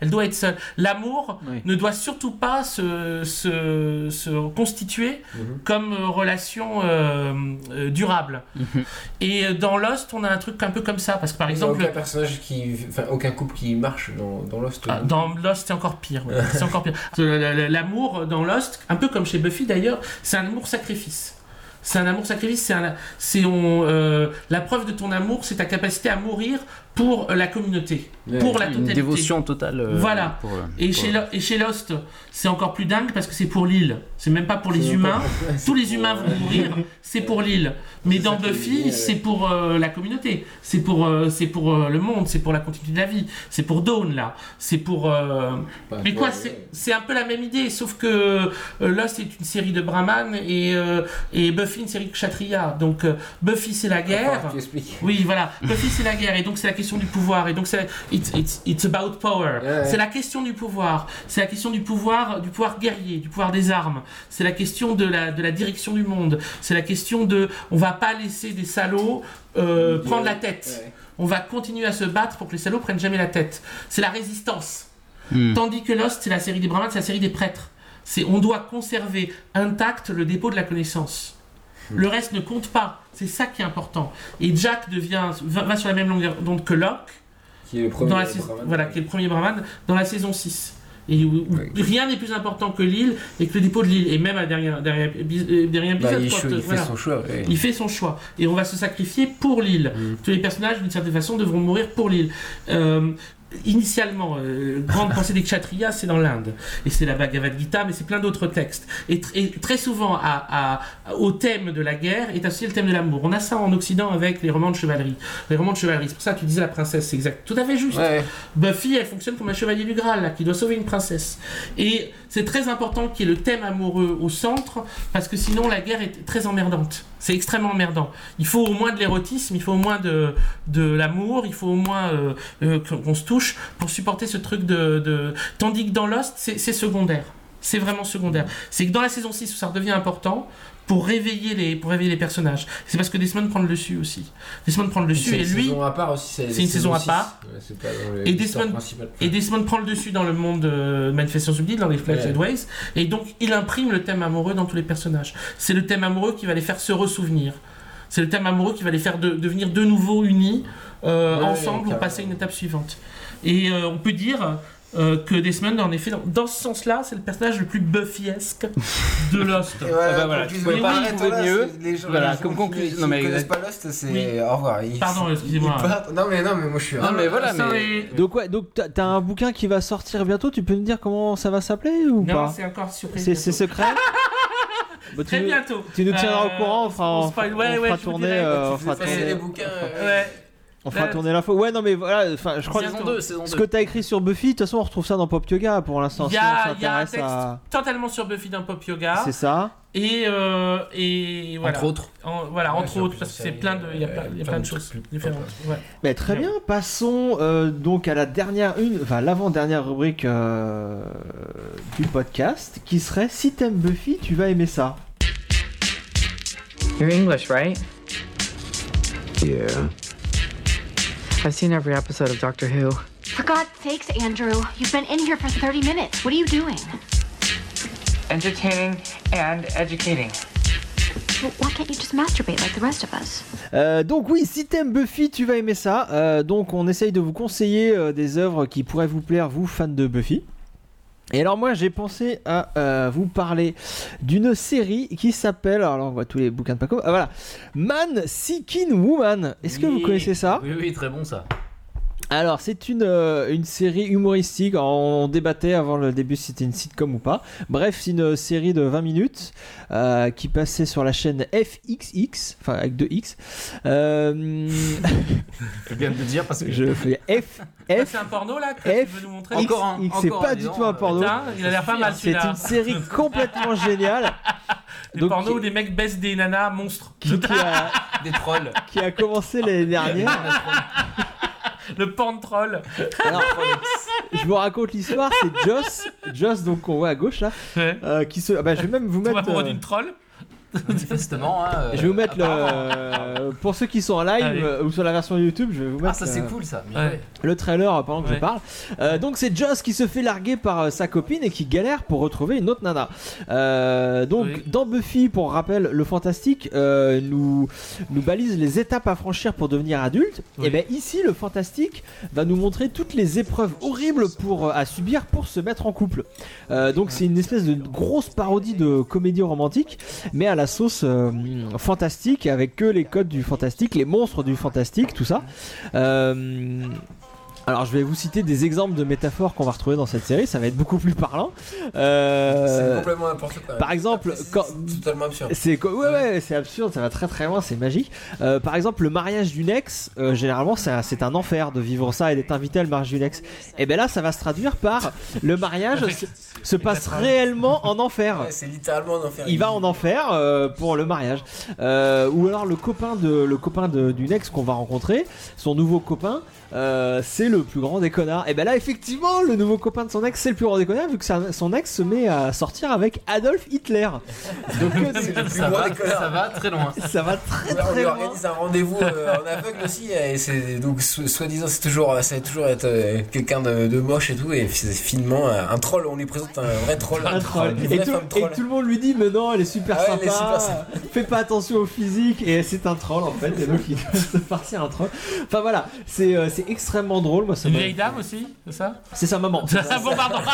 Elle doit être seule. L'amour Oui. ne doit surtout pas se, se, se constituer Mhm. comme euh, relation euh, euh, durable. Et euh, dans Lost, on a un truc un peu comme ça. Parce que par il n'y a exemple, aucun personnage qui. Enfin, aucun couple qui marche dans, dans Lost. ah, dans Lost, c'est encore pire. ouais. c'est encore pire. La- la- L'amour dans Lost, un peu comme chez Buffy d'ailleurs, c'est un amour sacrifice. C'est un amour sacrifice. C'est un- on, euh, la preuve de ton amour, c'est ta capacité à mourir pour la communauté, Ouais. pour la Une totalité. dévotion totale. euh, Voilà. pour, euh, Et pour- chez, Lo- et chez Lost, c'est encore plus dingue parce que c'est pour l'île. C'est même pas pour les humains. pas- Tous les humains vont mourir. C'est pour l'île. Mais dans Buffy, c'est pour euh, la communauté. C'est pour, euh, c'est pour le monde. C'est pour la continuité de la vie. C'est pour Dawn là. C'est pour. Mais quoi, c'est- un peu la même idée, sauf que Lost est une série de Brahman et, et Buffy une série de Kshatriya. Donc Buffy c'est la guerre. Oui, voilà. Buffy, c'est la guerre, et donc c'est la question du pouvoir, et donc c'est it's, it's, it's about power. Ouais, ouais. C'est la question du pouvoir. C'est la question du pouvoir, du pouvoir guerrier, du pouvoir des armes. C'est la question de la, de la direction du monde. C'est la question de, on va pas laisser des salauds euh, prendre la tête. Ouais. On va continuer à se battre pour que les salauds prennent jamais la tête. C'est la résistance. Hmm. Tandis que Lost, c'est la série des Brahmanes, c'est la série des prêtres. C'est on doit conserver intact le dépôt de la connaissance. Le reste ne compte pas. C'est ça qui est important. Et Jack devient va, sur la même longueur d'onde que Locke, Qui est le premier dans la voilà, qui est le premier Brahman dans la saison 6. Et où, où Ouais. rien n'est plus important que l'île et que le dépôt de l'île. Et même à dernier, dernier, épi- dernier Bah, épisode, il, quand, cho- il fait voilà. son choix. ouais. Il fait son choix. Et on va se sacrifier pour l'île. Mm. Tous les personnages, d'une certaine façon, devront mourir pour l'île. Euh, initialement, euh, grande pensée des Kshatriyas, c'est dans l'Inde. Et c'est la Bhagavad Gita, mais c'est plein d'autres textes. Et, tr- et très souvent, à, à- au thème de la guerre est associé le thème de l'amour. On a ça en Occident avec les romans de chevalerie. Les romans de chevalerie, c'est pour ça que tu disais la princesse, c'est exact. Tout à fait juste. Ouais. Buffy, elle fonctionne comme un chevalier du Graal, là, qui doit sauver une princesse. Et c'est très important qu'il y ait le thème amoureux au centre, parce que sinon la guerre est très emmerdante. C'est extrêmement emmerdant. Il faut au moins de l'érotisme, il faut au moins de, de l'amour, il faut au moins euh, euh, qu'on qu'on se touche pour supporter ce truc de... de- Tandis que dans Lost, c'est secondaire. C'est vraiment secondaire. C'est que dans la saison 6 où ça redevient important, pour réveiller les, pour réveiller les personnages. C'est parce que Desmond prend le dessus aussi. Desmond prend le dessus C'est et une lui... saison à part aussi. c'est une saison à part. Ouais, c'est pas dans le- Et Desmond-. Et Desmond prend le dessus dans le monde de Manifestation Subtile, dans les Flash Ouais. Ways, et donc il imprime le thème amoureux dans tous les personnages. C'est le thème amoureux qui va les faire se ressouvenir. C'est le thème amoureux qui va les faire de- devenir de nouveau unis euh, Ouais, ensemble pour passer à une étape suivante. Et euh, on peut dire euh, que Desmond, en effet, dans, dans ce sens-là, c'est le personnage le plus Buffyesque de Lost. Et voilà, Ah bah voilà, tu Oui, oui, mieux. les gens- Voilà, les gens comme qui- conclusion. qui Non, mais- connaissent pas Lost, c'est Oui. au revoir. Ils- Pardon, excusez-moi. partent. Non mais non mais moi je suis. Non, mais voilà, mais. Sorry. Donc ouais, donc t'as un bouquin qui va sortir bientôt. Tu peux nous dire comment ça va s'appeler ou Non, pas c'est encore surprise. C'est secret. Bah, Très bientôt. Tu nous tiendras Euh, au courant. On fera, on on, spoil- on ouais, ouais, fera tourner. euh, on Tu fera tourner. les bouquins. euh, Ouais. On fera Là- tourner l'info. Ouais, non, mais voilà. Enfin, je crois. Saison 2, saison 2. Ce que t'as écrit sur Buffy, de toute façon, on retrouve ça dans Pop Yoga pour l'instant. Il y Si y a un s'intéresse texte à- totalement sur Buffy dans Pop Yoga. C'est ça. Et, euh, et voilà. Entre autres. En- voilà, Ouais, entre autres, parce que c'est plein de, il y a euh, plein, il y a plein plein de choses différentes. Ouais. Mais très Bien. bien, passons euh, donc à la dernière, une, enfin l'avant-dernière rubrique euh, du podcast, qui serait si t'aimes Buffy, tu vas aimer ça. You're English, right? Yeah. I've seen every episode of Doctor Who. For God's sakes, Andrew, you've been in here for 30 minutes. What are you doing? Entertaining and educating. Why can't you just masturbate like the rest of us? Euh, donc oui, si t'aimes Buffy, tu vas aimer ça. Euh, donc on essaye de vous conseiller euh, des œuvres qui pourraient vous plaire, vous fans de Buffy. Et alors moi j'ai pensé à euh, vous parler d'une série qui s'appelle, alors là, on voit tous les bouquins de Paco, ah, voilà, Man Seeking Woman. Est-ce que vous connaissez ça? Oui, oui, très bon ça. Alors, c'est une, euh, une série humoristique. On débattait avant le début si c'était une sitcom ou pas. Bref, c'est une série de 20 minutes euh, qui passait sur la chaîne FXX, enfin avec deux X. Euh, Je viens de le dire parce que. je fais F, Ça, F, C'est un porno là que F, tu veux nous montrer Encore un, X. C'est pas du tout un euh, porno. Putain, il a l'air pas mal C'est une série complètement géniale. Des donc, pornos qui- où des mecs baissent des nanas monstres. qui, qui a, des trolls. qui a commencé l'année dernière. Le pan de troll. Alors, je vous raconte l'histoire, c'est Joss, Joss donc qu'on voit à gauche là, euh, qui se. ah bah, je vais même vous mettre. amoureux euh, d'une troll. Manifestement, hein, euh, Je vais vous mettre le. apparemment. Pour ceux qui sont en live Allez. euh, ou sur la version YouTube, je vais vous mettre. Ah, ça c'est euh, cool ça. bien Ouais. joué. Le trailer euh, pendant que Ouais. je parle. Euh, donc c'est Joss qui se fait larguer par euh, sa copine et qui galère pour retrouver une autre nana. Euh, donc Oui. dans Buffy, pour rappel, le fantastique euh, nous nous balise les étapes à franchir pour devenir adulte. Oui. Et bien ici, le fantastique va nous montrer toutes les épreuves horribles pour euh, à subir pour se mettre en couple. Euh, donc c'est une espèce de grosse parodie de comédie romantique, mais à la sauce euh, fantastique avec que les codes du fantastique, les monstres du fantastique, tout ça. Euh, alors je vais vous citer des exemples de métaphores qu'on va retrouver dans cette série, ça va être beaucoup plus parlant. Euh, C'est complètement n'importe quoi. par exemple, C'est- quand- c'est totalement absurde. c'est co- ouais, ouais, c'est absurde, ça va très très loin, c'est magique. Euh, par exemple, le mariage d'une ex, euh, généralement, c'est un, c'est un enfer de vivre ça et d'être invité à le mariage d'une ex. Et ben là, ça va se traduire par le mariage se, se passe réellement en enfer. Ouais, c'est littéralement un enfer. Il va en enfer euh, pour le mariage. Euh, ou alors le copain de le copain de- d'une ex qu'on va rencontrer, son nouveau copain, euh, c'est le plus grand des connards. Et ben là, effectivement, le nouveau copain de son ex, c'est le plus grand des connards, vu que sa- son ex se met à sortir avec Adolf Hitler. Donc C'est le plus Ça gros va, des connards. ça va très loin. ça va très Ouais, on très loin. organise un rendez-vous en aveugle aussi et c'est donc so- soi-disant c'est toujours ça va toujours être quelqu'un de, de moche et tout et c'est finement un troll on lui présente un vrai troll Un troll. une Et tout, femme et troll. tout le monde lui dit mais non elle est super Ah ouais, elle est sympa, super sympa. fais pas attention au physique et c'est un troll en fait et donc il se farcir un troll. Enfin voilà, c'est euh, c'est extrêmement drôle moi ça Une vieille dame aussi, c'est ça? C'est sa maman. Ah bon, pardon.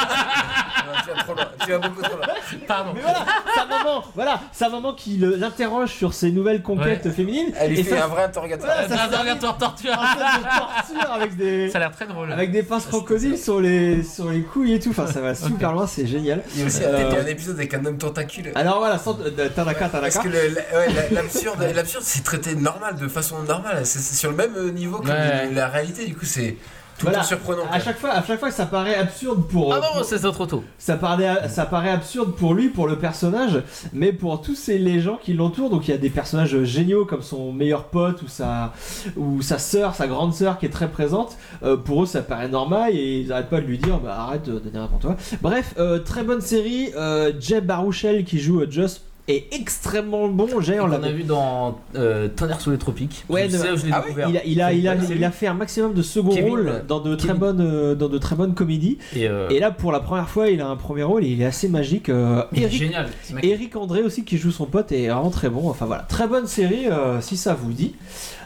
Ouais, tu vas trop loin, tu vas beaucoup trop loin. Pardon. Mais voilà, sa maman, voilà, sa maman qui l'interroge sur ses nouvelles conquêtes Ouais. féminines. Elle lui et fait ça, un vrai interrogatoire. Voilà, Un interrogatoire torture. torture avec des Ça a l'air très drôle. avec des pinces crocodiles sur les sur les couilles et tout. Enfin ça va super loin, c'est génial. Il y a aussi Euh, un épisode avec un homme tentacule. Alors voilà, sans- euh, Tanaka, Parce Tanaka. que ouais, la- l'absurde, l'absurde, c'est traité normal, de façon normale. C'est sur le même euh, niveau que Ouais. la réalité. Du coup, c'est tout Voilà. surprenant. À chaque fois, à chaque fois, ça paraît absurde pour. Ah non, c'est ça trop tôt. ça paraît, ça paraît absurde pour lui, pour le personnage, mais pour tous ces, les gens qui l'entourent, donc il y a des personnages géniaux comme son meilleur pote ou sa, ou sa sœur, sa grande sœur qui est très présente, euh, pour eux ça paraît normal et ils arrêtent pas de lui dire bah, arrête de, de dire n'importe quoi. Bref, euh, très bonne série, euh, Jeb Baruchel qui joue euh, Joss est extrêmement bon, j'ai on l'a vu dans euh, Tonnerre sous les tropiques. Ouais, je de- sais où je l'ai Ah il a, il, a, il, a, il fait un maximum de second Kevin, rôle dans de, très bonnes, euh, dans de très bonnes comédies. Et, euh, Et là, pour la première fois, il a un premier rôle et il est assez magique. Euh, Eric, génial. Eric André aussi qui joue son pote est vraiment très bon. Enfin voilà, très bonne série si ça vous dit.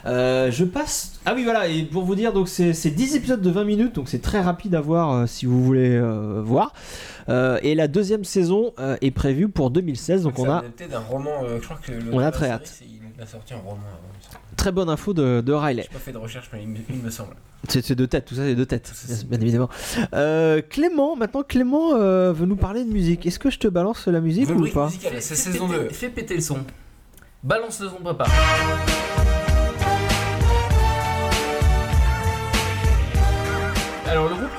Euh, je passe. Ah oui voilà, et pour vous dire, donc c'est c'est 10 épisodes de 20 minutes, donc c'est très rapide à voir euh, si vous voulez euh, voir. Euh, et la deuxième saison euh, est prévue pour 2016, donc on a adapté d'un roman. euh, je crois que le On a de très série, hâte. Il a sorti un roman. avant, très bonne info de, de Riley. J'ai pas fait de recherche, mais il me, il me semble. C'est deux têtes, tout ça c'est deux têtes, Ça, bien, évidemment. Euh, Clément, maintenant Clément euh, veut nous parler de musique. Est-ce que je te balance la musique ou pas c'est saison péter- 2. Fais péter le son. Balance le son, papa.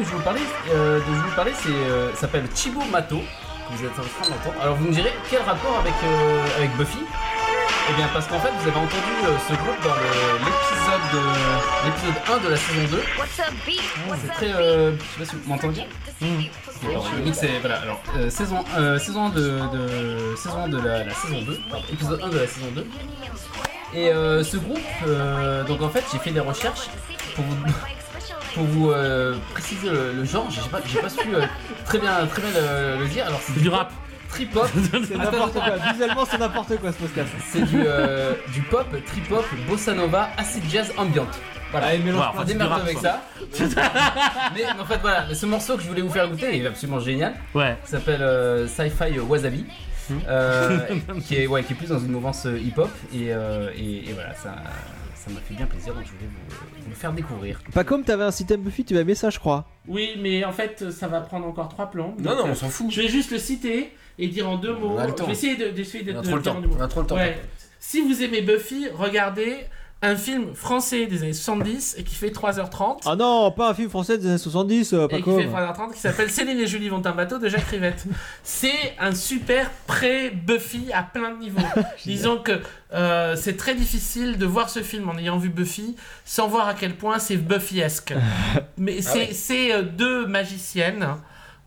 Que je vais vous parler, euh, dont je vais vous parler, c'est euh, s'appelle Chibo Mato. que Vous êtes en train d'entendre. Alors vous me direz quel rapport avec euh, avec Buffy? Eh bien parce qu'en fait vous avez entendu euh, ce groupe dans l'épisode de- l'épisode 1 de la saison 2. C'est très euh, je sais pas si vous m'entendez Alors, le mix est voilà alors euh, saison euh, saison 1 de, de saison 1 de la, la saison 2 pardon, épisode 1 de la saison 2 et euh, ce groupe euh, donc en fait j'ai fait des recherches pour vous pour vous euh, préciser le, le genre j'ai pas j'ai pas su euh, très bien très bien le, le dire alors c'est Du rap. trip hop C'est n'importe quoi, visuellement c'est n'importe quoi ce podcast. c'est du euh, du pop trip hop bossa nova acid jazz ambiante voilà Allez, mélange Voilà, pas. Enfin, c'est du démerde rap, avec ça. mais, mais en fait, voilà, mais ce morceau que je voulais vous faire goûter il est absolument génial. Ouais. Il s'appelle euh, Sci-Fi Wasabi. euh, qui, est, ouais, qui est plus dans une mouvance euh, hip-hop. Et, euh, et, et voilà, ça ça m'a fait bien plaisir. Donc je voulais vous, vous le faire découvrir. Pas comme t'avais un système Buffy, tu vas aimer ça, je crois. Oui, mais en fait, ça va prendre encore trois plombs. Non, non, on s'en fout. Je vais juste le citer et dire en deux mots. On a le Je vais essayer de, d'essayer de, On a de trop le dire temps. en deux mots. On a trop le temps. Ouais. Si vous aimez Buffy, regardez un film français des années 70 et qui fait 3h30. Ah non, pas un film français des années 70, euh, pas et qui fait 3h30 qui s'appelle Céline et Julie vont un bateau de Jacques Rivette. C'est un super pré-Buffy à plein de niveaux. Disons que euh, c'est très difficile de voir ce film en ayant vu Buffy sans voir à quel point c'est Buffy-esque. Mais c'est ouais. c'est, euh, deux magiciennes.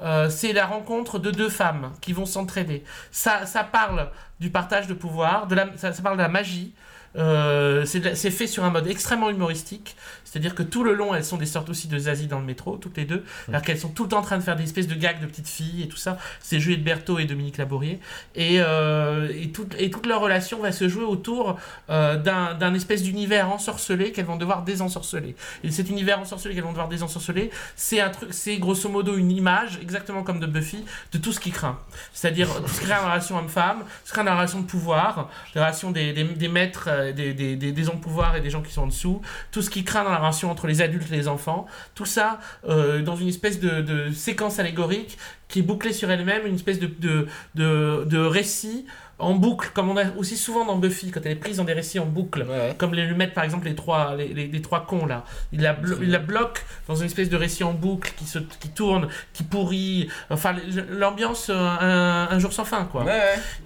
euh, c'est la rencontre de deux femmes qui vont s'entraider. Ça, ça parle du partage de pouvoir, de la, ça, ça parle de la magie. Euh, c'est fait sur un mode extrêmement humoristique, c'est-à-dire que tout le long, elles sont des sortes aussi de Zazie dans le métro, toutes les deux, alors qu'elles sont tout le temps en train de faire des espèces de gags de petites filles et tout ça. C'est Juliette Berthaud et Dominique Labourier. Et, euh, et, tout- et toute leur relation va se jouer autour euh, d'un espèce d'univers ensorcelé qu'elles vont devoir désensorceler. Et cet univers ensorcelé qu'elles vont devoir désensorceler, c'est un truc, c'est grosso modo une image, exactement comme de Buffy, de tout ce qui craint. C'est-à-dire tout ce qui craint dans la relation homme-femme, ce qui craint dans la relation de pouvoir, la relation des, des, des maîtres, euh, des, des, des, des hommes de pouvoir et des gens qui sont en dessous, tout ce qui craint dans la entre les adultes et les enfants, tout ça euh, dans une espèce de, de séquence allégorique qui est bouclée sur elle-même, une espèce de, de, de, de récit en boucle, comme on a aussi souvent dans Buffy, quand elle est prise dans des récits en boucle, comme les lui mettent par exemple les trois, les, les- les trois cons là. Il la, blo- il la bloque dans une espèce de récit en boucle qui, se, qui tourne, qui pourrit, enfin l'ambiance euh, un, un jour sans fin quoi.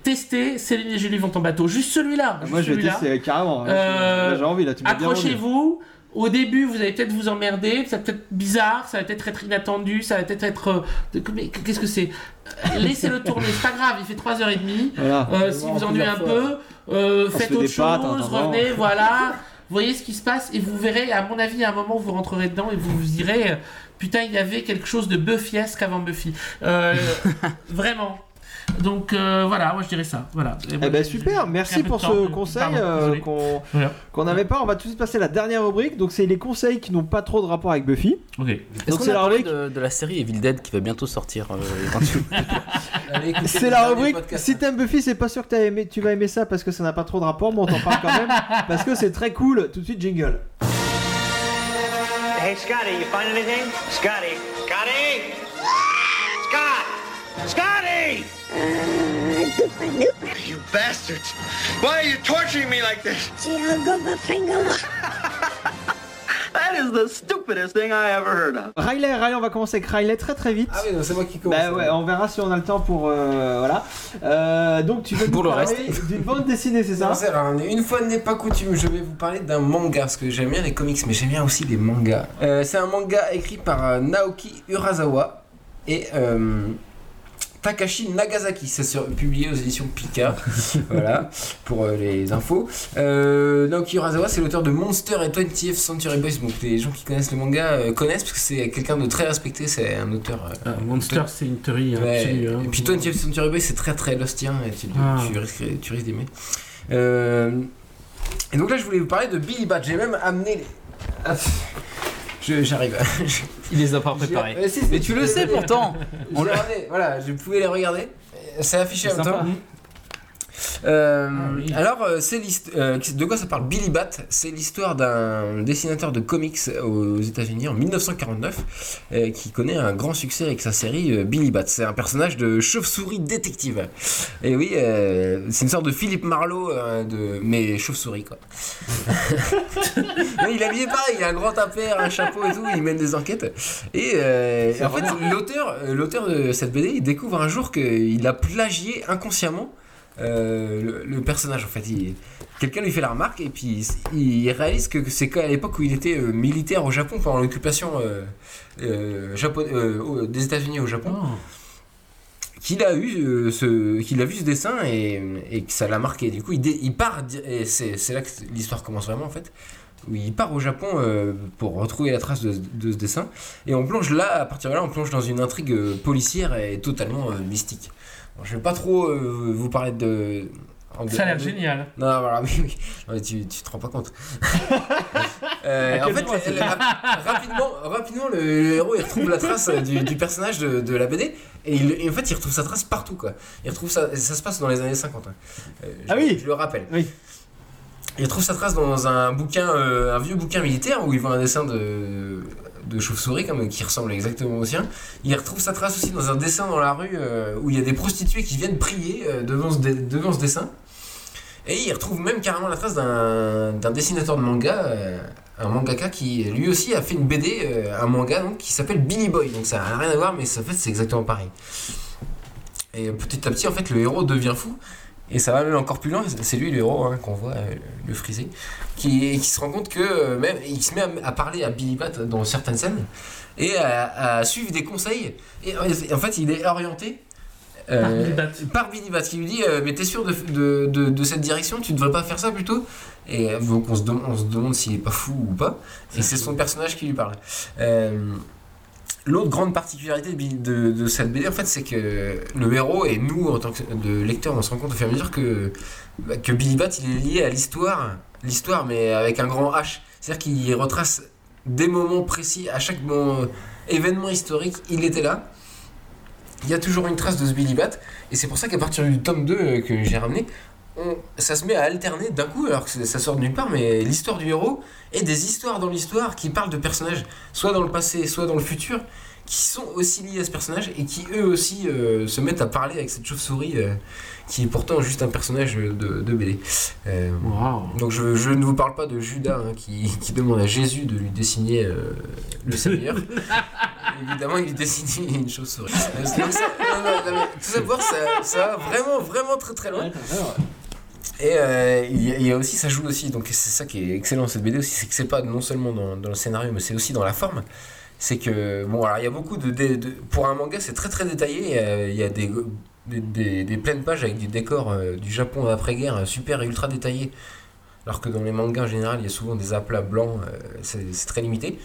Testez, Céline et Julie vont en bateau, juste celui-là. Moi, je vais tester carrément. Là, Euh, j'ai envie, là, tu bien. Accrochez-vous. Au début, vous allez peut-être vous emmerder, ça va peut-être bizarre, ça va peut-être être inattendu, ça va peut-être être. euh, qu'est-ce que c'est? Euh, Laissez-le tourner, c'est pas grave, il fait 3h30. Voilà. Euh, si vous ennuyez un peu, euh, faites fait autre des chose, revenez, voilà. Voyez ce qui se passe et vous verrez, à mon avis, à un moment, vous rentrerez dedans et vous vous direz euh, Putain, il y avait quelque chose de Buffyesque avant Buffy. Euh, vraiment. Donc euh, voilà, moi je dirais ça. Voilà. Et Eh moi, ben super, merci pour temps, ce conseil euh, qu'on Voilà. n'avait pas. On va tout de suite passer à la dernière rubrique. Donc c'est les conseils qui n'ont pas trop de rapport avec Buffy. Ok. Donc c'est la rubrique. de, de la série Evil Dead qui va bientôt sortir euh, C'est la rubrique. Si t'aimes Buffy, c'est pas sûr que t'as aimé, tu vas aimer ça parce que ça n'a pas trop de rapport, mais on t'en parle quand même parce que c'est très cool. Tout de suite jingle. Hey, Scotty, you find anything? Scotty. Scotty! Scotty! You bastards! Why are you torturing me like this? That is the stupidest thing I ever heard of. Riley, Riley, on va commencer avec Riley très très vite. Ah oui, c'est moi qui commence. Bah ouais, on verra si on a le temps pour euh, voilà. Euh, donc tu veux nous Pour le parler d'une bande dessinée, c'est ça? Non, c'est alors, une fois n'est pas coutume, je vais vous parler d'un manga, parce que j'aime bien les comics, mais j'aime bien aussi les mangas. Euh, c'est un manga écrit par Naoki Urasawa et euh, Takashi Nagasaki. C'est sur- publié aux éditions Pika, voilà, pour euh, les infos. Euh, Naoki Urasawa, c'est l'auteur de Monster et 20th Century Boys. Donc les gens qui connaissent le manga euh, connaissent, parce que c'est quelqu'un de très respecté, c'est un auteur... euh, Ah, Monster, c'est une théorie hein, Ouais, absolue. hein. Et puis 20th Century Boys, c'est très très lostien et tu, Ah. tu risques, tu risques d'aimer. Euh, et donc là, je voulais vous parler de Billy Bat. J'ai même amené les. Je- J'arrive. Il les a pas préparés. Si, Mais tu le sais pourtant regardé, Voilà, je pouvais les regarder. C'est affiché en même temps. Euh, Ah oui. Alors, euh, c'est euh, de quoi ça parle Billy Bat C'est l'histoire d'un dessinateur de comics aux États-Unis en 1949 euh, qui connaît un grand succès avec sa série Billy Bat. C'est un personnage de chauve-souris détective. Et oui, c'est une sorte de Philippe Marlowe, euh, de... mais chauve-souris quoi. Il est habillé pareil, il a un grand tapère, un chapeau et tout, il mène des enquêtes. Et en fait, l'auteur, de cette BD, il découvre un jour qu'il a plagié inconsciemment le, le personnage. En fait, Il- quelqu'un lui fait la remarque et puis il, réalise que c'est qu'à l'époque où il était euh, militaire au Japon pendant l'occupation euh, euh, japon- euh, des États-Unis au Japon. Qu'il a eu euh, ce qu'il a vu ce dessin et, et que ça l'a marqué. Du coup, il, dé- il part et c'est c'est là que l'histoire commence vraiment en fait. Où il part au Japon euh, pour retrouver la trace de, de ce dessin et on plonge là à partir de là on plonge dans une intrigue euh, policière et totalement euh, mystique. Je vais pas trop euh, vous parler de. Ça a l'air génial. Non, voilà, oui, oui. Non, mais tu, tu te rends pas compte. Euh, en fait, rap- rapidement, rapidement le, le héros il retrouve la trace du, du personnage de, de la BD et, il- et en fait il retrouve sa trace partout quoi. Il retrouve ça, ça se passe dans les années 50. hein. Euh, je, Ah oui Je le rappelle. Oui. Il retrouve sa trace dans un bouquin, un vieux bouquin militaire où il voit un dessin de, de chauve-souris comme, qui ressemble exactement au sien. Il retrouve sa trace aussi dans un dessin dans la rue euh, où il y a des prostituées qui viennent prier euh, devant, ce, dessin. Et il retrouve même carrément la trace d'un dessinateur de manga, euh, un mangaka qui lui aussi a fait une BD, un manga donc, qui s'appelle Billy Boy. Donc ça n'a rien à voir, mais en fait c'est exactement pareil. Et petit à petit, en fait, le héros devient fou. Et ça va même encore plus loin, c'est lui le héros hein, qu'on voit, euh, le frisé, qui, qui se rend compte que euh, même il se met à, à parler à Billy Bat dans certaines scènes et à, à suivre des conseils. Et en en fait, il est orienté euh, Par Billy Bat. par Billy Bat, qui lui dit Mais t'es sûr de, de, de, de cette direction Tu devrais pas faire ça plutôt? Et donc on se, dem- on se demande s'il est pas fou ou pas. Et c'est son personnage qui lui parle. L'autre grande particularité de, de, cette BD, en fait, c'est que le héros et nous, en tant que lecteurs, on se rend compte au fur et à mesure que, bah, que Billy Bat, il est lié à l'histoire, l'histoire, mais avec un grand H. C'est-à-dire qu'il retrace des moments précis, à chaque événement historique, il était là. Il y a toujours une trace de ce Billy Bat, et c'est pour ça qu'à partir du tome 2 euh, que j'ai ramené, ça se met à alterner d'un coup, alors que ça sort de nulle part, mais l'histoire du héros et des histoires dans l'histoire qui parlent de personnages, soit dans le passé, soit dans le futur, qui sont aussi liés à ce personnage et qui eux aussi euh, se mettent à parler avec cette chauve-souris euh, qui est pourtant juste un personnage de, de BD. Euh, Donc je, je ne vous parle pas de Judas hein, qui, qui demande à Jésus de lui dessiner le Seigneur. Évidemment, il lui dessine une chauve-souris. Tout ça pour voir, ça, ça va vraiment, vraiment très très loin. Et euh, il y, a- aussi, ça joue aussi, donc c'est ça qui est excellent cette BD aussi, c'est que c'est pas non seulement dans, le scénario, mais c'est aussi dans la forme. C'est que, bon, alors il y a beaucoup de. pour un manga, c'est très très détaillé, il y a des, des, des, des pleines pages avec du décor euh, du Japon après-guerre euh, super et ultra détaillé. Alors que dans les mangas en général, il y a souvent des aplats blancs, euh, c'est très limité.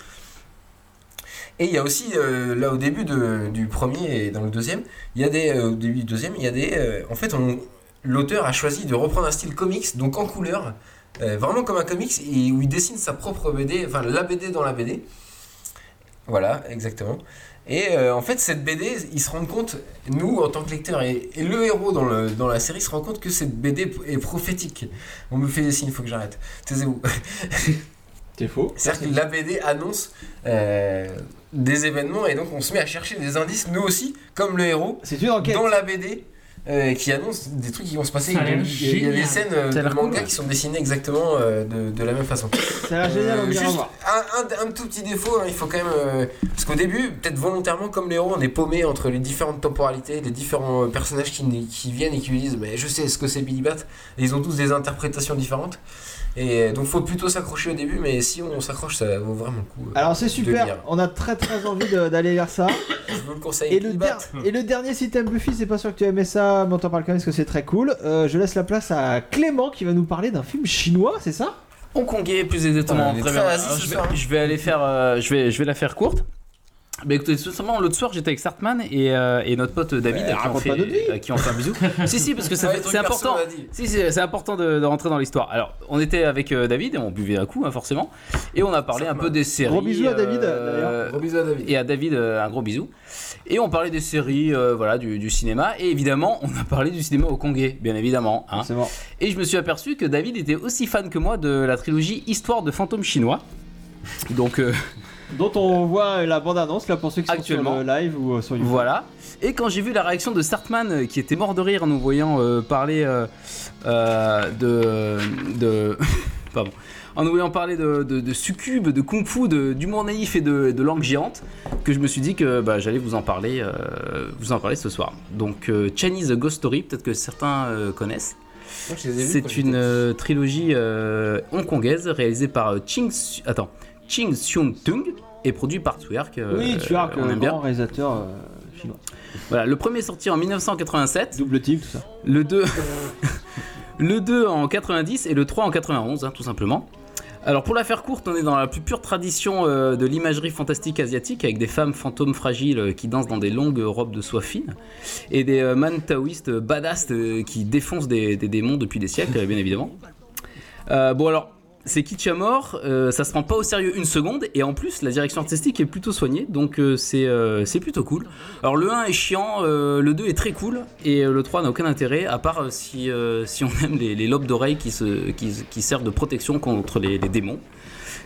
Et il y a aussi, là au début de- du premier et dans le deuxième, il y a des, au début du deuxième, il y a des, en fait, on- l'auteur a choisi de reprendre un style comics, donc en couleur, euh, vraiment comme un comics, et où il dessine sa propre BD, enfin la BD dans la BD. Voilà, exactement. Et euh, en fait, cette BD, ils se rendent compte, nous en tant que lecteurs, et, et le héros dans, le, dans la série se rend compte que cette BD est prophétique. On me fait des signes, il faut que j'arrête. Taisez-vous. C'est faux. C'est-à-dire que la BD annonce euh, des événements et donc on se met à chercher des indices, nous aussi, comme le héros, dans la BD. Euh, qui annonce des trucs qui vont se passer. Il y a- il y a des scènes euh, de manga cool. qui sont dessinées exactement euh, de, de la même façon. Ça a l'air génial, on ira juste un, un- un tout petit défaut, hein, il faut quand même. euh, parce qu'au début, peut-être volontairement, comme le héros, on est paumé entre les différentes temporalités, les différents euh, personnages qui, qui viennent et qui lui disent Mais je sais ce que c'est Billy Bat. Et ils ont tous des interprétations différentes. Et euh, donc, faut plutôt s'accrocher au début, mais si on s'accroche, ça vaut vraiment le coup. euh, Alors c'est super, on a très très envie d'aller vers ça. Je vous le conseille. Et le, der- et le dernier, si t'aimes Buffy, c'est pas sûr que tu aimais ça, mais on t'en parle quand même parce que c'est très cool. Euh, je laisse la place à Clément qui va nous parler d'un film chinois, c'est ça? Hongkongais plus exactement. Très bien. Alors, vais, je vais aller faire, euh, je vais, je vais la faire courte. Bah écoutez, tout simplement, l'autre soir j'étais avec Sartman et, euh, et notre pote David Ouais, qui, en fait, euh, qui en fait un bisou. si, si, parce que Ouais, c'est important. Si, si, c'est important de, de rentrer dans l'histoire. Alors, on était avec euh, David et on buvait un coup, hein, forcément. Et on a parlé un peu des séries. Gros bisous à David, euh, d'ailleurs. Gros bisous à David. Et à David, euh, un gros bisou. Et on parlait des séries, euh, voilà, du, du cinéma. Et évidemment, on a parlé du cinéma au Congué, bien évidemment. hein. Et je me suis aperçu que David était aussi fan que moi de la trilogie Histoire de fantômes chinois. Donc, euh, Dont on voit la bande-annonce là pour ceux qui sont Actuellement. sur le live ou euh, sur YouTube. Voilà. Et quand j'ai vu la réaction de Sartman, euh, qui était mort de rire en nous voyant euh, parler euh, de. de pardon. En nous voyant parler de, de, de succube, de kung fu, d'humour naïf et de, de langue géante, que je me suis dit que bah, j'allais vous en parler, euh, vous en parler ce soir. Donc euh, Chinese Ghost Story, peut-être que certains euh, connaissent. Moi, je les ai vus quand C'est une euh, trilogie euh, hongkongaise réalisée par euh, Ching, Su- attends, Ching Seung Tung et produit par Twerk. euh, Oui, as on aime bien. réalisateur euh, chinois. Voilà, le premier est sorti en 1987. Double team, tout ça. Le 2, le 2 en 90 et le 3 en 91, hein, tout simplement. Alors pour la faire courte, on est dans la plus pure tradition euh, de l'imagerie fantastique asiatique avec des femmes fantômes fragiles euh, qui dansent dans des longues robes de soie fine et des man taoïstes badass qui défoncent des, des démons depuis des siècles, bien évidemment. Bon alors, c'est kitsch euh, ça se prend pas au sérieux une seconde, et en plus la direction artistique est plutôt soignée, donc euh, c'est euh, c'est plutôt cool. Alors le 1 est chiant, le 2 est très cool, et le 3 n'a aucun intérêt, à part si, on aime les, lobes d'oreilles qui, qui, servent de protection contre les, les démons.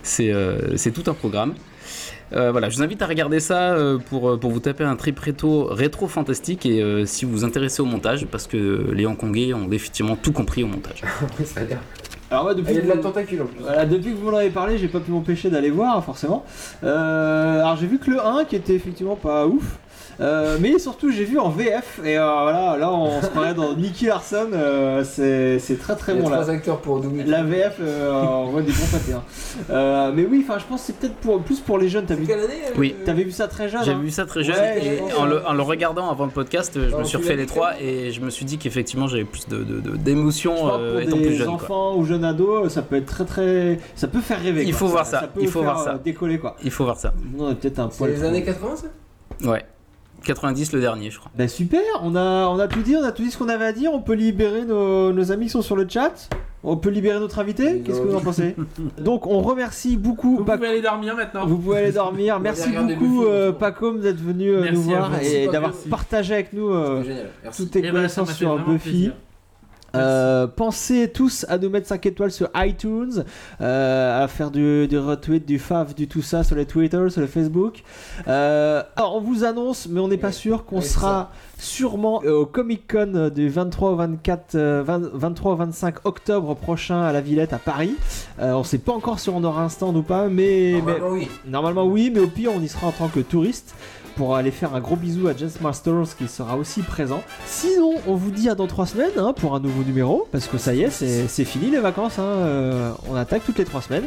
C'est tout un programme. Euh, voilà, je vous invite à regarder ça euh, pour, euh, pour vous taper un trip rétro, rétro fantastique et euh, si vous vous intéressez au montage, parce que les Hongkongais ont définitivement tout compris au montage. ça. Alors moi depuis Il y a que de vous- tentacule en plus. Voilà, depuis que vous m'en avez parlé, j'ai pas pu m'empêcher d'aller voir forcément. Euh, alors j'ai vu que le 1 qui était effectivement pas ouf. Euh, mais surtout j'ai vu en VF et euh, voilà là on se croirait dans Nicky Larson euh, c'est c'est très très Il y a bon là trois acteurs pour doubler. la VF euh, on voit des bons pâtés hein. Euh, mais oui enfin je pense que c'est peut-être pour plus pour les jeunes t'as vu Quelle année euh, Oui. t'avais vu ça très jeune J'ai hein vu ça très jeune Ouais, et pense, en, le, en le regardant avant le podcast, je Alors, me suis refait les trois et je me suis dit qu'effectivement j'avais plus de, de- de- euh, pour étant plus jeune. quoi. enfants ou jeunes ados, ça peut être très très. Ça peut faire rêver. Il quoi. faut voir ça, peut il faut faire, voir ça. décoller quoi. Il faut voir ça. Nous, on est peut-être un C'est les années 80 ça? Ouais. 90 le dernier, je crois. Bah super, on a, on a tout dit, on a tout dit ce qu'on avait à dire. On peut libérer nos, nos amis qui sont sur le chat. On peut libérer notre invité. Qu'est-ce que vous en pensez Donc on remercie beaucoup. Vous Pac- pouvez aller dormir maintenant. Vous pouvez aller dormir. Merci beaucoup euh. Pacom d'être venu euh, nous voir et d'avoir partagé avec nous euh, toutes tes Eh ben, connaissances sur Buffy. plaisir. Euh, pensez tous à nous mettre 5 étoiles sur iTunes, euh, à faire du, du retweet, du fave, du tout ça sur les Twitter, sur le Facebook. Euh, alors on vous annonce, mais on n'est pas sûr qu'on sera sûrement au Comic Con du 23 au 24, euh, 20 23 au 25 octobre prochain à la Villette à Paris. Euh, on sait pas encore si on aura un stand ou pas, mais, mais- Normalement, oui. Normalement oui, mais au pire on y sera en tant que touriste pour aller faire un gros bisou à Jazz Masters qui sera aussi présent. Sinon, on vous dit à dans trois semaines hein, pour un nouveau numéro, parce que ça y est, c'est fini les vacances. Hein, euh, on attaque toutes les trois semaines.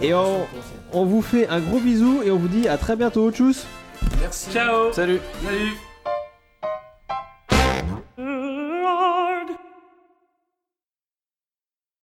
Et on, on, vous fait un gros bisou et on vous dit à très bientôt. Tchuss Merci. Ciao Salut Salut